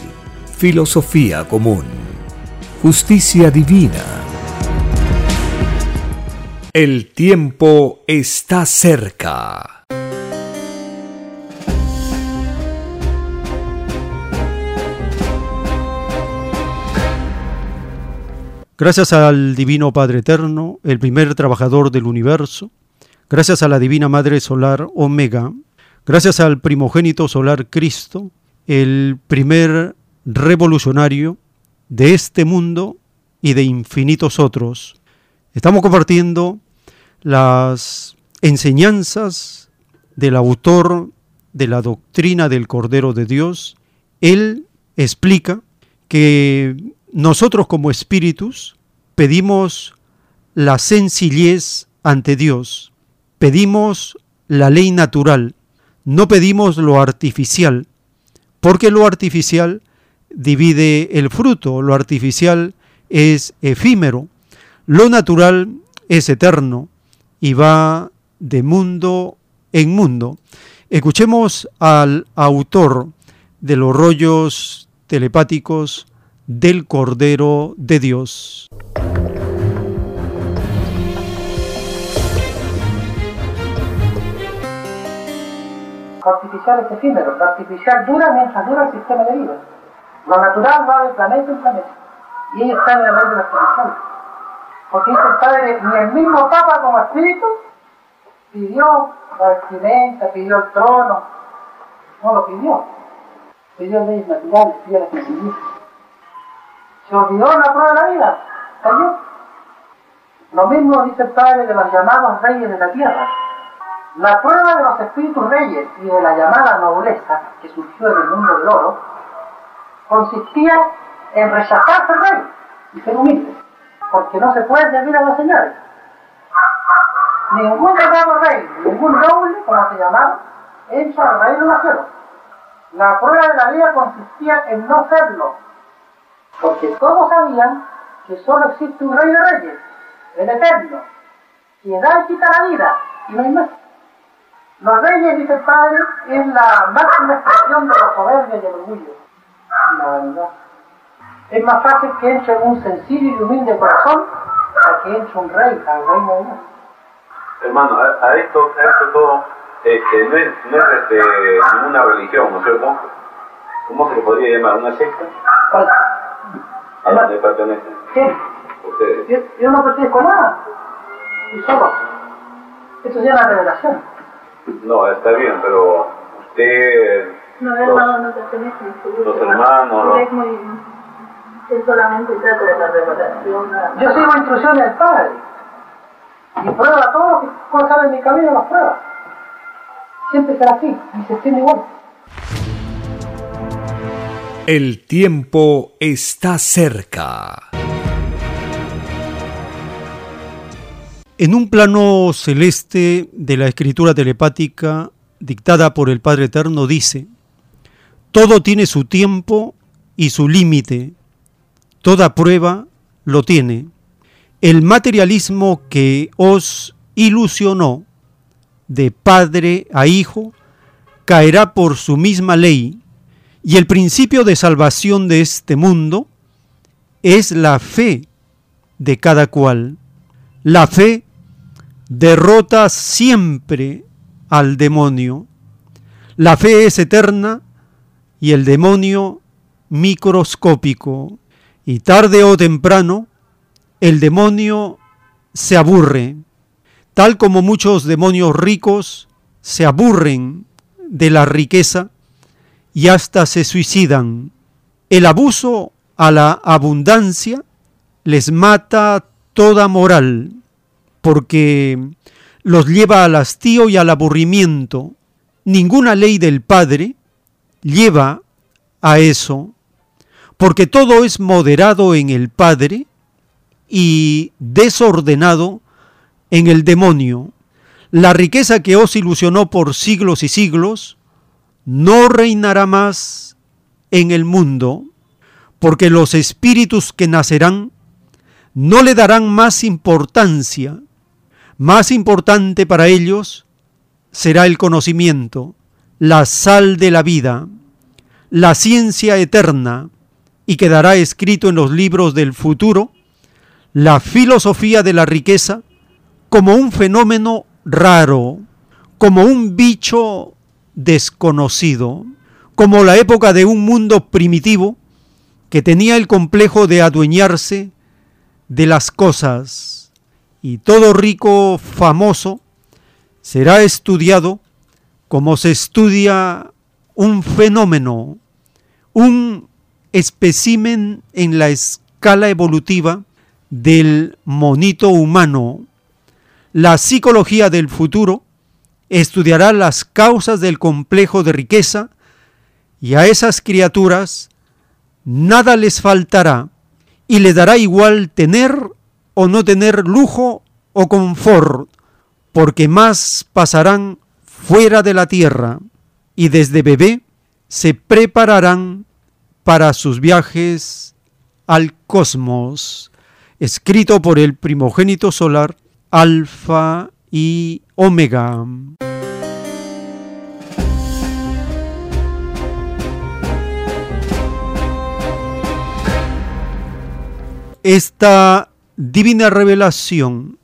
filosofía común, justicia divina. El tiempo está cerca. Gracias al Divino Padre Eterno, el primer trabajador del universo, gracias a la Divina Madre Solar Omega, gracias al primogénito solar Cristo, el primer revolucionario de este mundo y de infinitos otros. Estamos compartiendo las enseñanzas del autor de la doctrina del Cordero de Dios. Él explica que nosotros como espíritus pedimos la sencillez ante Dios, pedimos la ley natural, no pedimos lo artificial, porque lo artificial divide el fruto, lo artificial es efímero, lo natural es eterno y va de mundo en mundo. Escuchemos al autor de los rollos telepáticos del Cordero de Dios. artificial es efímero, artificial dura mientras dura el sistema de vida. Lo natural va de planeta en planeta. Y ellos están en la ley de la condición. Porque dice el Padre, ni el mismo Papa como espíritu pidió la vestimenta, pidió el trono. No lo pidió. Pidió leyes naturales, pidió la sencillez. Se olvidó la prueba de la vida. Cayó. Lo mismo dice el Padre de los llamados reyes de la tierra. La prueba de los espíritus reyes y de la llamada nobleza que surgió en el mundo del oro consistía en rechazarse el rey y ser humilde, porque no se puede servir a los señores. Ningún llamado rey, ningún noble, como se llamaba, entra al reino de los. La prueba de la vida consistía en no serlo, porque todos sabían que solo existe un rey de reyes, el eterno, quien da y quita la vida, y no hay más. Los reyes, dice el Padre, es la máxima expresión de la soberbia y el orgullo y la vanidad. Es más fácil que entre un sencillo y humilde corazón a que entre un rey al reino de Dios. Hermano, a, a esto, a esto todo este, no es, no es este, ninguna religión, ¿no es cierto? ¿Cómo se le podría llamar? ¿Una secta? ¿Cuál? ¿A dónde pertenecen? ¿Qué? Ustedes. Yo, yo no pertenezco a nada. Y solo. Esto se llama revelación. No, está bien, pero usted, No, hermano, no pertenece. los hermanos, Él es muy... Él solamente trata de la revelación. Yo sigo instrucciones del Padre. Y prueba todo lo que estar en mi camino, las pruebas. Siempre será así, y se extiende igual. El tiempo está cerca. En un plano celeste de la escritura telepática dictada por el Padre Eterno dice, todo tiene su tiempo y su límite. Toda prueba lo tiene. El materialismo que os ilusionó de padre a hijo caerá por su misma ley y el principio de salvación de este mundo es la fe de cada cual. La fe derrota siempre al demonio. La fe es eterna y el demonio microscópico. Y tarde o temprano el demonio se aburre, tal como muchos demonios ricos se aburren de la riqueza y hasta se suicidan. El abuso a la abundancia les mata toda moral, porque los lleva al hastío y al aburrimiento. Ninguna ley del Padre lleva a eso, porque todo es moderado en el Padre y desordenado en el demonio. La riqueza que os ilusionó por siglos y siglos no reinará más en el mundo, porque los espíritus que nacerán no le darán más importancia. Más importante para ellos será el conocimiento, la sal de la vida, la ciencia eterna, y quedará escrito en los libros del futuro la filosofía de la riqueza como un fenómeno raro, como un bicho desconocido, como la época de un mundo primitivo que tenía el complejo de adueñarse de las cosas, y todo rico famoso será estudiado como se estudia un fenómeno, un espécimen en la escala evolutiva del monito humano. La psicología del futuro estudiará las causas del complejo de riqueza y a esas criaturas nada les faltará y le dará igual tener o no tener lujo o confort, porque más pasarán fuera de la tierra y desde bebé se prepararán para sus viajes al cosmos, escrito por el primogénito solar Alfa y Omega. Esta divina revelación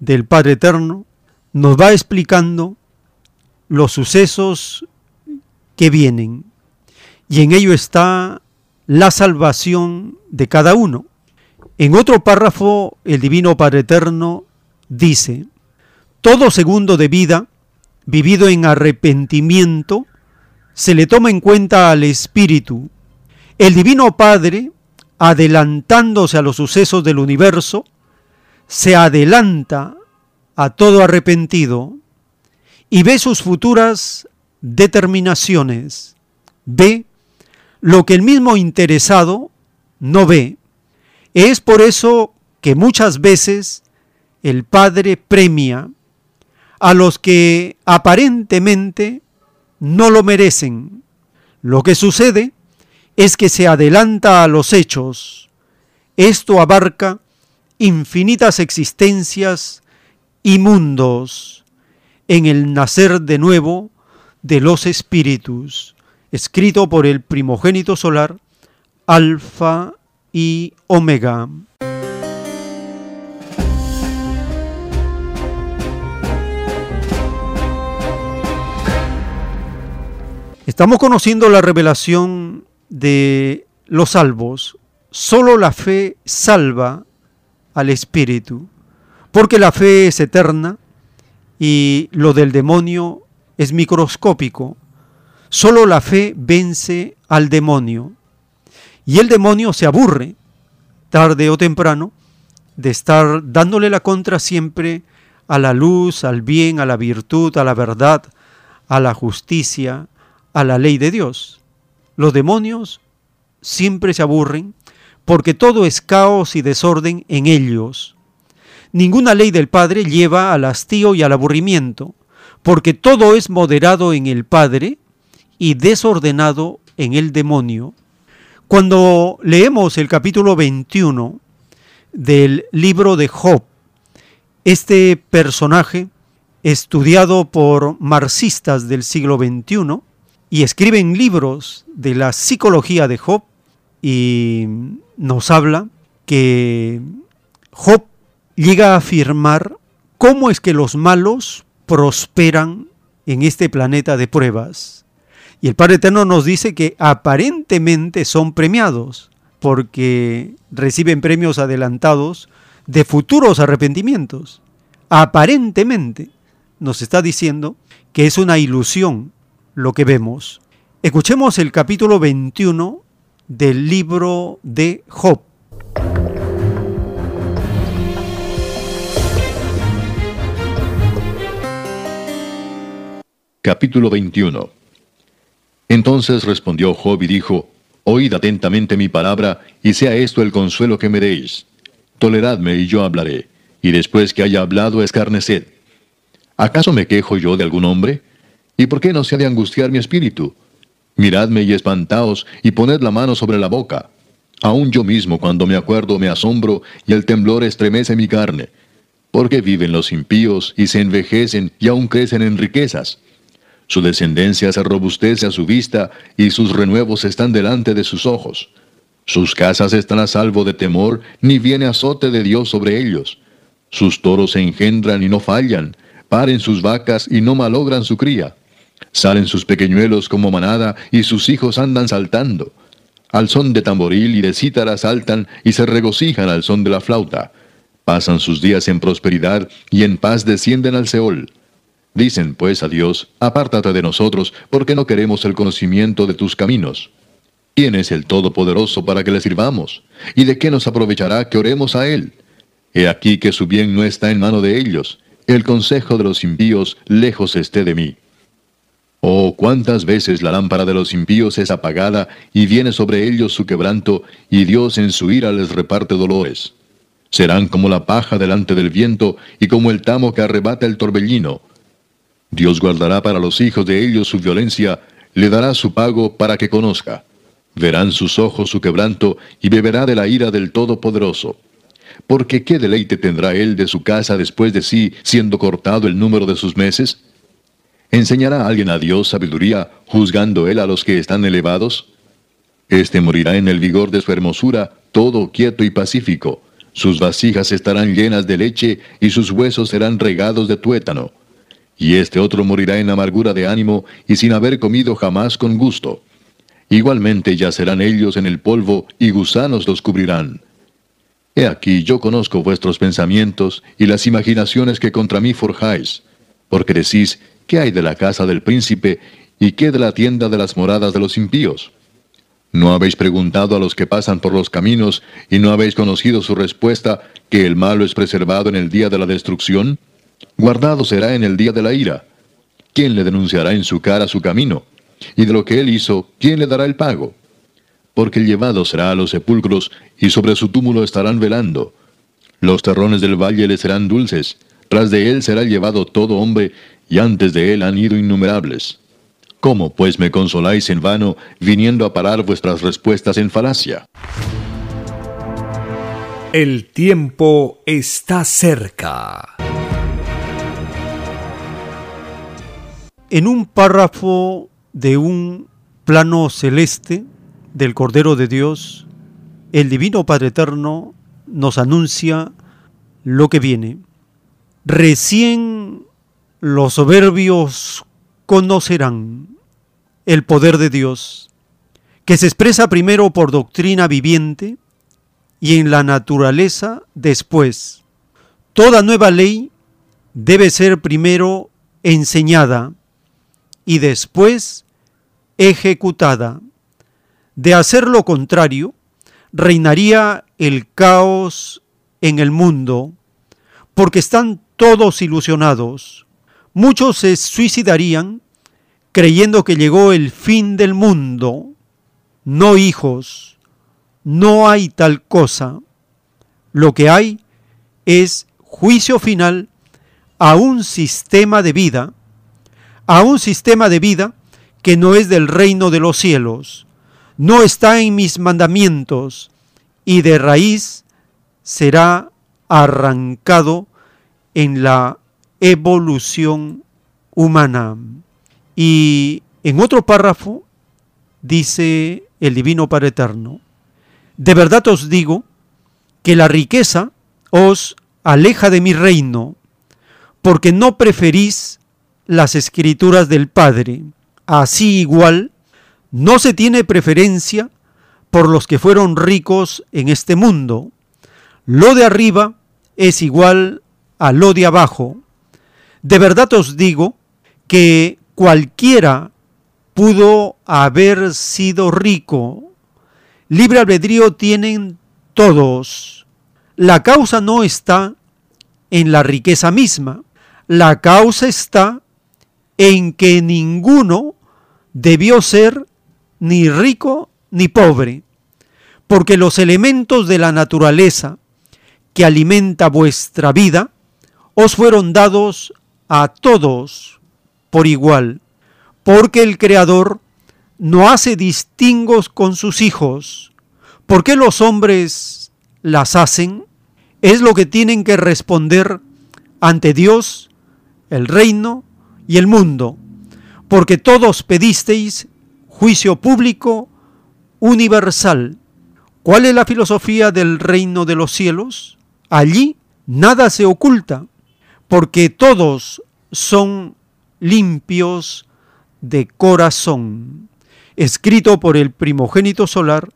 del Padre Eterno nos va explicando los sucesos que vienen y en ello está la salvación de cada uno. En otro párrafo, el Divino Padre Eterno dice, todo segundo de vida vivido en arrepentimiento se le toma en cuenta al Espíritu. El Divino Padre, adelantándose a los sucesos del universo, se adelanta a todo arrepentido y ve sus futuras determinaciones, ve lo que el mismo interesado no ve. Es por eso que muchas veces el Padre premia a los que aparentemente no lo merecen. Lo que sucede es que se adelanta a los hechos. Esto abarca infinitas existencias y mundos en el nacer de nuevo de los espíritus, escrito por el primogénito solar, Alfa y Omega. Estamos conociendo la revelación de los salvos. Solo la fe salva al espíritu, porque la fe es eterna y lo del demonio es microscópico. Solo la fe vence al demonio. Y el demonio se aburre, tarde o temprano, de estar dándole la contra siempre a la luz, al bien, a la virtud, a la verdad, a la justicia, a la ley de Dios. Los demonios siempre se aburren porque todo es caos y desorden en ellos. Ninguna ley del Padre lleva al hastío y al aburrimiento, porque todo es moderado en el Padre y desordenado en el demonio. Cuando leemos el capítulo 21 del libro de Job, este personaje, estudiado por marxistas del siglo XXI, y escriben libros de la psicología de Job, y nos habla que Job llega a afirmar cómo es que los malos prosperan en este planeta de pruebas. Y el Padre Eterno nos dice que aparentemente son premiados porque reciben premios adelantados de futuros arrepentimientos. Aparentemente nos está diciendo que es una ilusión lo que vemos. Escuchemos el capítulo 21 del libro de Job. Capítulo 21 Entonces respondió Job y dijo, Oíd atentamente mi palabra, y sea esto el consuelo que me deis. Toleradme y yo hablaré, y después que haya hablado escarneced. ¿Acaso me quejo yo de algún hombre? ¿Y por qué no se ha de angustiar mi espíritu? Miradme y espantaos, y poned la mano sobre la boca. Aun yo mismo cuando me acuerdo me asombro, y el temblor estremece mi carne. Porque viven los impíos, y se envejecen, y aún crecen en riquezas. Su descendencia se robustece a su vista, y sus renuevos están delante de sus ojos. Sus casas están a salvo de temor, ni viene azote de Dios sobre ellos. Sus toros se engendran y no fallan, paren sus vacas y no malogran su cría. Salen sus pequeñuelos como manada, y sus hijos andan saltando. Al son de tamboril y de cítara saltan y se regocijan al son de la flauta. Pasan sus días en prosperidad y en paz descienden al Seol. Dicen pues a Dios, apártate de nosotros, porque no queremos el conocimiento de tus caminos. ¿Quién es el Todopoderoso para que le sirvamos? ¿Y de qué nos aprovechará que oremos a Él? He aquí que su bien no está en mano de ellos, el consejo de los impíos lejos esté de mí. Oh, cuántas veces la lámpara de los impíos es apagada y viene sobre ellos su quebranto, y Dios en su ira les reparte dolores. Serán como la paja delante del viento y como el tamo que arrebata el torbellino. Dios guardará para los hijos de ellos su violencia, le dará su pago para que conozca. Verán sus ojos su quebranto y beberá de la ira del Todopoderoso. Porque qué deleite tendrá él de su casa después de sí, siendo cortado el número de sus meses? ¿Enseñará alguien a Dios sabiduría, juzgando él a los que están elevados? Este morirá en el vigor de su hermosura, todo quieto y pacífico. Sus vasijas estarán llenas de leche y sus huesos serán regados de tuétano. Y este otro morirá en amargura de ánimo y sin haber comido jamás con gusto. Igualmente yacerán ellos en el polvo y gusanos los cubrirán. He aquí yo conozco vuestros pensamientos y las imaginaciones que contra mí forjáis, porque decís, ¿qué hay de la casa del príncipe y qué de la tienda de las moradas de los impíos? ¿No habéis preguntado a los que pasan por los caminos y no habéis conocido su respuesta que el malo es preservado en el día de la destrucción? Guardado será en el día de la ira. ¿Quién le denunciará en su cara su camino? Y de lo que él hizo, ¿quién le dará el pago? Porque llevado será a los sepulcros, y sobre su túmulo estarán velando. Los terrones del valle le serán dulces, tras de él será llevado todo hombre, y antes de él han ido innumerables. ¿Cómo pues me consoláis en vano, viniendo a parar vuestras respuestas en falacia? El tiempo está cerca. En un párrafo de un plano celeste del Cordero de Dios, el Divino Padre Eterno nos anuncia lo que viene. Recién los soberbios conocerán el poder de Dios, que se expresa primero por doctrina viviente y en la naturaleza después. Toda nueva ley debe ser primero enseñada y después ejecutada. De hacer lo contrario, reinaría el caos en el mundo, porque están todos ilusionados. Muchos se suicidarían creyendo que llegó el fin del mundo. No, hijos, no hay tal cosa. Lo que hay es juicio final a un sistema de vida a un sistema de vida que no es del reino de los cielos, no está en mis mandamientos, y de raíz será arrancado en la evolución humana. Y en otro párrafo dice el Divino Padre Eterno, de verdad os digo que la riqueza os aleja de mi reino, porque no preferís las escrituras del Padre. Así igual, no se tiene preferencia por los que fueron ricos en este mundo. Lo de arriba es igual a lo de abajo. De verdad os digo que cualquiera pudo haber sido rico. Libre albedrío tienen todos. La causa no está en la riqueza misma. La causa está en que ninguno debió ser ni rico ni pobre, porque los elementos de la naturaleza que alimenta vuestra vida os fueron dados a todos por igual, porque el Creador no hace distingos con sus hijos. ¿Por qué los hombres las hacen? Es lo que tienen que responder ante Dios, el reino y el mundo, porque todos pedisteis juicio público universal. ¿Cuál es la filosofía del reino de los cielos? Allí nada se oculta, porque todos son limpios de corazón. Escrito por el primogénito solar,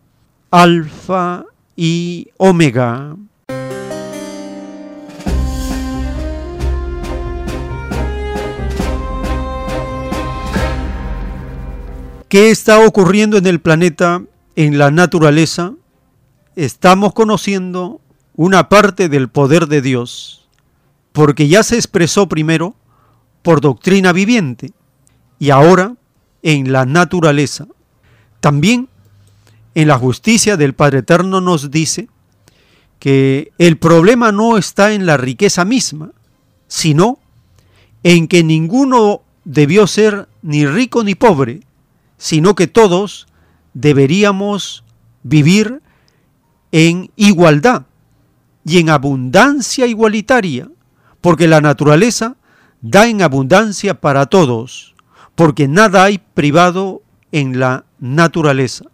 Alfa y Omega. ¿Qué está ocurriendo en el planeta, en la naturaleza? Estamos conociendo una parte del poder de Dios, porque ya se expresó primero por doctrina viviente y ahora en la naturaleza. También en la justicia del Padre Eterno nos dice que el problema no está en la riqueza misma, sino en que ninguno debió ser ni rico ni pobre, sino que todos deberíamos vivir en igualdad y en abundancia igualitaria, porque la naturaleza da en abundancia para todos, porque nada hay privado en la naturaleza.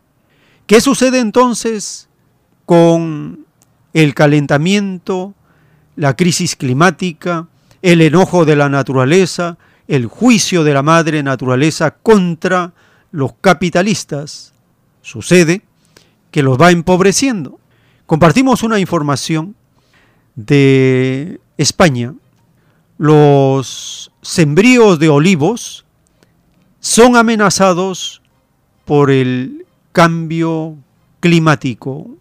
¿Qué sucede entonces con el calentamiento, la crisis climática, el enojo de la naturaleza, el juicio de la madre naturaleza contra los capitalistas, sucede que los va empobreciendo. Compartimos una información de España. Los sembríos de olivos son amenazados por el cambio climático.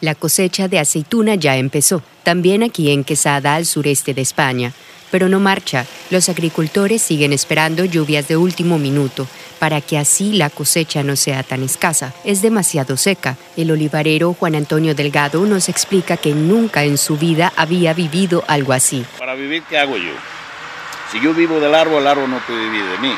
La cosecha de aceituna ya empezó, también aquí en Quesada, al sureste de España. Pero no marcha. Los agricultores siguen esperando lluvias de último minuto para que así la cosecha no sea tan escasa. Es demasiado seca. El olivarero Juan Antonio Delgado nos explica que nunca en su vida había vivido algo así. Para vivir, ¿qué hago yo? Si yo vivo del árbol, el árbol no puede vivir de mí.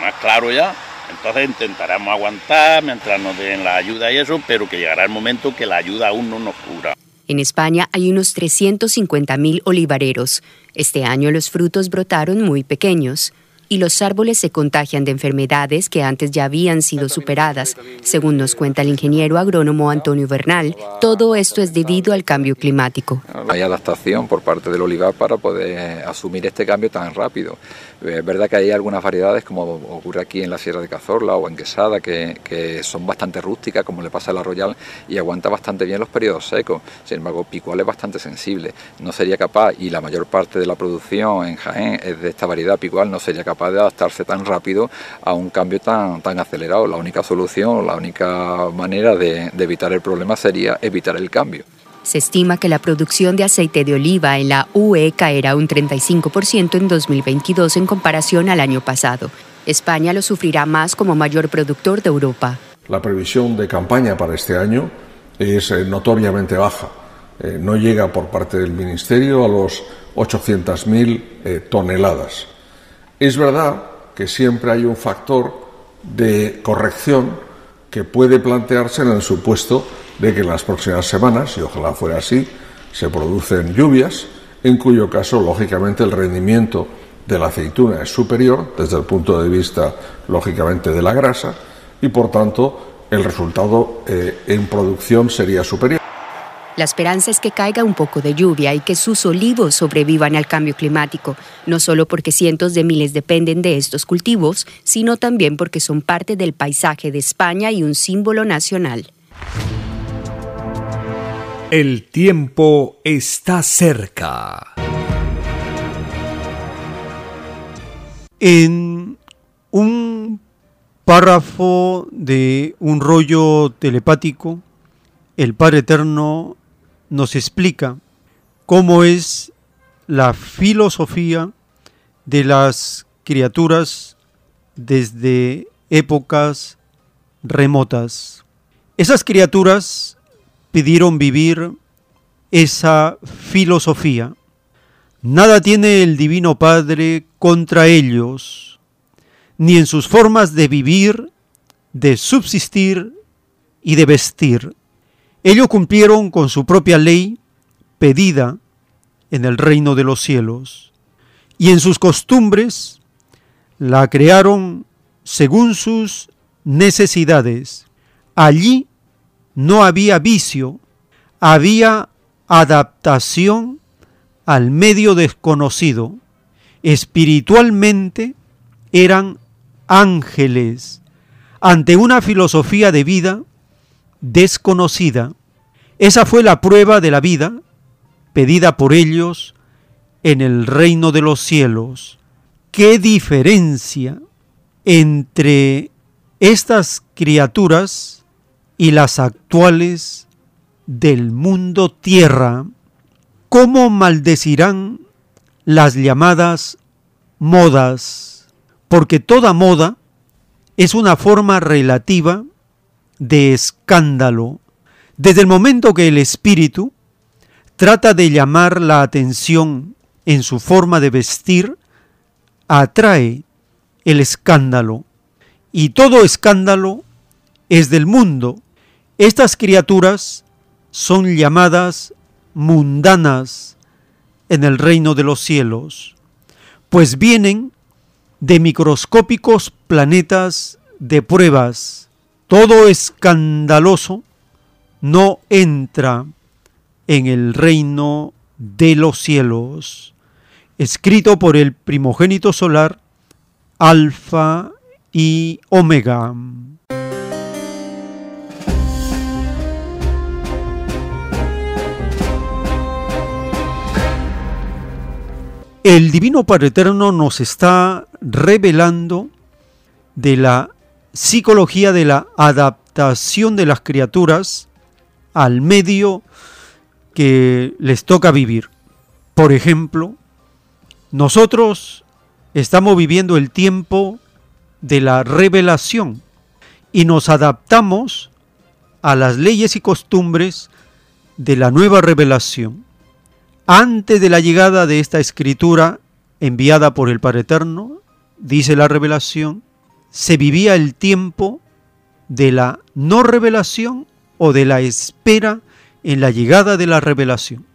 Más claro ya. Entonces intentaremos aguantar mientras nos den la ayuda y eso, pero que llegará el momento que la ayuda aún no nos cura. En España hay unos 350.000 olivareros. Este año los frutos brotaron muy pequeños y los árboles se contagian de enfermedades que antes ya habían sido superadas. Según nos cuenta el ingeniero agrónomo Antonio Bernal, todo esto es debido al cambio climático. Hay adaptación por parte del olivar para poder asumir este cambio tan rápido. Es verdad que hay algunas variedades, como ocurre aquí en la Sierra de Cazorla o en Quesada, que, son bastante rústicas, como le pasa a la Royal, y aguanta bastante bien los periodos secos. Sin embargo, Picual es bastante sensible. No sería capaz, y la mayor parte de la producción en Jaén es de esta variedad Picual, no sería capaz de adaptarse tan rápido a un cambio tan, tan acelerado. La única solución, la única manera de evitar el problema sería evitar el cambio. Se estima que la producción de aceite de oliva en la UE caerá un 35% en 2022 en comparación al año pasado. España lo sufrirá más como mayor productor de Europa. La previsión de campaña para este año es eh, notoriamente baja. eh, no llega por parte del Ministerio a los 800.000 eh, toneladas. Es verdad que siempre hay un factor de corrección que puede plantearse en el supuesto de que en las próximas semanas, y ojalá fuera así, se producen lluvias, en cuyo caso, lógicamente, el rendimiento de la aceituna es superior desde el punto de vista, lógicamente, de la grasa y, por tanto, el resultado eh, en producción sería superior. La esperanza es que caiga un poco de lluvia y que sus olivos sobrevivan al cambio climático, no solo porque cientos de miles dependen de estos cultivos, sino también porque son parte del paisaje de España y un símbolo nacional. El tiempo está cerca. En un párrafo de un rollo telepático, el Padre Eterno nos explica cómo es la filosofía de las criaturas desde épocas remotas. Esas criaturas pidieron vivir esa filosofía. Nada tiene el Divino Padre contra ellos, ni en sus formas de vivir, de subsistir y de vestir. Ellos cumplieron con su propia ley pedida en el reino de los cielos, y en sus costumbres la crearon según sus necesidades. Allí no había vicio, había adaptación al medio desconocido. Espiritualmente eran ángeles ante una filosofía de vida desconocida. Esa fue la prueba de la vida pedida por ellos en el reino de los cielos. ¿Qué diferencia entre estas criaturas y las actuales del mundo tierra? ¿Cómo maldecirán las llamadas modas? Porque toda moda es una forma relativa de escándalo. Desde el momento que el espíritu trata de llamar la atención en su forma de vestir, atrae el escándalo. Y todo escándalo es del mundo. Estas criaturas son llamadas mundanas en el reino de los cielos, pues vienen de microscópicos planetas de pruebas todo escandaloso no entra en el reino de los cielos, escrito por el primogénito solar, Alfa y Omega. El Divino Padre Eterno nos está revelando de la psicología de la adaptación de las criaturas al medio que les toca vivir. Por ejemplo, nosotros estamos viviendo el tiempo de la revelación y nos adaptamos a las leyes y costumbres de la nueva revelación. Antes de la llegada de esta escritura enviada por el Padre Eterno, dice la revelación, se vivía el tiempo de la no revelación o de la espera en la llegada de la revelación.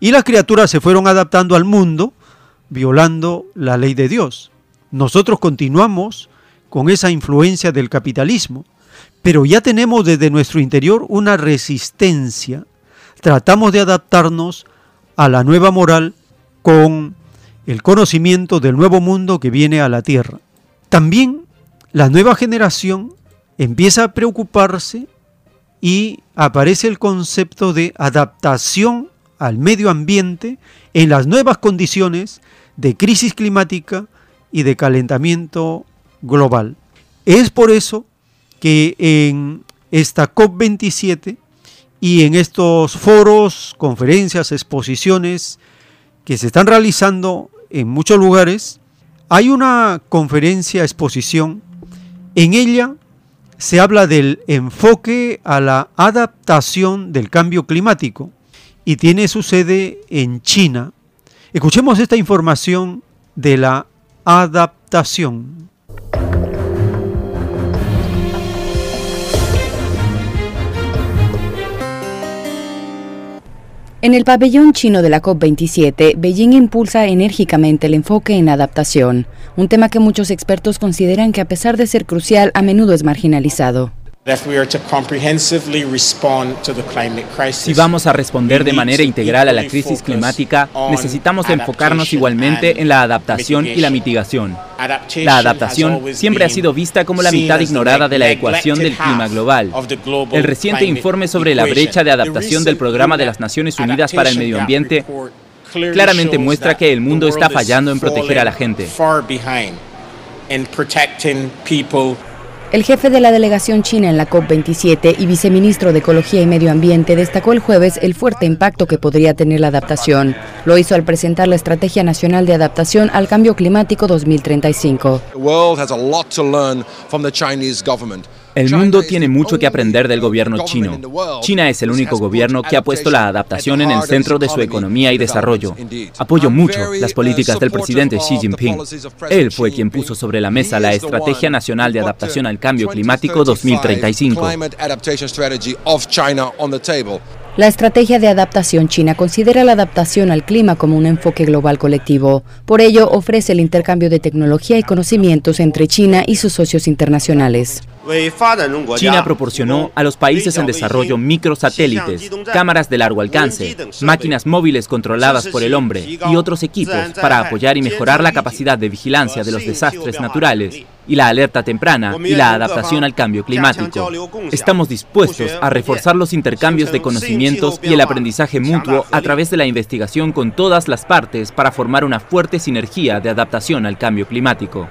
Y las criaturas se fueron adaptando al mundo, violando la ley de Dios. Nosotros continuamos con esa influencia del capitalismo, pero ya tenemos desde nuestro interior una resistencia. Tratamos de adaptarnos a la nueva moral con el conocimiento del nuevo mundo que viene a la tierra. También la nueva generación empieza a preocuparse y aparece el concepto de adaptación al medio ambiente en las nuevas condiciones de crisis climática y de calentamiento global. Es por eso que en esta COP27 y en estos foros, conferencias, exposiciones que se están realizando en muchos lugares, hay una conferencia, exposición en ella se habla del enfoque a la adaptación del cambio climático y tiene su sede en China. Escuchemos esta información de la adaptación. En el pabellón chino de la COP27, Beijing impulsa enérgicamente el enfoque en adaptación, un tema que muchos expertos consideran que a pesar de ser crucial, a menudo es marginalizado. Si vamos a responder de manera integral a la crisis climática, necesitamos enfocarnos igualmente en la adaptación y la mitigación. La adaptación siempre ha sido vista como la mitad ignorada de la ecuación del clima global. El reciente informe sobre la brecha de adaptación del Programa de las Naciones Unidas para el Medio Ambiente claramente muestra que el mundo está fallando en proteger a la gente. El jefe de la delegación china en la COP27 y viceministro de Ecología y Medio Ambiente destacó el jueves el fuerte impacto que podría tener la adaptación. Lo hizo al presentar la Estrategia Nacional de Adaptación al Cambio Climático 2035. El mundo tiene mucho que aprender del gobierno chino. China es el único gobierno que ha puesto la adaptación en el centro de su economía y desarrollo. Apoyo mucho las políticas del presidente Xi Jinping. Él fue quien puso sobre la mesa la Estrategia Nacional de Adaptación al Cambio Climático 2035. La estrategia de adaptación china considera la adaptación al clima como un enfoque global colectivo. Por ello, ofrece el intercambio de tecnología y conocimientos entre China y sus socios internacionales. China proporcionó a los países en desarrollo microsatélites, cámaras de largo alcance, máquinas móviles controladas por el hombre y otros equipos para apoyar y mejorar la capacidad de vigilancia de los desastres naturales y la alerta temprana y la adaptación al cambio climático. Estamos dispuestos a reforzar los intercambios de conocimientos y el aprendizaje mutuo a través de la investigación con todas las partes para formar una fuerte sinergia de adaptación al cambio climático.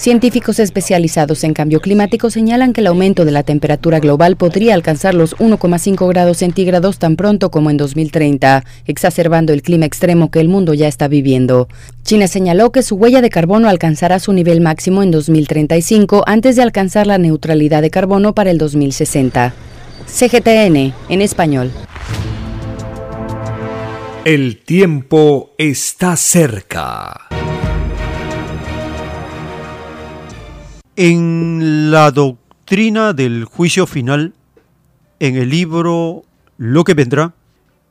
Científicos especializados en cambio climático señalan que el aumento de la temperatura global podría alcanzar los 1,5 grados centígrados tan pronto como en 2030, exacerbando el clima extremo que el mundo ya está viviendo. China señaló que su huella de carbono alcanzará su nivel máximo en 2035 antes de alcanzar la neutralidad de carbono para el 2060. CGTN, en español. El tiempo está cerca. En la doctrina del juicio final, en el libro Lo que vendrá,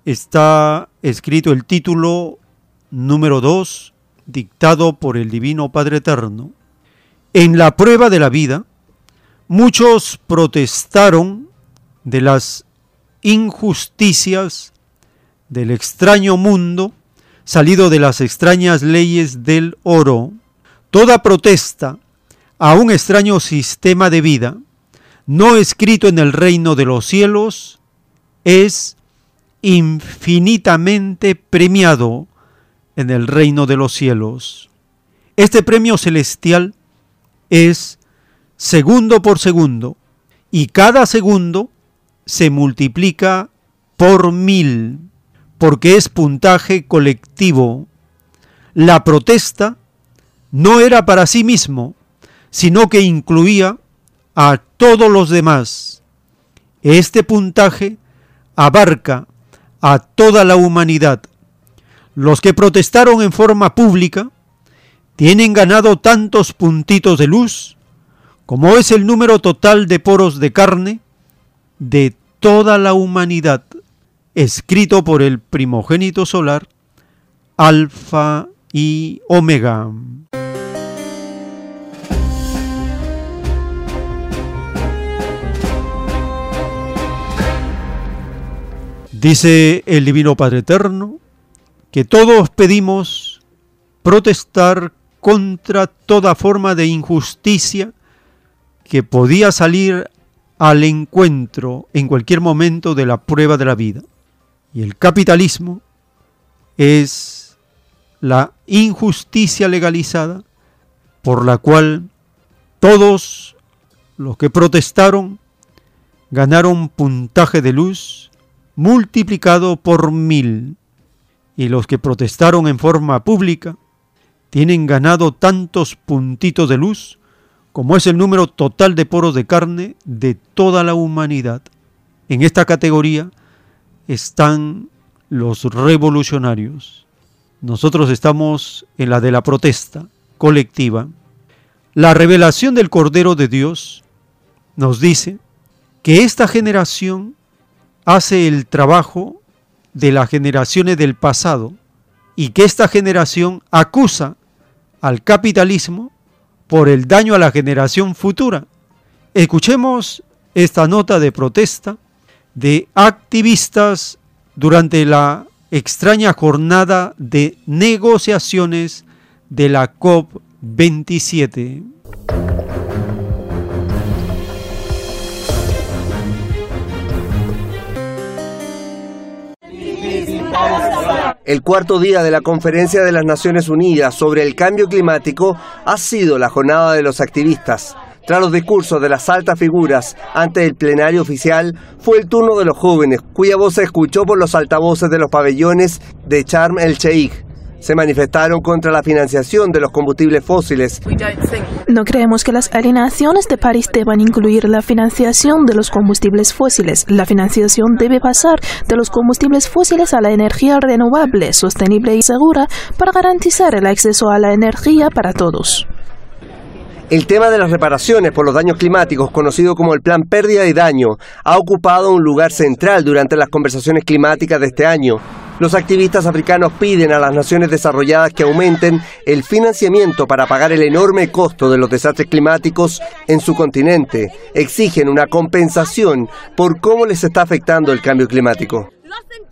está escrito el título número 2, dictado por el Divino Padre Eterno. En la prueba de la vida, muchos protestaron de las injusticias del extraño mundo salido de las extrañas leyes del oro. Toda protesta a un extraño sistema de vida no escrito en el reino de los cielos es infinitamente premiado en el reino de los cielos. Este premio celestial es segundo por segundo y cada segundo se multiplica por mil porque es puntaje colectivo. La protesta no era para sí mismo, sino que incluía a todos los demás. Este puntaje abarca a toda la humanidad. Los que protestaron en forma pública tienen ganado tantos puntitos de luz como es el número total de poros de carne de toda la humanidad, escrito por el primogénito solar, Alfa y Omega. Dice el Divino Padre Eterno que todos pedimos protestar contra toda forma de injusticia que podía salir al encuentro en cualquier momento de la prueba de la vida. Y el capitalismo es la injusticia legalizada por la cual todos los que protestaron ganaron puntaje de luz multiplicado por mil, y los que protestaron en forma pública tienen ganado tantos puntitos de luz como es el número total de poros de carne de toda la humanidad. En esta categoría están los revolucionarios. Nosotros estamos en la de la protesta colectiva. La revelación del Cordero de Dios nos dice que esta generación hace el trabajo de las generaciones del pasado y que esta generación acusa al capitalismo por el daño a la generación futura. Escuchemos esta nota de protesta de activistas durante la extraña jornada de negociaciones de la COP27. El cuarto día de la Conferencia de las Naciones Unidas sobre el Cambio Climático ha sido la jornada de los activistas. Tras los discursos de las altas figuras ante el plenario oficial, fue el turno de los jóvenes, cuya voz se escuchó por los altavoces de los pabellones de Charm el Sheikh. Se manifestaron contra la financiación de los combustibles fósiles. No creemos que las alineaciones de París deban incluir la financiación de los combustibles fósiles. La financiación debe pasar de los combustibles fósiles a la energía renovable, sostenible y segura para garantizar el acceso a la energía para todos. El tema de las reparaciones por los daños climáticos, conocido como el Plan Pérdida y Daño, ha ocupado un lugar central durante las conversaciones climáticas de este año. Los activistas africanos piden a las naciones desarrolladas que aumenten el financiamiento para pagar el enorme costo de los desastres climáticos en su continente. Exigen una compensación por cómo les está afectando el cambio climático.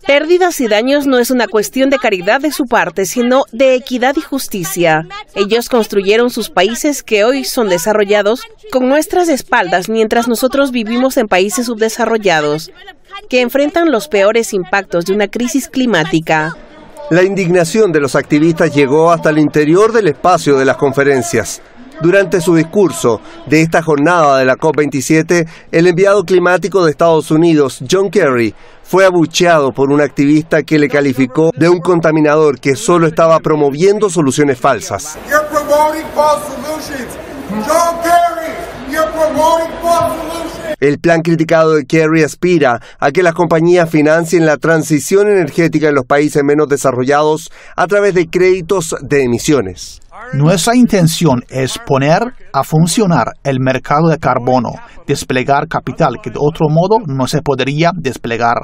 Pérdidas y daños no es una cuestión de caridad de su parte, sino de equidad y justicia. Ellos construyeron sus países que hoy son desarrollados con nuestras espaldas mientras nosotros vivimos en países subdesarrollados, que enfrentan los peores impactos de una crisis climática. La indignación de los activistas llegó hasta el interior del espacio de las conferencias. Durante su discurso de esta jornada de la COP27, el enviado climático de Estados Unidos, John Kerry, fue abucheado por un activista que le calificó de un contaminador que solo estaba promoviendo soluciones falsas. El plan criticado de Kerry aspira a que las compañías financien la transición energética en los países menos desarrollados a través de créditos de emisiones. Nuestra intención es poner a funcionar el mercado de carbono, desplegar capital que de otro modo no se podría desplegar,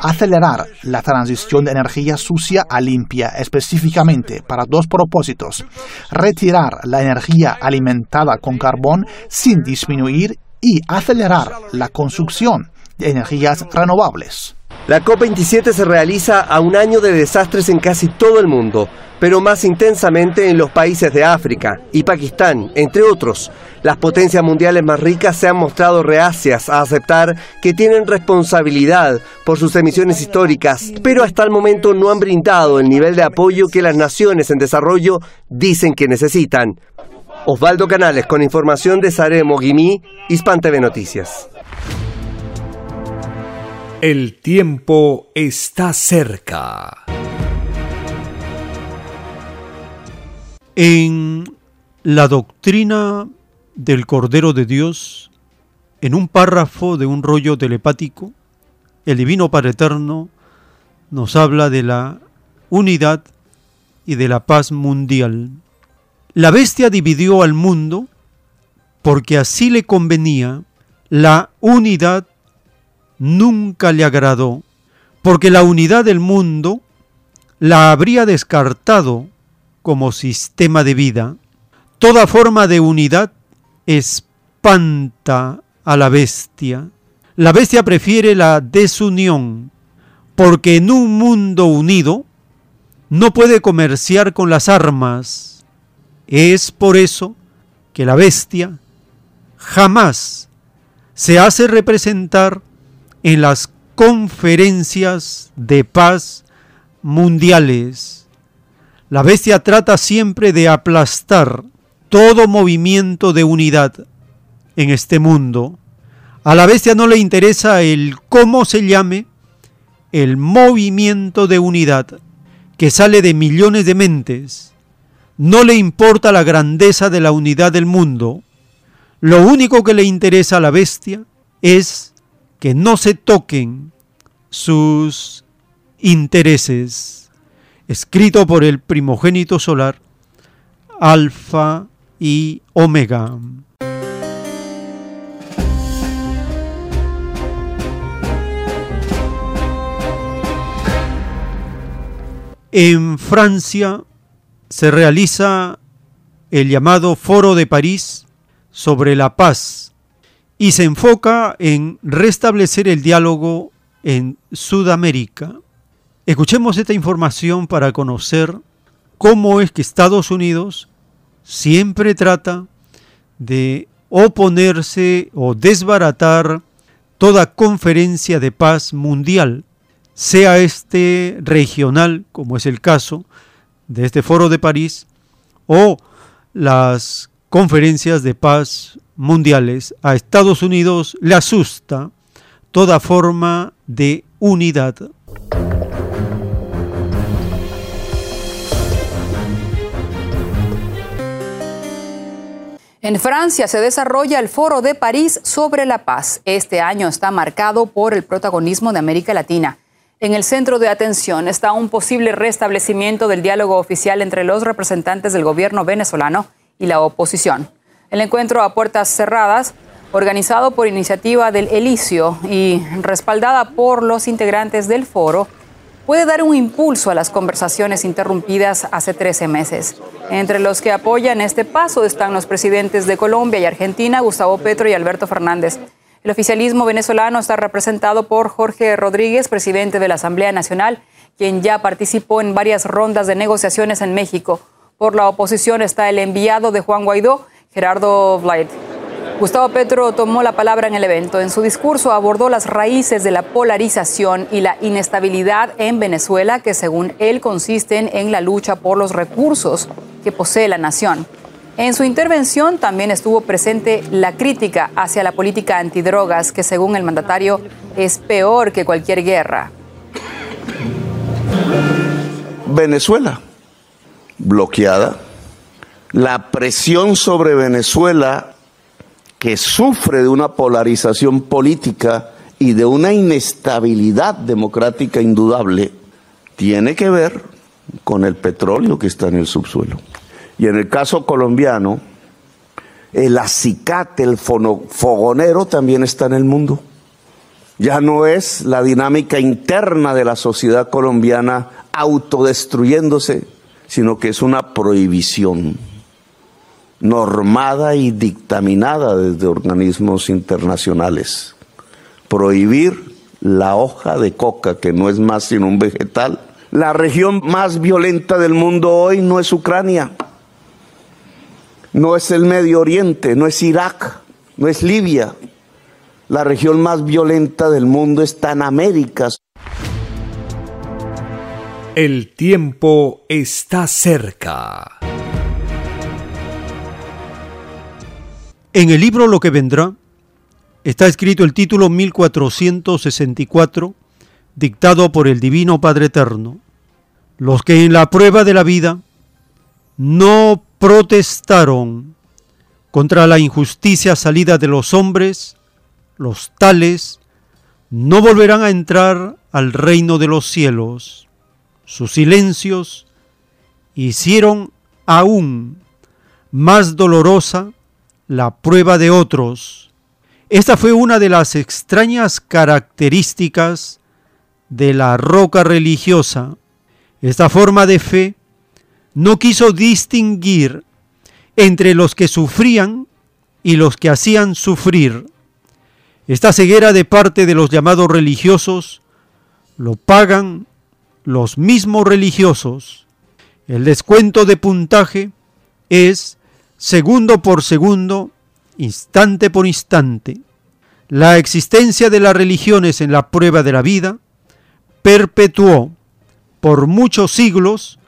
acelerar la transición de energía sucia a limpia específicamente para dos propósitos, retirar la energía alimentada con carbón sin disminuir y acelerar la construcción de energías renovables. La COP27 se realiza a un año de desastres en casi todo el mundo, pero más intensamente en los países de África y Pakistán, entre otros. Las potencias mundiales más ricas se han mostrado reacias a aceptar que tienen responsabilidad por sus emisiones históricas, pero hasta el momento no han brindado el nivel de apoyo que las naciones en desarrollo dicen que necesitan. Osvaldo Canales con información de Sare Mogimi, Hispan TV Noticias. El tiempo está cerca. En la doctrina del Cordero de Dios, en un párrafo de un rollo telepático, el Divino Padre nos habla de la unidad y de la paz mundial. La bestia dividió al mundo porque así le convenía, la unidad nunca le agradó, porque la unidad del mundo la habría descartado como sistema de vida. Toda forma de unidad espanta a la bestia. La bestia prefiere la desunión, porque en un mundo unido no puede comerciar con las armas. Es por eso que la bestia jamás se hace representar en las conferencias de paz mundiales. La bestia trata siempre de aplastar todo movimiento de unidad en este mundo. A la bestia no le interesa el cómo se llame el movimiento de unidad que sale de millones de mentes. No le importa la grandeza de la unidad del mundo. Lo único que le interesa a la bestia es que no se toquen sus intereses, escrito por el primogénito solar, Alfa y Omega. En Francia se realiza el llamado Foro de París sobre la paz y se enfoca en restablecer el diálogo en Sudamérica. Escuchemos esta información para conocer cómo es que Estados Unidos siempre trata de oponerse o desbaratar toda conferencia de paz mundial, sea este regional, como es el caso de este foro de París, o las conferencias de paz mundiales. A Estados Unidos le asusta toda forma de unidad. En Francia se desarrolla el Foro de París sobre la paz. Este año está marcado por el protagonismo de América Latina. En el centro de atención está un posible restablecimiento del diálogo oficial entre los representantes del gobierno venezolano y la oposición. El encuentro a puertas cerradas, organizado por iniciativa del Elicio y respaldada por los integrantes del foro, puede dar un impulso a las conversaciones interrumpidas hace 13 meses. Entre los que apoyan este paso están los presidentes de Colombia y Argentina, Gustavo Petro y Alberto Fernández. El oficialismo venezolano está representado por Jorge Rodríguez, presidente de la Asamblea Nacional, quien ya participó en varias rondas de negociaciones en México. Por la oposición está el enviado de Juan Guaidó, Gerardo Blight. Gustavo Petro tomó la palabra en el evento. En su discurso abordó las raíces de la polarización y la inestabilidad en Venezuela, que según él consisten en la lucha por los recursos que posee la nación. En su intervención también estuvo presente la crítica hacia la política antidrogas, que según el mandatario es peor que cualquier guerra. Venezuela, bloqueada. La presión sobre Venezuela que sufre de una polarización política y de una inestabilidad democrática indudable, tiene que ver con el petróleo que está en el subsuelo. Y en el caso colombiano, el acicate, el fogonero también está en el mundo. Ya no es la dinámica interna de la sociedad colombiana autodestruyéndose, sino que es una prohibición normada y dictaminada desde organismos internacionales. Prohibir la hoja de coca, que no es más sino un vegetal. La región más violenta del mundo hoy no es Ucrania, no es el Medio Oriente, no es Irak, no es Libia. La región más violenta del mundo está en América. El tiempo está cerca. En el libro Lo que vendrá está escrito el título 1464, dictado por el Divino Padre Eterno. Los que en la prueba de la vida no protestaron contra la injusticia salida de los hombres, los tales no volverán a entrar al reino de los cielos. Sus silencios hicieron aún más dolorosa la prueba de otros. Esta fue una de las extrañas características de la roca religiosa. Esta forma de fe no quiso distinguir entre los que sufrían y los que hacían sufrir. Esta ceguera de parte de los llamados religiosos lo pagan los mismos religiosos. El descuento de puntaje es segundo por segundo, instante por instante. La existencia de las religiones en la prueba de la vida perpetuó por muchos siglos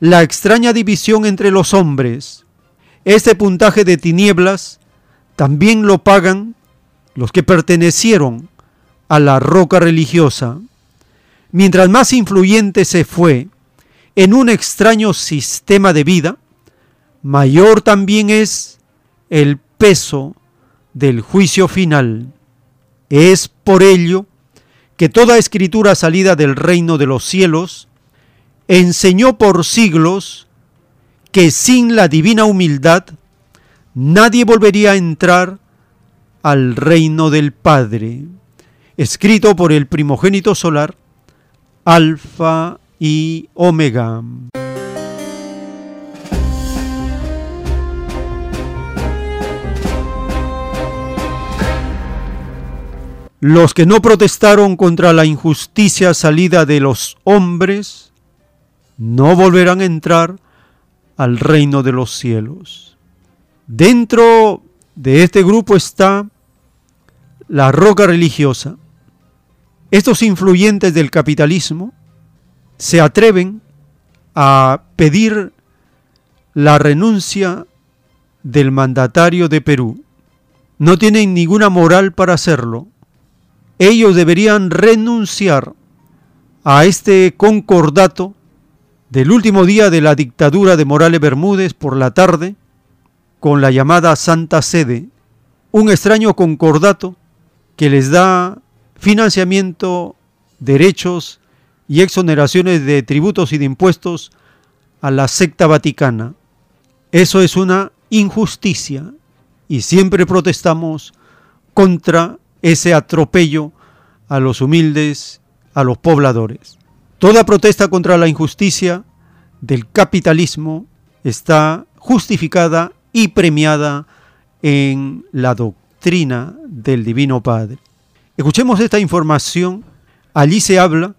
la extraña división entre los hombres. Este puntaje de tinieblas también lo pagan los que pertenecieron a la roca religiosa. Mientras más influyente se fue en un extraño sistema de vida, mayor también es el peso del juicio final. Es por ello que toda escritura salida del reino de los cielos enseñó por siglos que sin la divina humildad nadie volvería a entrar al reino del Padre, escrito por el primogénito solar, Alfa y Omega. Los que no protestaron contra la injusticia salida de los hombres no volverán a entrar al reino de los cielos. Dentro de este grupo está la roca religiosa. Estos influyentes del capitalismo se atreven a pedir la renuncia del mandatario de Perú. No tienen ninguna moral para hacerlo ellos deberían renunciar a este concordato del último día de la dictadura de Morales Bermúdez por la tarde con la llamada Santa Sede, un extraño concordato que les da financiamiento, derechos y exoneraciones de tributos y de impuestos a la secta vaticana. Eso es una injusticia y siempre protestamos contra ese atropello a los humildes, a los pobladores. Toda protesta contra la injusticia del capitalismo está justificada y premiada en la doctrina del Divino Padre. Escuchemos esta información. Allí se habla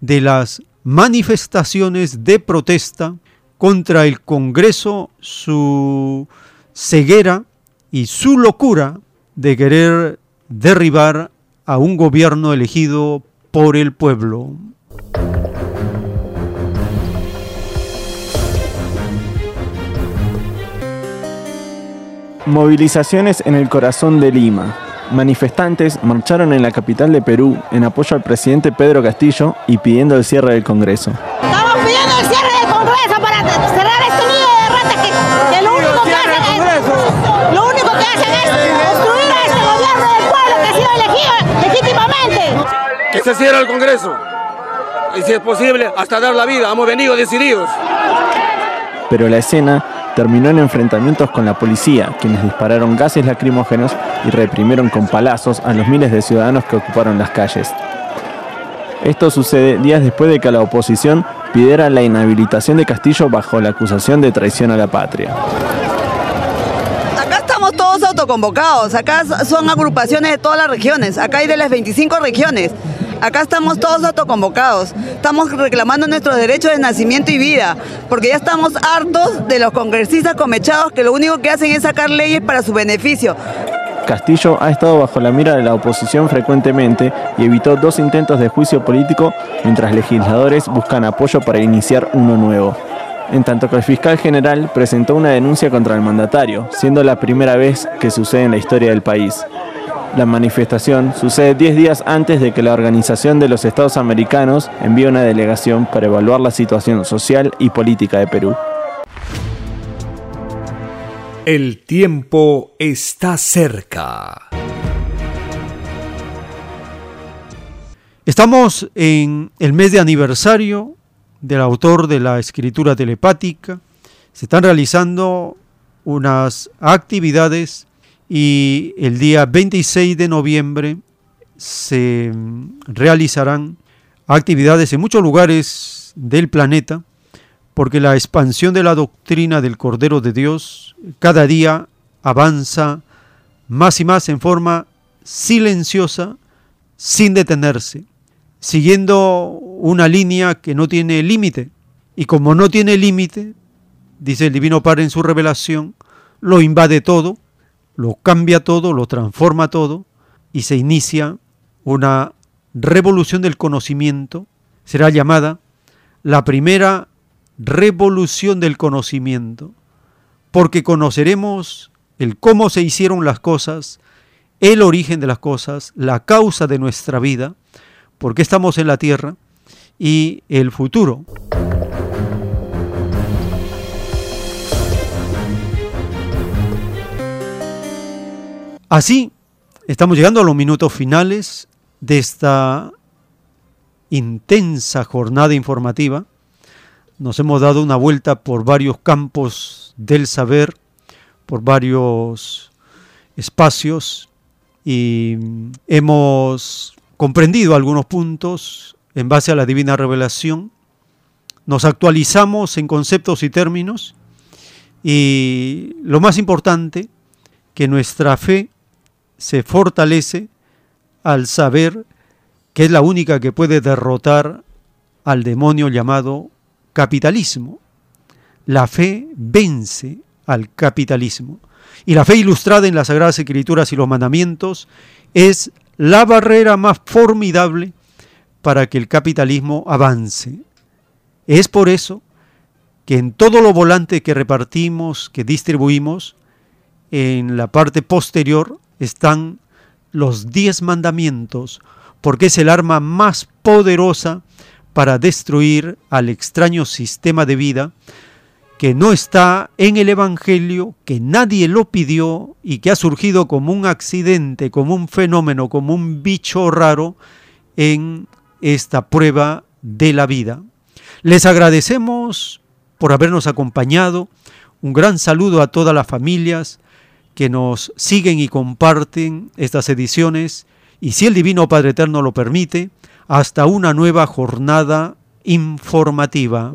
de las manifestaciones de protesta contra el Congreso, su ceguera y su locura de querer derribar a un gobierno elegido por el pueblo. Movilizaciones en el corazón de Lima. Manifestantes marcharon en la capital de Perú en apoyo al presidente Pedro Castillo y pidiendo el cierre del Congreso. Estamos pidiendo el cierre del Congreso para cerrar este nido de ratas que, que lo único que hacen es, lo único que hacen es Que se cierre el Congreso. Y si es posible, hasta dar la vida. Hemos venido decididos. Pero la escena terminó en enfrentamientos con la policía, quienes dispararon gases lacrimógenos y reprimieron con palazos a los miles de ciudadanos que ocuparon las calles. Esto sucede días después de que la oposición pidiera la inhabilitación de Castillo bajo la acusación de traición a la patria todos autoconvocados. Acá son agrupaciones de todas las regiones. Acá hay de las 25 regiones. Acá estamos todos autoconvocados. Estamos reclamando nuestros derechos de nacimiento y vida, porque ya estamos hartos de los congresistas comechados que lo único que hacen es sacar leyes para su beneficio. Castillo ha estado bajo la mira de la oposición frecuentemente y evitó dos intentos de juicio político mientras legisladores buscan apoyo para iniciar uno nuevo en tanto que el fiscal general presentó una denuncia contra el mandatario, siendo la primera vez que sucede en la historia del país. La manifestación sucede 10 días antes de que la Organización de los Estados Americanos envíe una delegación para evaluar la situación social y política de Perú. El tiempo está cerca. Estamos en el mes de aniversario del autor de la escritura telepática. Se están realizando unas actividades y el día 26 de noviembre se realizarán actividades en muchos lugares del planeta porque la expansión de la doctrina del Cordero de Dios cada día avanza más y más en forma silenciosa, sin detenerse siguiendo una línea que no tiene límite. Y como no tiene límite, dice el Divino Padre en su revelación, lo invade todo, lo cambia todo, lo transforma todo y se inicia una revolución del conocimiento. Será llamada la primera revolución del conocimiento, porque conoceremos el cómo se hicieron las cosas, el origen de las cosas, la causa de nuestra vida, por qué estamos en la tierra y el futuro. Así, estamos llegando a los minutos finales de esta intensa jornada informativa. Nos hemos dado una vuelta por varios campos del saber, por varios espacios y hemos comprendido algunos puntos en base a la divina revelación. Nos actualizamos en conceptos y términos y lo más importante, que nuestra fe se fortalece al saber que es la única que puede derrotar al demonio llamado capitalismo. La fe vence al capitalismo. Y la fe ilustrada en las Sagradas Escrituras y los mandamientos es la barrera más formidable para que el capitalismo avance. Es por eso que en todo lo volante que repartimos, que distribuimos, en la parte posterior están los diez mandamientos, porque es el arma más poderosa para destruir al extraño sistema de vida que no está en el Evangelio, que nadie lo pidió y que ha surgido como un accidente, como un fenómeno, como un bicho raro en esta prueba de la vida. Les agradecemos por habernos acompañado. Un gran saludo a todas las familias que nos siguen y comparten estas ediciones y si el Divino Padre Eterno lo permite, hasta una nueva jornada informativa.